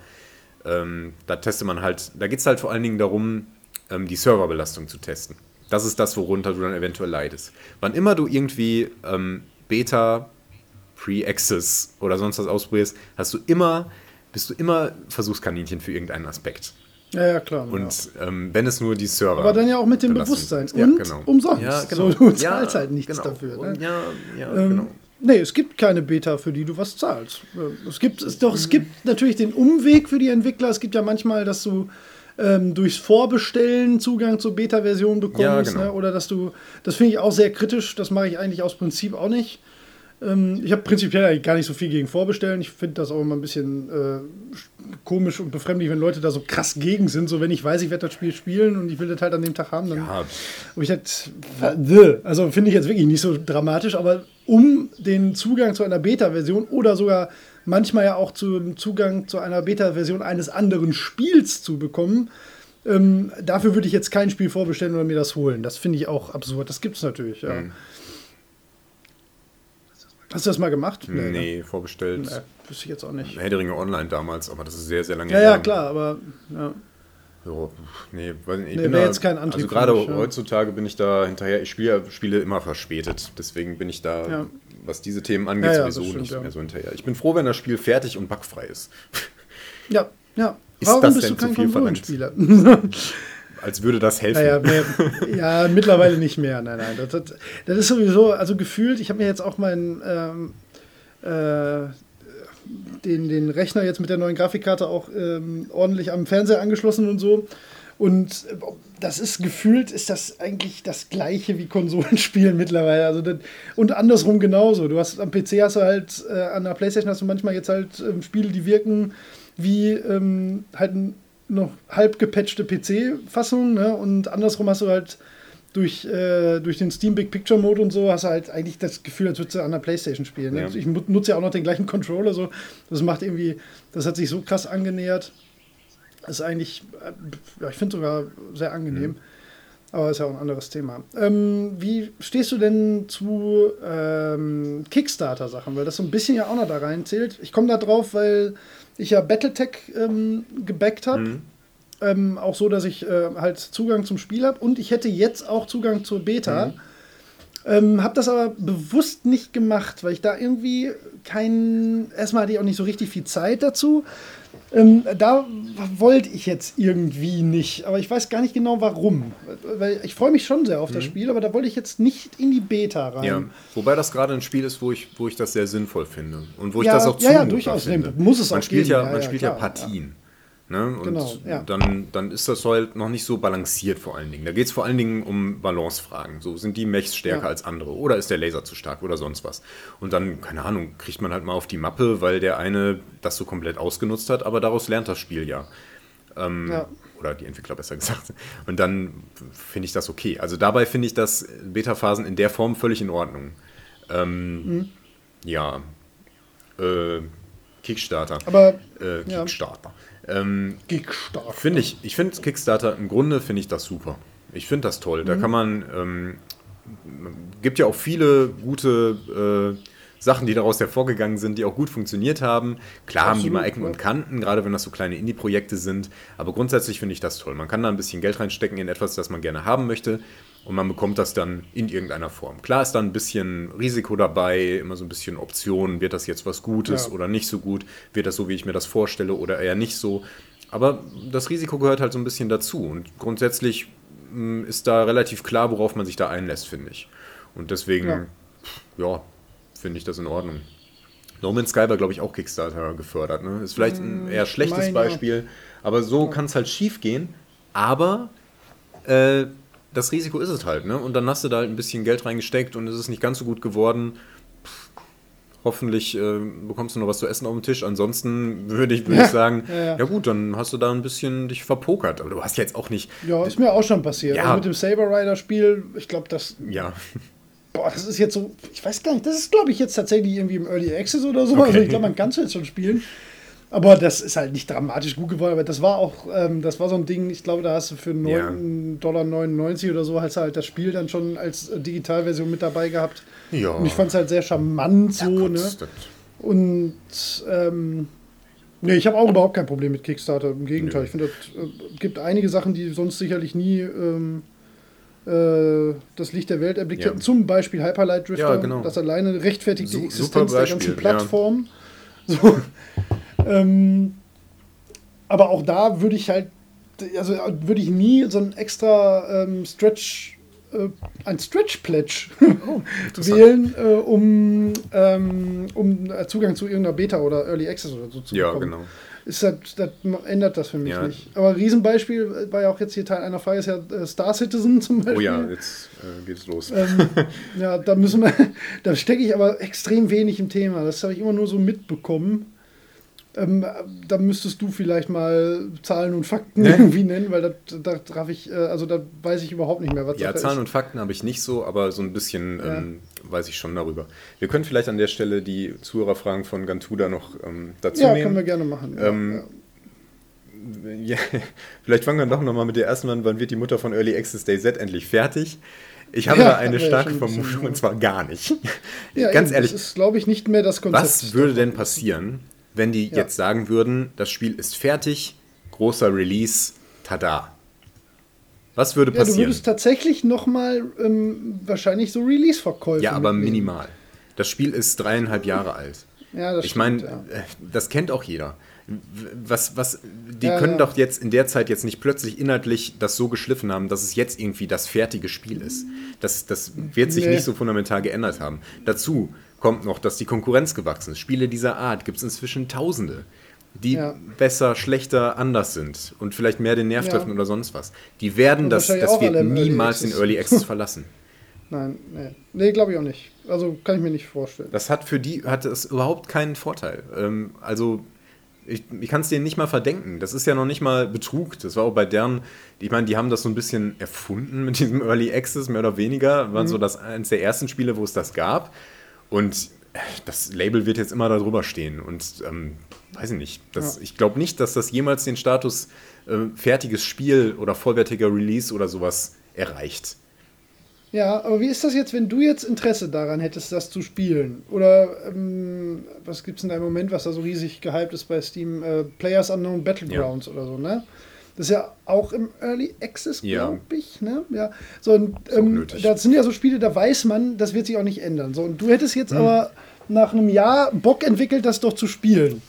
ähm, da testet man halt, da geht es halt vor allen Dingen darum, ähm, die Serverbelastung zu testen. Das ist das, worunter du dann eventuell leidest. Wann immer du irgendwie ähm, Beta, Pre-Access oder sonst was ausprobierst, hast du immer, bist du immer Versuchskaninchen für irgendeinen Aspekt. Ja, ja, klar. Und ja. Ähm, wenn es nur die Server. Aber dann ja auch mit dem Bewusstsein. Und ja, genau. umsonst. Ja, genau. So, du zahlst halt nichts genau. dafür. Ne? Ja, ja, ähm, genau. Nee, es gibt keine Beta, für die du was zahlst. Äh, es gibt, es, doch, es gibt natürlich den Umweg für die Entwickler. Es gibt ja manchmal, dass du ähm, durchs Vorbestellen Zugang zur Beta-Version bekommst. Ja, genau. ne? Oder dass du, das finde ich auch sehr kritisch. Das mache ich eigentlich aus Prinzip auch nicht. Ähm, ich habe prinzipiell eigentlich gar nicht so viel gegen Vorbestellen. Ich finde das auch immer ein bisschen äh, komisch und befremdlich, wenn Leute da so krass gegen sind. So, wenn ich weiß, ich werde das Spiel spielen und ich will das halt an dem Tag haben, dann. Ja. Ob ich das, also finde ich jetzt wirklich nicht so dramatisch, aber um den Zugang zu einer Beta-Version oder sogar manchmal ja auch zum Zugang zu einer Beta-Version eines anderen Spiels zu bekommen, ähm, dafür würde ich jetzt kein Spiel vorbestellen oder mir das holen. Das finde ich auch absurd. Das gibt es natürlich, ja. Mhm. Hast du das mal gemacht? Nee, nee ne? vorbestellt. Nee, wüsste ich jetzt auch nicht. Herr Online damals, aber das ist sehr, sehr lange her. Ja, ja, klar, aber ja. So, nee, nicht, ich nee, bin da, jetzt kein Antrieb Also gerade mich, ja. heutzutage bin ich da hinterher, ich spiele Spiele immer verspätet. Deswegen bin ich da, ja. was diese Themen angeht, ja, sowieso stimmt, nicht mehr so hinterher. Ich bin froh, wenn das Spiel fertig und bugfrei ist. Ja, ja. Ist Warum das bist denn du kein Konsolenspieler? Als würde das helfen. Naja, mehr, ja, mittlerweile nicht mehr. Nein, nein. Das, das, das ist sowieso, also gefühlt, ich habe mir jetzt auch meinen ähm, äh, den, den Rechner jetzt mit der neuen Grafikkarte auch ähm, ordentlich am Fernseher angeschlossen und so. Und äh, das ist gefühlt, ist das eigentlich das gleiche wie Konsolenspielen mittlerweile. Also das, und andersrum genauso. Du hast am PC hast du halt, äh, an der Playstation hast du manchmal jetzt halt ähm, Spiele, die wirken wie ähm, halt noch halb gepatchte PC-Fassung, ne? Und andersrum hast du halt durch, äh, durch den Steam Big Picture Mode und so hast du halt eigentlich das Gefühl, als würdest du an der Playstation spielen. Ne? Ja. Ich nutze ja auch noch den gleichen Controller, so. Das macht irgendwie, das hat sich so krass angenähert. Das ist eigentlich, äh, ja, ich finde sogar sehr angenehm. Mhm. Aber ist ja auch ein anderes Thema. Ähm, wie stehst du denn zu ähm, Kickstarter-Sachen? Weil das so ein bisschen ja auch noch da rein zählt. Ich komme da drauf, weil ich ja Battletech ähm, gebackt habe. Mhm. Ähm, auch so, dass ich äh, halt Zugang zum Spiel habe und ich hätte jetzt auch Zugang zur Beta. Mhm. Ähm, habe das aber bewusst nicht gemacht, weil ich da irgendwie kein. Erstmal hatte ich auch nicht so richtig viel Zeit dazu. Ähm, da wollte ich jetzt irgendwie nicht, aber ich weiß gar nicht genau warum. Weil ich freue mich schon sehr auf mhm. das Spiel, aber da wollte ich jetzt nicht in die Beta rein. Ja, wobei das gerade ein Spiel ist, wo ich, wo ich das sehr sinnvoll finde und wo ja, ich das auch ja, ja, durchaus finde. muss es man auch spielt geben. Ja, man spielt ja, Partien. Ne? Und genau, ja. dann, dann ist das halt noch nicht so balanciert vor allen Dingen. Da geht es vor allen Dingen um Balancefragen. So, sind die Mechs stärker ja. als andere oder ist der Laser zu stark oder sonst was? Und dann, keine Ahnung, kriegt man halt mal auf die Mappe, weil der eine das so komplett ausgenutzt hat, aber daraus lernt das Spiel ja. Ähm, ja. Oder die Entwickler besser gesagt. Und dann finde ich das okay. Also dabei finde ich das Beta-Phasen in der Form völlig in Ordnung. Ähm, mhm. Ja. Äh, Kickstarter. Aber äh, Kickstarter. Ähm, Kickstarter. Finde ich, ich finde Kickstarter im Grunde finde ich das super. Ich finde das toll. Mhm. Da kann man, ähm, gibt ja auch viele gute äh, Sachen, die daraus hervorgegangen sind, die auch gut funktioniert haben. Klar Absolut, haben die mal Ecken ja. und Kanten, gerade wenn das so kleine Indie-Projekte sind. Aber grundsätzlich finde ich das toll. Man kann da ein bisschen Geld reinstecken in etwas, das man gerne haben möchte und man bekommt das dann in irgendeiner Form. Klar ist da ein bisschen Risiko dabei, immer so ein bisschen Optionen, wird das jetzt was Gutes ja. oder nicht so gut, wird das so, wie ich mir das vorstelle oder eher nicht so. Aber das Risiko gehört halt so ein bisschen dazu und grundsätzlich mh, hm, ist da relativ klar, worauf man sich da einlässt, finde ich. Und deswegen, ja, ja finde ich das in Ordnung. No Man's Sky war, glaube ich, auch Kickstarter gefördert. Ne? Ist vielleicht ein hm, eher schlechtes Beispiel, aber so kann es halt schief gehen. Aber äh, das Risiko ist es halt, ne? Und dann hast du da halt ein bisschen Geld reingesteckt und es ist nicht ganz so gut geworden. hoffentlich äh, bekommst du noch was zu essen auf dem Tisch. Ansonsten würde ich, würd ich sagen, ja, ja. ja, gut, dann hast du da ein bisschen dich verpokert. Aber du hast jetzt auch nicht. Ja, ist mir auch schon passiert. Ja. Also mit dem Saber Rider-Spiel, ich glaube, das. Ja. Boah, das ist jetzt so, ich weiß gar nicht, das ist, glaube ich, jetzt tatsächlich irgendwie im Early Access oder so. Okay. Also ich glaube, man kann es jetzt schon spielen. Aber das ist halt nicht dramatisch gut geworden. Aber das war auch, ähm, das war so ein Ding, ich glaube, da hast du für 9,99 ja. Dollar oder so, hast du halt das Spiel dann schon als Digitalversion mit dabei gehabt. Ja. Und ich fand es halt sehr charmant so, ja, ne? Und ähm, nee, ich habe auch überhaupt kein Problem mit Kickstarter. Im Gegenteil, nee. ich finde, es äh, gibt einige Sachen, die sonst sicherlich nie ähm, äh, das Licht der Welt erblickt ja. hätten. Zum Beispiel Hyperlight Drifter. Ja, genau. Das alleine rechtfertigt die Existenz der ganzen Plattform. So. Ähm, aber auch da würde ich halt, also würde ich nie so ein extra ähm, Stretch, äh, ein Stretch-Pledge oh, wählen, äh, um, ähm, um Zugang zu irgendeiner Beta oder Early Access oder so zu ja, bekommen. Ja, genau. Ist das, das ändert das für mich ja. nicht. Aber Riesenbeispiel war ja auch jetzt hier Teil einer Frage, ist ja äh, Star Citizen zum Beispiel. Oh ja, jetzt äh, geht's los. Ähm, ja, da müssen wir, da stecke ich aber extrem wenig im Thema. Das habe ich immer nur so mitbekommen. Ähm, da müsstest du vielleicht mal Zahlen und Fakten ja. irgendwie nennen, weil da, da traf ich, äh, also da weiß ich überhaupt nicht mehr, was Ja, Zahlen ist. und Fakten habe ich nicht so, aber so ein bisschen ja. ähm, weiß ich schon darüber. Wir können vielleicht an der Stelle die Zuhörerfragen von Gantuda noch ähm, dazu ja, nehmen. Ja, können wir gerne machen. Ähm, ja, vielleicht fangen wir doch nochmal mit der ersten an. Wann wird die Mutter von Early Access Day Z endlich fertig? Ich habe ja, da eine starke ja Vermutung und zwar gar nicht. Ganz eben, ehrlich. Das ist, glaube ich, nicht mehr das Konzept. Was würde denn passieren, wenn die ja. jetzt sagen würden, das Spiel ist fertig, großer Release, tada? Was würde passieren? Ja, du würdest tatsächlich nochmal ähm, wahrscheinlich so Release-Verkäufe Ja, aber mitnehmen. minimal. Das Spiel ist dreieinhalb Jahre alt. Ja, das ich meine, ja. Äh, das kennt auch jeder was, was, die ja, können doch jetzt in der Zeit jetzt nicht plötzlich inhaltlich das so geschliffen haben, dass es jetzt irgendwie das fertige Spiel ist. Das, das wird sich nee. nicht so fundamental geändert haben. Dazu kommt noch, dass die Konkurrenz gewachsen ist. Spiele dieser Art gibt es inzwischen Tausende, die ja. besser, schlechter, anders sind und vielleicht mehr den Nerv treffen oder sonst was. Die werden das, das wird niemals den Early Access verlassen. Nein, nee, nee glaube ich auch nicht. Also kann ich mir nicht vorstellen. Das hat für die hat es überhaupt keinen Vorteil. Ähm, also ich, ich kann es denen nicht mal verdenken. Das ist ja noch nicht mal Betrug. Das war auch bei deren, ich meine, die haben das so ein bisschen erfunden mit diesem Early Access, mehr oder weniger. Waren mhm. so das eines der ersten Spiele, wo es das gab. Und das Label wird jetzt immer darüber stehen. Und ähm, weiß ich nicht. Das, ja. Ich glaube nicht, dass das jemals den Status äh, fertiges Spiel oder vollwertiger Release oder sowas erreicht. Ja, aber wie ist das jetzt, wenn du jetzt Interesse daran hättest, das zu spielen? Oder ähm, was gibt es in deinem Moment, was da so riesig gehypt ist bei Steam? Äh, Players Unknown Battlegrounds ja. oder so, ne? Das ist ja auch im Early Access, glaube ja. ich. Ne? Ja. So, und ähm, das sind ja so Spiele, da weiß man, das wird sich auch nicht ändern. So, und du hättest jetzt hm. aber nach einem Jahr Bock entwickelt, das doch zu spielen.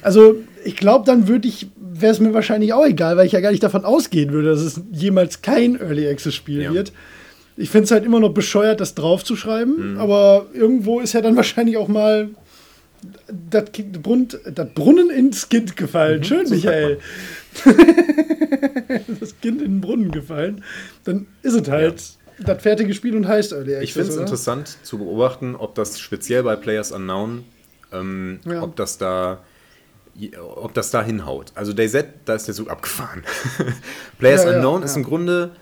Also, ich glaube, dann würde ich, wäre es mir wahrscheinlich auch egal, weil ich ja gar nicht davon ausgehen würde, dass es jemals kein Early Access Spiel ja. wird. Ich finde es halt immer noch bescheuert, das draufzuschreiben, mhm. aber irgendwo ist ja dann wahrscheinlich auch mal das, Brunnen, das Brunnen ins Kind gefallen. Mhm, Schön, Michael. das Kind in den Brunnen gefallen. Dann ist es halt ja. das fertige Spiel und heißt Early Access. Ich finde es interessant zu beobachten, ob das speziell bei Players Unknown, ähm, ja. ob das da ob das da hinhaut. Also DayZ, da ist der Zug abgefahren. Players ja, Unknown ist im Grunde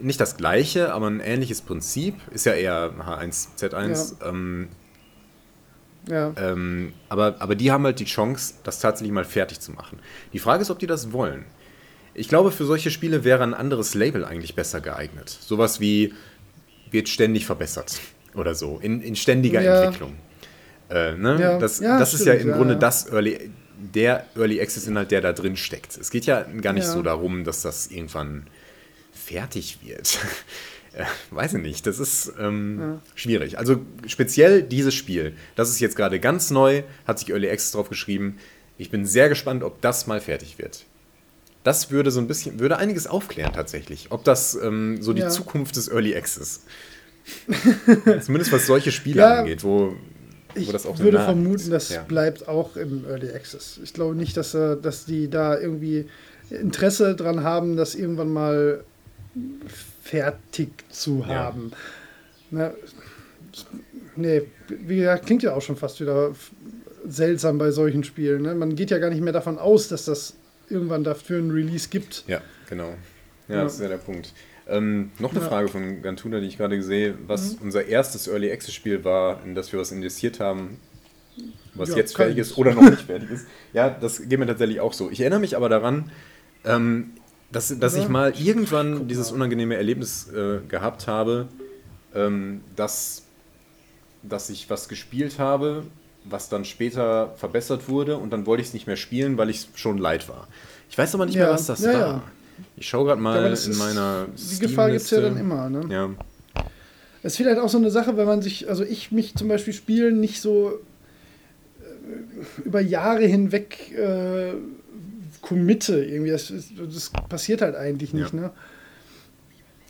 nicht das gleiche, aber ein ähnliches Prinzip. Ist ja eher H1Z1. Ja. Ähm, ja. Ähm, aber, aber die haben halt die Chance, das tatsächlich mal fertig zu machen. Die Frage ist, ob die das wollen. Ich glaube, für solche Spiele wäre ein anderes Label eigentlich besser geeignet. Sowas wie wird ständig verbessert oder so, in, in ständiger ja. Entwicklung. Äh, ne? ja. Das, das ist ja im Grunde das Early, der Early Access Inhalt, der da drin steckt. Es geht ja gar nicht so darum, dass das irgendwann fertig wird. äh, weiß ich nicht, das ist ähm, ja. schwierig. Also speziell dieses Spiel, das ist jetzt gerade ganz neu, hat sich Early Access drauf geschrieben. Ich bin sehr gespannt, ob das mal fertig wird. Das würde so ein bisschen, würde einiges aufklären tatsächlich, ob das ähm, so die ja. Zukunft des Early Access. Zumindest was solche Spiele ja, angeht, wo, wo das auch so würde vermuten, das ja. bleibt auch im Early Access. Ich glaube nicht, dass, äh, dass die da irgendwie Interesse dran haben, das irgendwann mal fertig zu haben. Ja. Ne, nee, wie gesagt, klingt ja auch schon fast wieder seltsam bei solchen Spielen. Ne? Man geht ja gar nicht mehr davon aus, dass das irgendwann dafür ein Release gibt. Ja, genau. Ja, ja. das ist ja der Punkt. Ähm, noch eine ja. Frage von Gantuna, die ich gerade sehe, was mhm. unser erstes Early Access Spiel war, in das wir was investiert haben, was ja, jetzt fertig ist oder noch nicht fertig ist. Ja, das geht mir tatsächlich auch so. Ich erinnere mich aber daran, ähm, dass, dass ich mal irgendwann dieses unangenehme Erlebnis äh, gehabt habe, ähm, dass, dass ich was gespielt habe, was dann später verbessert wurde und dann wollte ich es nicht mehr spielen, weil ich schon leid war. Ich weiß aber nicht ja, mehr, was das ja, war. Ja. Ich schaue gerade mal in meiner. Die Gefahr gibt es ja dann immer, ne? Ja. Es ist vielleicht auch so eine Sache, wenn man sich, also ich mich zum Beispiel spielen nicht so äh, über Jahre hinweg äh, committe. Irgendwie, das, das passiert halt eigentlich nicht. Ja. Ne?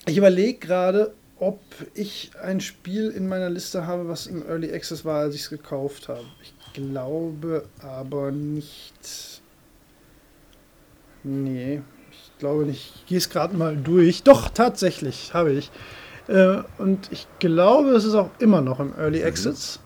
Ich überlege gerade, ob ich ein Spiel in meiner Liste habe, was im Early Access war, als ich es gekauft habe. Ich glaube aber nicht. Nee, ich glaube nicht. Ich gehe es gerade mal durch. Doch, tatsächlich, habe ich. Äh, und ich glaube, es ist auch immer noch im Early mhm. Access.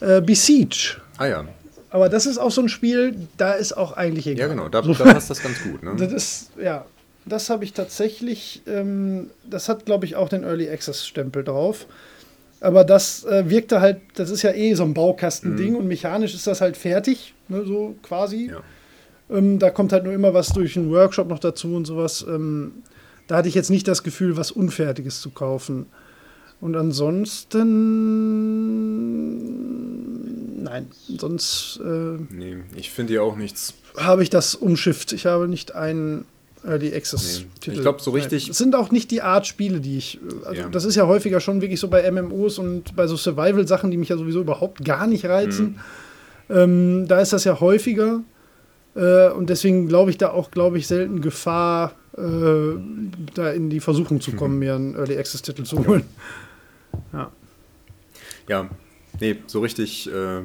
Äh, Besiege. Ah ja. Aber das ist auch so ein Spiel, da ist auch eigentlich egal. Ja, genau, da, da passt das ganz gut. Ne? Das ist, ja, das habe ich tatsächlich, ähm, das hat, glaube ich, auch den Early Access-Stempel drauf. Aber das äh, wirkte halt, das ist ja eh so ein Baukastending Mhm. und mechanisch ist das halt fertig, ne, so quasi. Ja. Ähm, da kommt halt nur immer was durch einen Workshop noch dazu und sowas. Ähm, da hatte ich jetzt nicht das Gefühl, was Unfertiges zu kaufen. Und ansonsten, nein, sonst äh, Nee, ich finde ja auch nichts. habe ich das umschifft. Ich habe nicht einen Early Access Nee. Titel. Ich glaub, so richtig- Es sind auch nicht die Art Spiele, die ich. äh, Also Ja. das ist ja häufiger schon wirklich so bei MMOs und bei so Survival-Sachen, die mich ja sowieso überhaupt gar nicht reizen. Mhm. Ähm, da ist das ja häufiger. Äh, und deswegen glaube ich da auch, glaube ich, selten Gefahr, äh, da in die Versuchung zu Mhm. kommen, mir einen Early Access-Titel zu holen. Ja, nee, so richtig äh,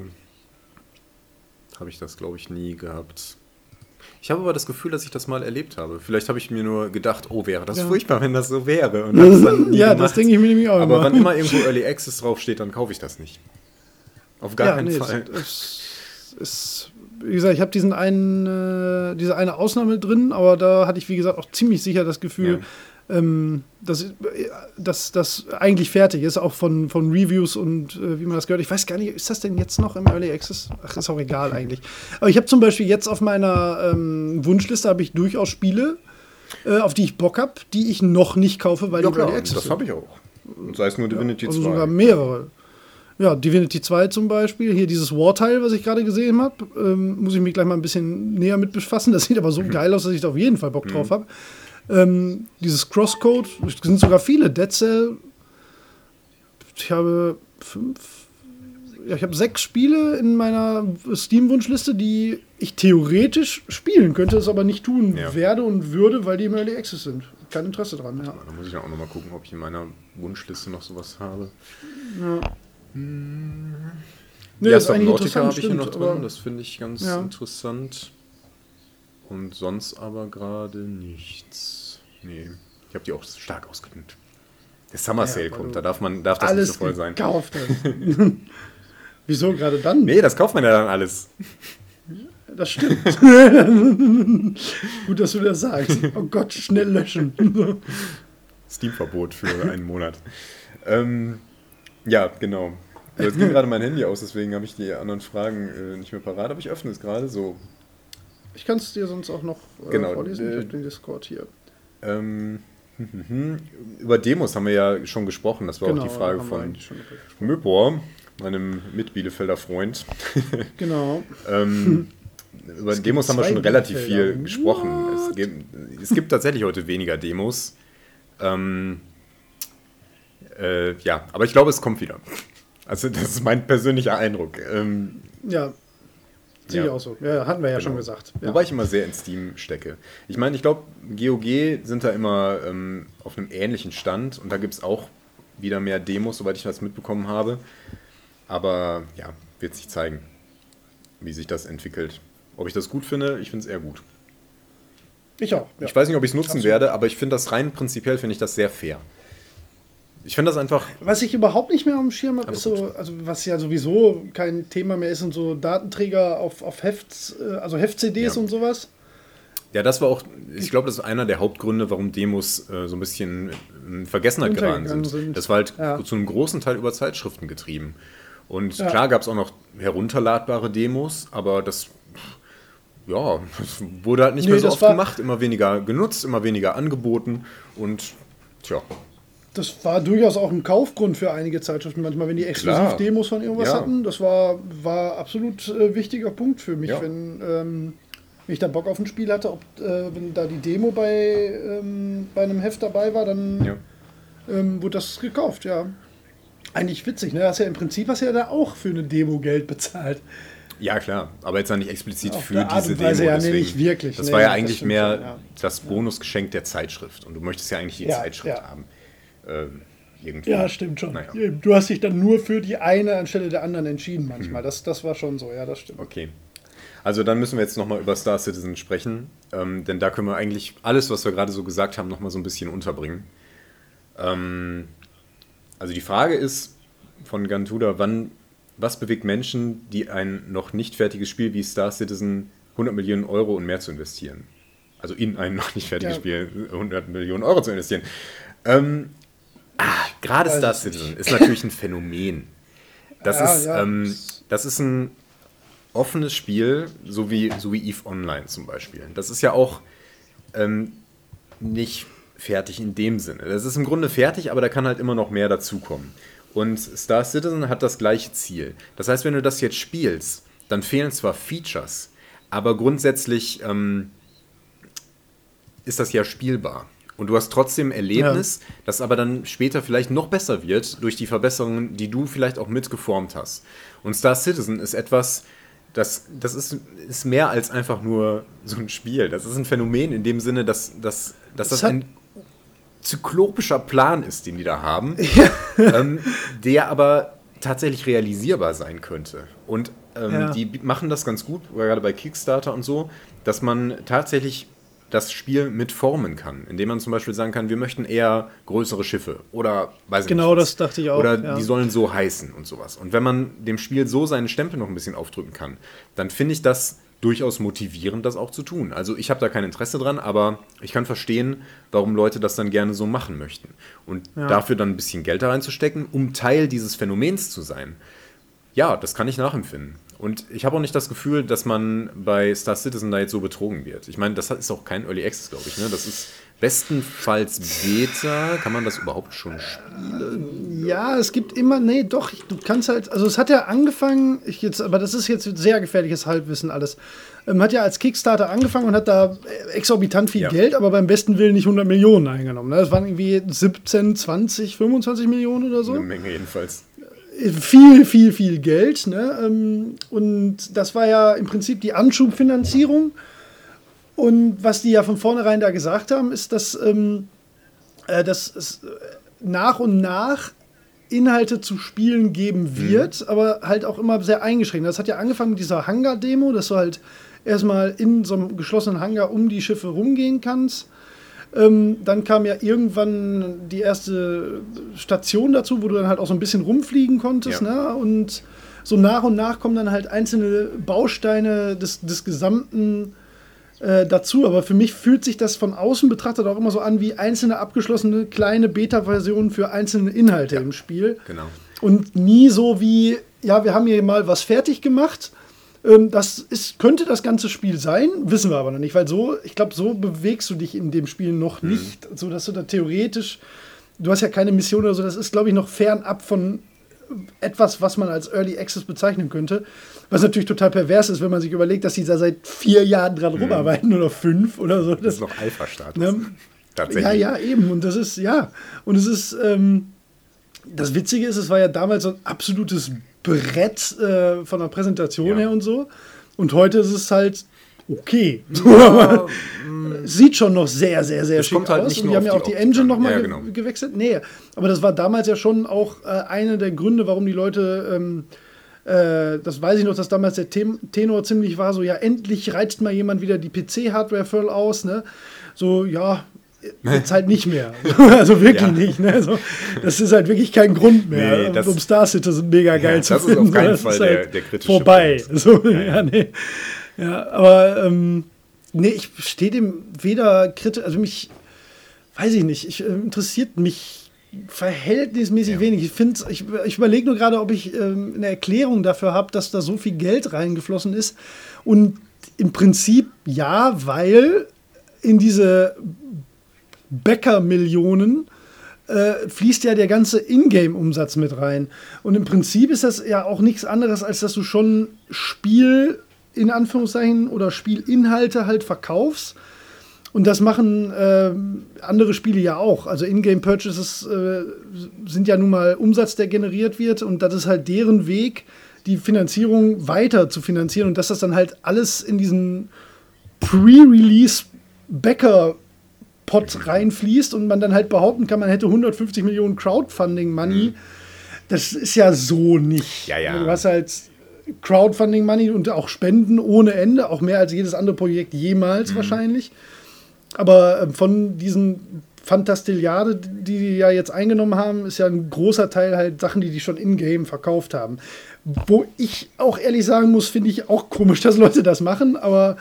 habe ich das, glaube ich, nie gehabt. Ich habe aber das Gefühl, dass ich das mal erlebt habe. Vielleicht habe ich mir nur gedacht, oh, wäre das Ja. furchtbar, wenn das so wäre. Und hab's dann ja, gemacht. das denke ich mir nämlich auch Aber immer. wann immer irgendwo Early Access draufsteht, dann kaufe ich das nicht. Auf gar ja, keinen nee, Fall. Es, es wie gesagt, ich habe diesen einen, äh, diese eine Ausnahme drin, aber da hatte ich, wie gesagt, auch ziemlich sicher das Gefühl, ähm, dass, dass das eigentlich fertig ist, auch von, von Reviews und äh, wie man das gehört. Ich weiß gar nicht, ist das denn jetzt noch im Early Access? Ach, ist auch egal eigentlich. Aber ich habe zum Beispiel jetzt auf meiner ähm, Wunschliste habe ich durchaus Spiele, äh, auf die ich Bock habe, die ich noch nicht kaufe, weil ja, die im Early klar, Access das habe ich auch. Und sei es nur Divinity Also 2. sogar mehrere. Ja, Divinity 2 zum Beispiel. Hier dieses War-Teil, was ich gerade gesehen habe. Ähm, muss ich mich gleich mal ein bisschen näher mit befassen. Das sieht aber so geil aus, dass ich da auf jeden Fall Bock drauf habe. Ähm, dieses Crosscode, es sind sogar viele. Dead Cell. Ich habe fünf. Ja, ich habe sechs Spiele in meiner Steam-Wunschliste, die ich theoretisch spielen könnte, es aber nicht tun Ja. werde und würde, weil die im Early Access sind. Kein Interesse dran, ja. Da muss ich auch nochmal gucken, ob ich in meiner Wunschliste noch sowas habe. Nee, ja, ist eigentlich Subnautica interessant, habe ich hier noch drin. Das finde ich ganz Ja. interessant. Und sonst aber gerade nichts. Nee, ich habe die auch stark ausgedünnt. Der Summer Sale weil kommt, da darf, man, darf das alles nicht so voll sein. gekauft hast. Wieso gerade dann? Nee, das kauft man ja dann alles. Das stimmt. Gut, dass du das sagst. Oh Gott, schnell löschen. Steam-Verbot für einen Monat. Ähm, ja, genau. Jetzt ging gerade mein Handy aus, deswegen habe ich die anderen Fragen äh, nicht mehr parat, aber ich öffne es gerade so. Ich kann es dir sonst auch noch äh, Genau, vorlesen. Ich äh, habe den Discord hier. Ähm, über Demos haben wir ja schon gesprochen. Das war auch die Frage Genau, wir von. Möbor, meinem Mit-Bielefelder Freund. Genau. ähm, über gibt Demos haben wir schon relativ viel gesprochen. Es gibt, es gibt tatsächlich heute weniger Demos. Ähm, äh, ja, aber ich glaube, es kommt wieder. Also, das ist mein persönlicher Eindruck. Ähm, Ja. Sehe Ja. ich auch so. Ja, hatten wir ja Genau. schon gesagt. Ja. Wobei ich immer sehr in Steam stecke. Ich meine, ich glaube, GOG sind da immer ähm, auf einem ähnlichen Stand und da gibt es auch wieder mehr Demos, soweit ich das mitbekommen habe. Aber ja, wird sich zeigen, wie sich das entwickelt. Ob ich das gut finde, ich finde es eher gut. ich auch. Ja. Ich weiß nicht, ob ich es nutzen Absolut. werde, aber ich finde das rein prinzipiell, finde ich das sehr fair. Ich finde das einfach, Was ich überhaupt nicht mehr dem Schirm habe, ist so, also was ja sowieso kein Thema mehr ist, sind so Datenträger auf, auf Heft, äh, also Heft-CDs Ja. und sowas. ja, das war auch, ich glaube, das ist einer der Hauptgründe, warum Demos äh, so ein bisschen in Vergessenheit geraten sind. sind. Das war halt Ja. zu einem großen Teil über Zeitschriften getrieben. Und Ja. klar gab es auch noch herunterladbare Demos, aber das, ja, das wurde halt nicht Nee, mehr so oft gemacht, immer weniger genutzt, immer weniger angeboten und tja, Das war durchaus auch ein Kaufgrund für einige Zeitschriften, manchmal, wenn die exklusiv. Demos von irgendwas Ja. hatten. Das war, war absolut äh, wichtiger Punkt für mich, Ja. wenn, ähm, wenn ich da Bock auf ein Spiel hatte, ob äh, wenn da die Demo bei, ähm, bei einem Heft dabei war, dann ja. ähm, wurde das gekauft, ja. Eigentlich witzig, ne? Hast ja im Prinzip hast du ja da auch für eine Demo Geld bezahlt. Ja, klar, aber jetzt noch nicht explizit Auf für diese und Weise Demo. ja, nee, deswegen. nicht wirklich, Das nee, war ja das eigentlich stimmt mehr schon, ja. das Bonusgeschenk der Zeitschrift. Und du möchtest ja eigentlich die Ja, Zeitschrift haben. Ähm, irgendwie. Ja, stimmt schon. Naja. Du hast dich dann nur für die eine anstelle der anderen entschieden manchmal. Das, das war schon so, ja, das stimmt. Okay. Also dann müssen wir jetzt nochmal über Star Citizen sprechen, ähm, denn da können wir eigentlich alles, was wir gerade so gesagt haben, nochmal so ein bisschen unterbringen. Ähm, also die Frage ist von Gantuda, wann was bewegt Menschen, die ein noch nicht fertiges Spiel wie Star Citizen 100 Millionen Euro und mehr zu investieren? Also in ein noch nicht fertiges ja. Spiel 100 Millionen Euro zu investieren. Ähm, ah, Gerade Star Citizen ist natürlich ein Phänomen. Das, ja, ist, ja. Ähm, das ist ein offenes Spiel, so wie, so wie EVE Online zum Beispiel. Das ist ja auch ähm, nicht fertig in dem Sinne. Das ist im Grunde fertig, aber da kann halt immer noch mehr dazukommen. Und Star Citizen hat das gleiche Ziel. Das heißt, wenn du das jetzt spielst, dann fehlen zwar Features, aber grundsätzlich ähm, ist das ja spielbar. Und du hast trotzdem Erlebnis, ja. das aber dann später vielleicht noch besser wird durch die Verbesserungen, die du vielleicht auch mitgeformt hast. Und Star Citizen ist etwas, das, das ist, ist mehr als einfach nur so ein Spiel. Das ist ein Phänomen in dem Sinne, dass, dass, dass das, das ein zyklopischer Plan ist, den die da haben, ja. ähm, der aber tatsächlich realisierbar sein könnte. Und ähm, ja. die machen das ganz gut, gerade bei Kickstarter und so, dass man tatsächlich das Spiel mitformen kann, indem man zum Beispiel sagen kann, wir möchten eher größere Schiffe oder weiß Genau, nicht das dachte ich auch. Oder ja. die sollen so heißen und sowas. Und wenn man dem Spiel so seinen Stempel noch ein bisschen aufdrücken kann, dann finde ich das durchaus motivierend, das auch zu tun. Also ich habe da kein Interesse dran, aber ich kann verstehen, warum Leute das dann gerne so machen möchten. Und ja. dafür dann ein bisschen Geld da reinzustecken, um Teil dieses Phänomens zu sein. Ja, das kann ich nachempfinden. Und ich habe auch nicht das Gefühl, dass man bei Star Citizen da jetzt so betrogen wird. Ich meine, das ist auch kein Early Access, glaube ich. Ne? Das ist bestenfalls Beta. Kann man das überhaupt schon spielen? Ja, es gibt immer, nee, doch, du kannst halt, also es hat ja angefangen, ich jetzt, aber das ist jetzt sehr gefährliches Halbwissen alles. Ähm, hat ja als Kickstarter angefangen und hat da exorbitant viel ja. Geld, aber beim besten Willen nicht 100 Millionen eingenommen. Ne? Das waren irgendwie 17, 20, 25 Millionen oder so. Eine Menge jedenfalls viel, viel, viel Geld. Ne? Ähm, und das war ja im Prinzip die Anschubfinanzierung. Und was die ja von vornherein da gesagt haben, ist, dass, ähm, äh, dass es nach und nach Inhalte zu spielen geben mhm. wird, mhm. aber halt auch immer sehr eingeschränkt. Das hat ja angefangen mit dieser Hangar-Demo, dass du halt erstmal in so einem geschlossenen Hangar um die Schiffe rumgehen kannst. Ähm, dann kam ja irgendwann die erste Station dazu, wo du dann halt auch so ein bisschen rumfliegen konntest. Ja. Ne? Und so nach und nach kommen dann halt einzelne Bausteine des, des gesamten äh, dazu. Aber für mich fühlt sich das von außen betrachtet auch immer so an wie einzelne abgeschlossene kleine Beta-Versionen für einzelne Inhalte ja, im Spiel. Genau. Und nie so wie, ja, wir haben hier mal was fertig gemacht ähm, das ist, könnte das ganze Spiel sein, wissen wir aber noch nicht, weil so, ich glaube, so bewegst du dich in dem Spiel noch mhm. nicht, so dass du da theoretisch, du hast ja keine Mission oder so, das ist, glaube ich, noch fernab von etwas, was man als Early Access bezeichnen könnte. Was natürlich total pervers ist, wenn man sich überlegt, dass sie da seit vier Jahren dran mhm. rumarbeiten oder fünf oder so. Das, das ist noch Alpha-Status. Ne? Tatsächlich. Ja, ja, eben. Und das ist, ja. Und es ist, ähm, das Witzige ist, es war ja damals so ein absolutes Brett äh, von der Präsentation ja. her und so. Und heute ist es halt okay. Ja, Sieht schon noch sehr, sehr, sehr schick halt aus. und die haben ja auch die, die Engine nochmal ja, genau. ge gewechselt. Nee, aber das war damals ja schon auch äh, einer der Gründe, warum die Leute. Ähm, äh, das weiß ich noch, dass damals der Tenor ziemlich war, so ja, endlich reizt mal jemand wieder die PC-Hardware voll aus, ne? So, ja, jetzt halt nicht mehr. also wirklich ja. nicht. Ne? Also, das ist halt wirklich kein Grund mehr, nee, das, um Star Citizen mega geil ja, zu das finden. Das ist auf keinen Fall der, halt der kritische Vorbei. So, ja, nee. ja, aber ähm, nee, ich stehe dem weder kritisch, also mich, weiß ich nicht, ich, äh, interessiert mich verhältnismäßig wenig. Ich, ich, ich überlege nur gerade, ob ich ähm, eine Erklärung dafür habe, dass da so viel Geld reingeflossen ist. Und im Prinzip ja, weil in diese Bäcker-Millionen äh, fließt ja der ganze Ingame-Umsatz mit rein. Und im Prinzip ist das ja auch nichts anderes, als dass du schon Spiel in Anführungszeichen oder Spielinhalte halt verkaufst. Und das machen äh, andere Spiele ja auch. Also Ingame-Purchases äh, sind ja nun mal Umsatz, der generiert wird. Und das ist halt deren Weg, die Finanzierung weiter zu finanzieren. Und dass das dann halt alles in diesen Pre-Release Bäcker Pot reinfließt und man dann halt behaupten kann, man hätte 150 Millionen Crowdfunding-Money. Mhm. Das ist ja so nicht. Ja, ja. Du hast halt Crowdfunding-Money und auch Spenden ohne Ende, auch mehr als jedes andere Projekt jemals mhm. wahrscheinlich. Aber äh, von diesen Fantastilliarde, die die ja jetzt eingenommen haben, ist ja ein großer Teil halt Sachen, die die schon in-game verkauft haben. Wo ich auch ehrlich sagen muss, finde ich auch komisch, dass Leute das machen, aber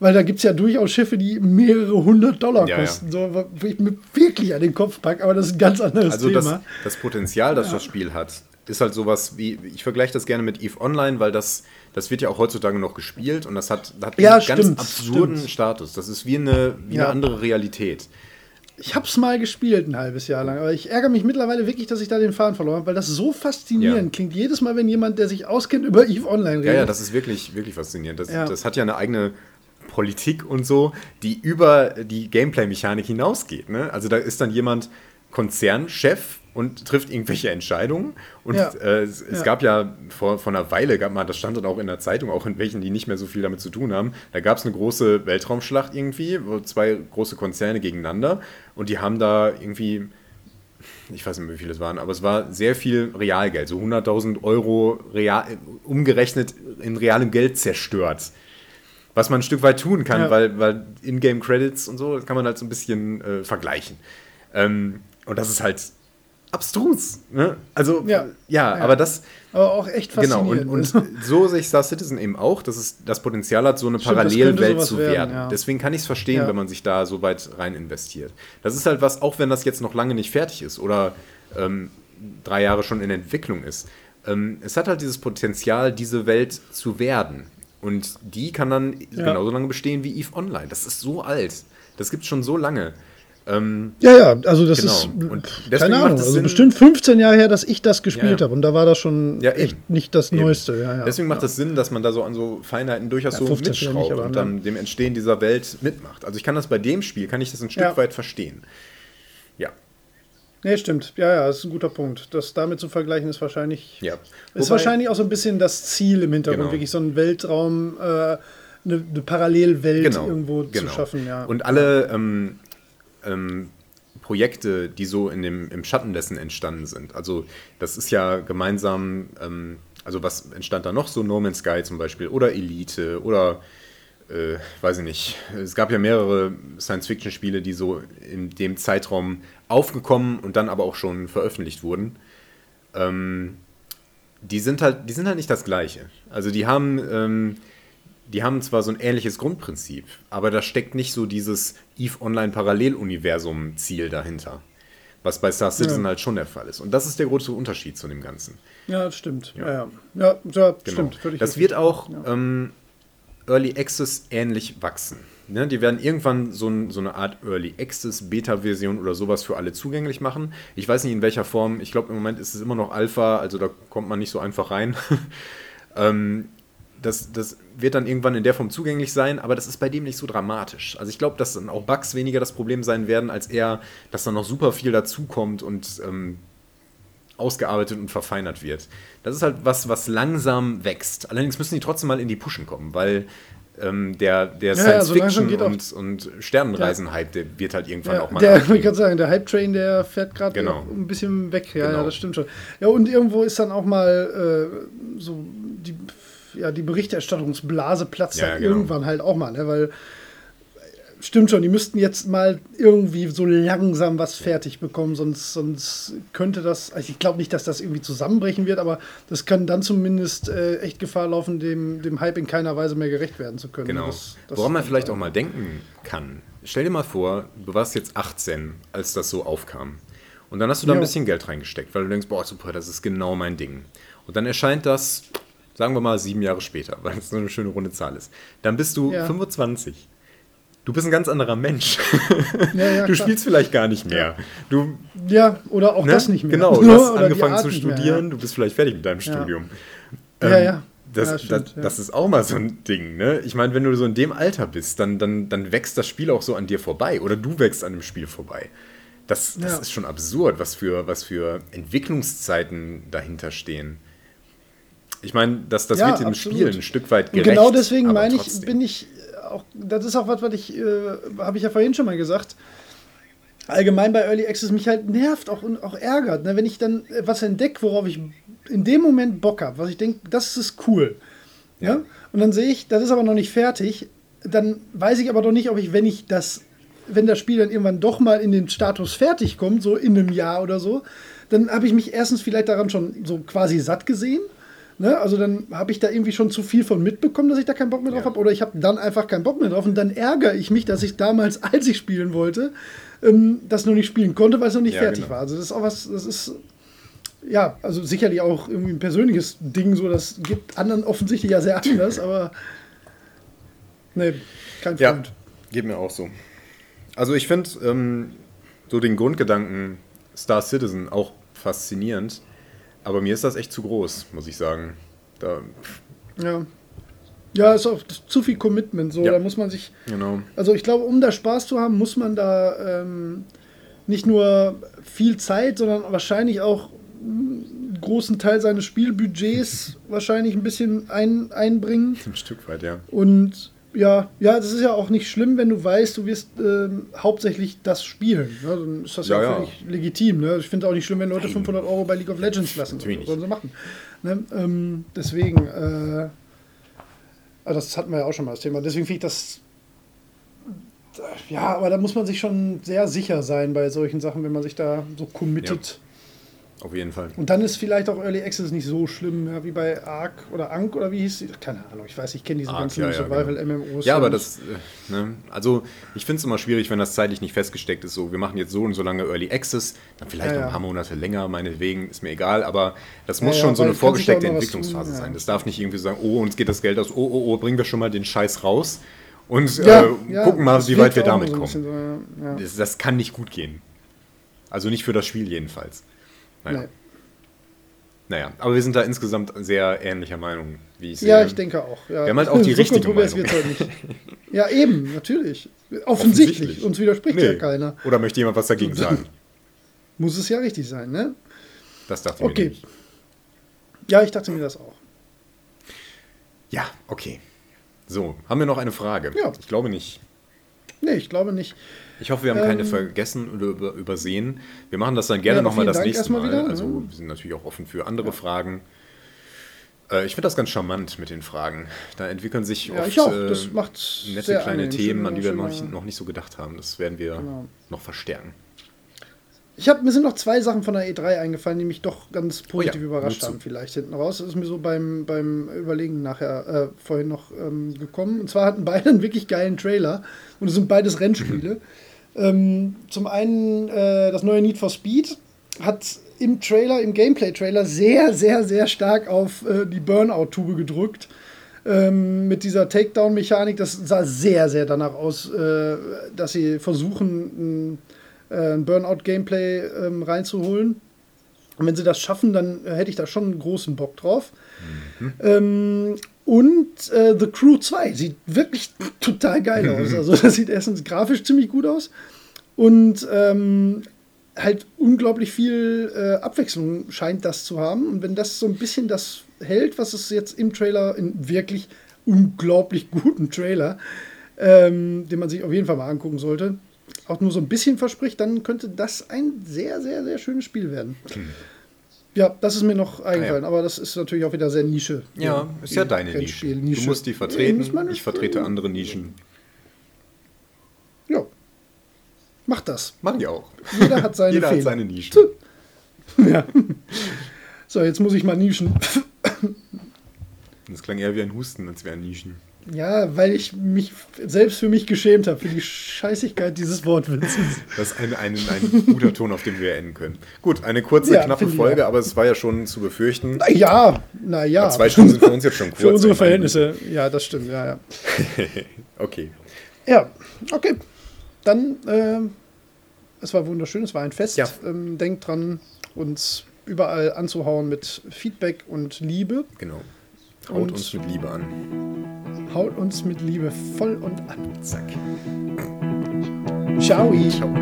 weil da gibt es ja durchaus Schiffe, die mehrere hundert Dollar ja, kosten, ja. So, wo ich mir wirklich an den Kopf packe, aber das ist ein ganz anderes also Thema. Also das, das, Potenzial, das ja. das Spiel hat, ist halt sowas wie, ich vergleiche das gerne mit EVE Online, weil das, das wird ja auch heutzutage noch gespielt und das hat, hat ja, einen stimmt, ganz absurden stimmt. Status. Das ist wie eine, wie ja. eine andere Realität. Ich habe es mal gespielt ein halbes Jahr lang, aber ich ärgere mich mittlerweile wirklich, dass ich da den Faden verloren habe, weil das so faszinierend ja. klingt. Jedes Mal, wenn jemand, der sich auskennt, über EVE Online redet. Ja, ja, das ist wirklich, wirklich faszinierend. Das, das hat ja eine eigene Politik und so, die über die Gameplay-Mechanik hinausgeht. Ne? Also da ist dann jemand Konzernchef und trifft irgendwelche Entscheidungen. Und ja. äh, es, es ja. gab ja vor, vor einer Weile, gab mal, das stand dann auch in der Zeitung, auch in welchen, die nicht mehr so viel damit zu tun haben, da gab es eine große Weltraumschlacht irgendwie, wo zwei große Konzerne gegeneinander und die haben da irgendwie ich weiß nicht mehr, wie viele es waren, aber es war sehr viel Realgeld, so 100.000 Euro real, umgerechnet in realem Geld zerstört was man ein Stück weit tun kann, ja. weil, weil Ingame-Credits und so kann man halt so ein bisschen äh, vergleichen. Ähm, und das ist halt abstrus. Ne? Also, ja. Ja, ja, aber das. Aber auch echt faszinierend. Genau, und, und so sehe ich Star Citizen eben auch, dass es das Potenzial hat, so eine Stimmt, Parallelwelt zu werden. werden. Ja. Deswegen kann ich es verstehen, wenn man sich da so weit rein investiert. Das ist halt was, auch wenn das jetzt noch lange nicht fertig ist oder ähm, drei Jahre schon in Entwicklung ist. Ähm, es hat halt dieses Potenzial, diese Welt zu werden. Und die kann dann ja. genauso lange bestehen wie EVE Online. Das ist so alt. Das gibt es schon so lange. Ähm, ja, ja, also das genau. ist, keine Ahnung, also Sinn, bestimmt 15 Jahre her, dass ich das gespielt ja, habe und da war das schon ja, echt nicht das eben. Neueste. Ja, Deswegen macht es Sinn, dass man da so an so Feinheiten durchaus so mitschraubt nicht, und dann dem Entstehen dieser Welt mitmacht. Also ich kann das bei dem Spiel, kann ich das ein Stück weit verstehen. Nee, stimmt. Ja, ja, das ist ein guter Punkt. Das damit zu vergleichen ist wahrscheinlich, ja. ist Wobei, wahrscheinlich auch so ein bisschen das Ziel im Hintergrund, genau. wirklich so ein Weltraum, äh, eine, eine, Parallelwelt genau, irgendwo genau. zu schaffen. Ja. Und alle ähm, ähm, Projekte, die so in dem, im Schatten dessen entstanden sind. Also das ist ja gemeinsam, ähm, also was entstand da noch so? No Man's Sky zum Beispiel oder Elite oder äh, weiß ich nicht. Es gab ja mehrere Science-Fiction-Spiele, die so in dem Zeitraum aufgekommen und dann aber auch schon veröffentlicht wurden. Ähm, die sind halt, die sind halt nicht das Gleiche. Also die haben, ähm, die haben zwar so ein ähnliches Grundprinzip, aber da steckt nicht so dieses EVE Online Paralleluniversum Ziel dahinter. Was bei Star Citizen ja. halt schon der Fall ist. Und das ist der große Unterschied zu dem Ganzen. Ja, das stimmt. Ja, ja. ja, ja genau. stimmt. Das wird auch ähm, Early Access ähnlich wachsen. Ne, die werden irgendwann so, ein, so, eine Art Early Access, Beta-Version oder sowas für alle zugänglich machen. Ich weiß nicht in welcher Form. Ich glaube, im Moment ist es immer noch Alpha, also da kommt man nicht so einfach rein. ähm, das, das wird dann irgendwann in der Form zugänglich sein, aber das ist bei dem nicht so dramatisch. Also ich glaube, dass dann auch Bugs weniger das Problem sein werden, als eher, dass dann noch super viel dazukommt und ähm, ausgearbeitet und verfeinert wird. Das ist halt was, was langsam wächst. Allerdings müssen die trotzdem mal in die Pushen kommen, weil ähm, der, der ja, Science-Fiction ja, und, und Sternenreisen-Hype, der wird halt irgendwann ja, auch mal. Der, ich kann sagen, der Hype-Train, der fährt gerade genau. ein bisschen weg. Ja, genau. ja, das stimmt schon. Ja, und irgendwo ist dann auch mal äh, so die, ja, die Berichterstattungsblase platzt ja, genau. irgendwann halt auch mal, ne? weil stimmt schon, die müssten jetzt mal irgendwie so langsam was fertig bekommen, sonst, sonst könnte das, also ich glaube nicht, dass das irgendwie zusammenbrechen wird, aber das kann dann zumindest äh, echt Gefahr laufen, dem, dem Hype in keiner Weise mehr gerecht werden zu können. Genau. Das, das Woran man vielleicht auch mal denken kann, stell dir mal vor, du warst jetzt 18, als das so aufkam. Und dann hast du da ja. ein bisschen Geld reingesteckt, weil du denkst, boah, super, das ist genau mein Ding. Und dann erscheint das, sagen wir mal, sieben Jahre später, weil es so eine schöne runde Zahl ist. Dann bist du ja. 25 du bist ein ganz anderer Mensch. Ja, ja, du klar. spielst vielleicht gar nicht mehr. Du, ja, oder auch ne? das nicht mehr. Genau, du hast angefangen zu studieren, mehr, du bist vielleicht fertig mit deinem Studium. Ähm, ja, ja. Das, stimmt, das, das, ist auch mal so ein Ding, ne? Ich meine, wenn du so in dem Alter bist, dann, dann, dann wächst das Spiel auch so an dir vorbei. Oder du wächst an dem Spiel vorbei. Das, das ist schon absurd, was für, was für Entwicklungszeiten dahinter stehen. Ich meine, das, das wird dem. Spiel ein Stück weit gerecht. Und genau deswegen meine ich, bin ich auch, das ist auch was, was ich, äh, habe ich ja vorhin schon mal gesagt, allgemein bei Early Access mich halt nervt auch, und auch ärgert, ne? wenn ich dann was entdecke, worauf ich in dem Moment Bock habe, was ich denke, das ist cool. Ja. ja. Und dann sehe ich, das ist aber noch nicht fertig, dann weiß ich aber doch nicht, ob ich, wenn ich das wenn das Spiel dann irgendwann doch mal in den Status fertig kommt, so in einem Jahr oder so, dann habe ich mich erstens vielleicht daran schon so quasi satt gesehen. Ne? Also dann habe ich da irgendwie schon zu viel von mitbekommen, dass ich da keinen Bock mehr drauf Ja. habe. Oder ich habe dann einfach keinen Bock mehr drauf. Und dann ärgere ich mich, dass ich damals, als ich spielen wollte, ähm, das noch nicht spielen konnte, weil es noch nicht Ja, fertig genau. war. Also das ist auch was, das ist ja, also sicherlich auch irgendwie ein persönliches Ding, so das gibt anderen offensichtlich ja sehr anders, aber nee, kein Ja, Freund. geht mir auch so. Also ich finde ähm, so den Grundgedanken Star Citizen auch faszinierend, aber mir ist das echt zu groß, muss ich sagen. Da, Ja. Ja, ist auch zu viel Commitment, so, Ja. da muss man sich, genau. also ich glaube, um da Spaß zu haben, muss man da ähm, nicht nur viel Zeit, sondern wahrscheinlich auch einen großen Teil seines Spielbudgets wahrscheinlich ein bisschen ein, einbringen. Ein Stück weit, ja. Und ja, ja, das ist ja auch nicht schlimm, wenn du weißt, du wirst ähm, hauptsächlich das spielen. Ne? Dann ist das ja, Ja, ja. völlig legitim. Ne? Ich finde es auch nicht schlimm, wenn Leute Nein. 500 Euro bei League of Legends lassen. Natürlich nicht. Sollen sie machen. Ne? Ähm, deswegen, äh, also das hatten wir ja auch schon mal das Thema. Deswegen finde ich das. Ja, aber da muss man sich schon sehr sicher sein bei solchen Sachen, wenn man sich da so committet. Auf jeden Fall. Und dann ist vielleicht auch Early Access nicht so schlimm, ja, wie bei Ark oder Ank oder wie hieß? Keine Ahnung, ich weiß, ich kenne diese Ark, ganzen ja, ja, genau. Survival-MMOs. Ja, aber das, äh, ne, also ich finde es immer schwierig, wenn das zeitlich nicht festgesteckt ist. So, wir machen jetzt so und so lange Early Access, dann vielleicht noch ein paar Monate länger, meinetwegen, ist mir egal, aber das muss schon so eine vorgesteckte Entwicklungsphase tun, sein. Das darf nicht irgendwie sagen, oh, uns geht das Geld aus, oh, oh, oh, bringen wir schon mal den Scheiß raus und äh, gucken mal, wie weit wir damit so kommen. So. Das, das kann nicht gut gehen. Also nicht für das Spiel jedenfalls. Naja. Nee. naja, aber wir sind da insgesamt sehr ähnlicher Meinung, wie ich sehe. ja, ich denke auch. Ja. Wir haben halt auch die So richtige Meinung. halt. Ja, eben, natürlich. Offensichtlich. Uns widerspricht ja Nee. keiner. Oder möchte jemand was dagegen sagen? Muss es ja richtig sein, ne? Das dachte ich mir Okay. Ja, ich dachte mir das auch. Ja, okay. So, haben wir noch eine Frage? Ja. Ich glaube nicht. Nee, ich glaube nicht. Ich hoffe, wir haben keine Ähm, vergessen oder über, übersehen. Wir machen das dann gerne Ja, nochmal das Dank nächste Mal. wieder, ne? also wir sind natürlich auch offen für andere Fragen. Äh, ich finde das ganz charmant mit den Fragen. Da entwickeln sich Ja, oft äh, nette kleine angenehm. Themen, an die wir noch nicht, noch nicht so gedacht haben. Das werden wir Genau. noch verstärken. Ich hab, mir sind noch zwei Sachen von der E3 eingefallen, die mich doch ganz positiv Oh ja, überrascht haben, vielleicht hinten raus. Das ist mir so beim, beim Überlegen nachher äh, vorhin noch ähm, gekommen. Und zwar hatten beide einen wirklich geilen Trailer. Und es sind beides Rennspiele. ähm, zum einen äh, das neue Need for Speed hat im Trailer, im Gameplay-Trailer, sehr, sehr, sehr stark auf äh, die Burnout-Tube gedrückt. Ähm, mit dieser Takedown-Mechanik, das sah sehr, sehr danach aus, äh, dass sie versuchen, ein, äh, Burnout-Gameplay ähm, reinzuholen. Und wenn sie das schaffen, dann äh, hätte ich da schon einen großen Bock drauf. Ähm, und äh, The Crew 2 sieht wirklich total geil aus. Also das sieht erstens grafisch ziemlich gut aus und ähm, halt unglaublich viel äh, Abwechslung scheint das zu haben. Und wenn das so ein bisschen das hält, was es jetzt im Trailer, in wirklich unglaublich guten Trailer, ähm, den man sich auf jeden Fall mal angucken sollte, auch nur so ein bisschen verspricht, dann könnte das ein sehr, sehr, sehr schönes Spiel werden. Ja, das ist mir noch eingefallen, aber das ist natürlich auch wieder sehr Nische. Ja, ist ja deine Nische. Rennspiel, Du musst die Ja, vertreten, man- ich vertrete andere Nischen. Ja. Mach das. Mach ich auch. Jeder hat seine Jeder hat seine Nischen. Ja. So, jetzt muss ich mal nischen. Das klang eher wie ein Husten, als wäre ein Nischen. Ja, weil ich mich selbst für mich geschämt habe, für die Scheißigkeit dieses Wortwitzes. Das ist ein, ein, ein guter Ton, auf dem wir enden können. Gut, eine kurze, Ja, knappe Folge, aber es war ja schon zu befürchten. Na ja, naja. Ja, zwei Stunden sind für uns jetzt schon kurz. Für unsere. Verhältnisse. Ja, das stimmt, ja, ja. Okay. Ja, okay. Dann, ähm, es war wunderschön, es war ein Fest. Ja. Ähm, denkt dran, uns überall anzuhauen mit Feedback und Liebe. Genau. Haut uns mit Liebe an. Haut uns mit Liebe voll und an. Zack. Ciao. Ciao.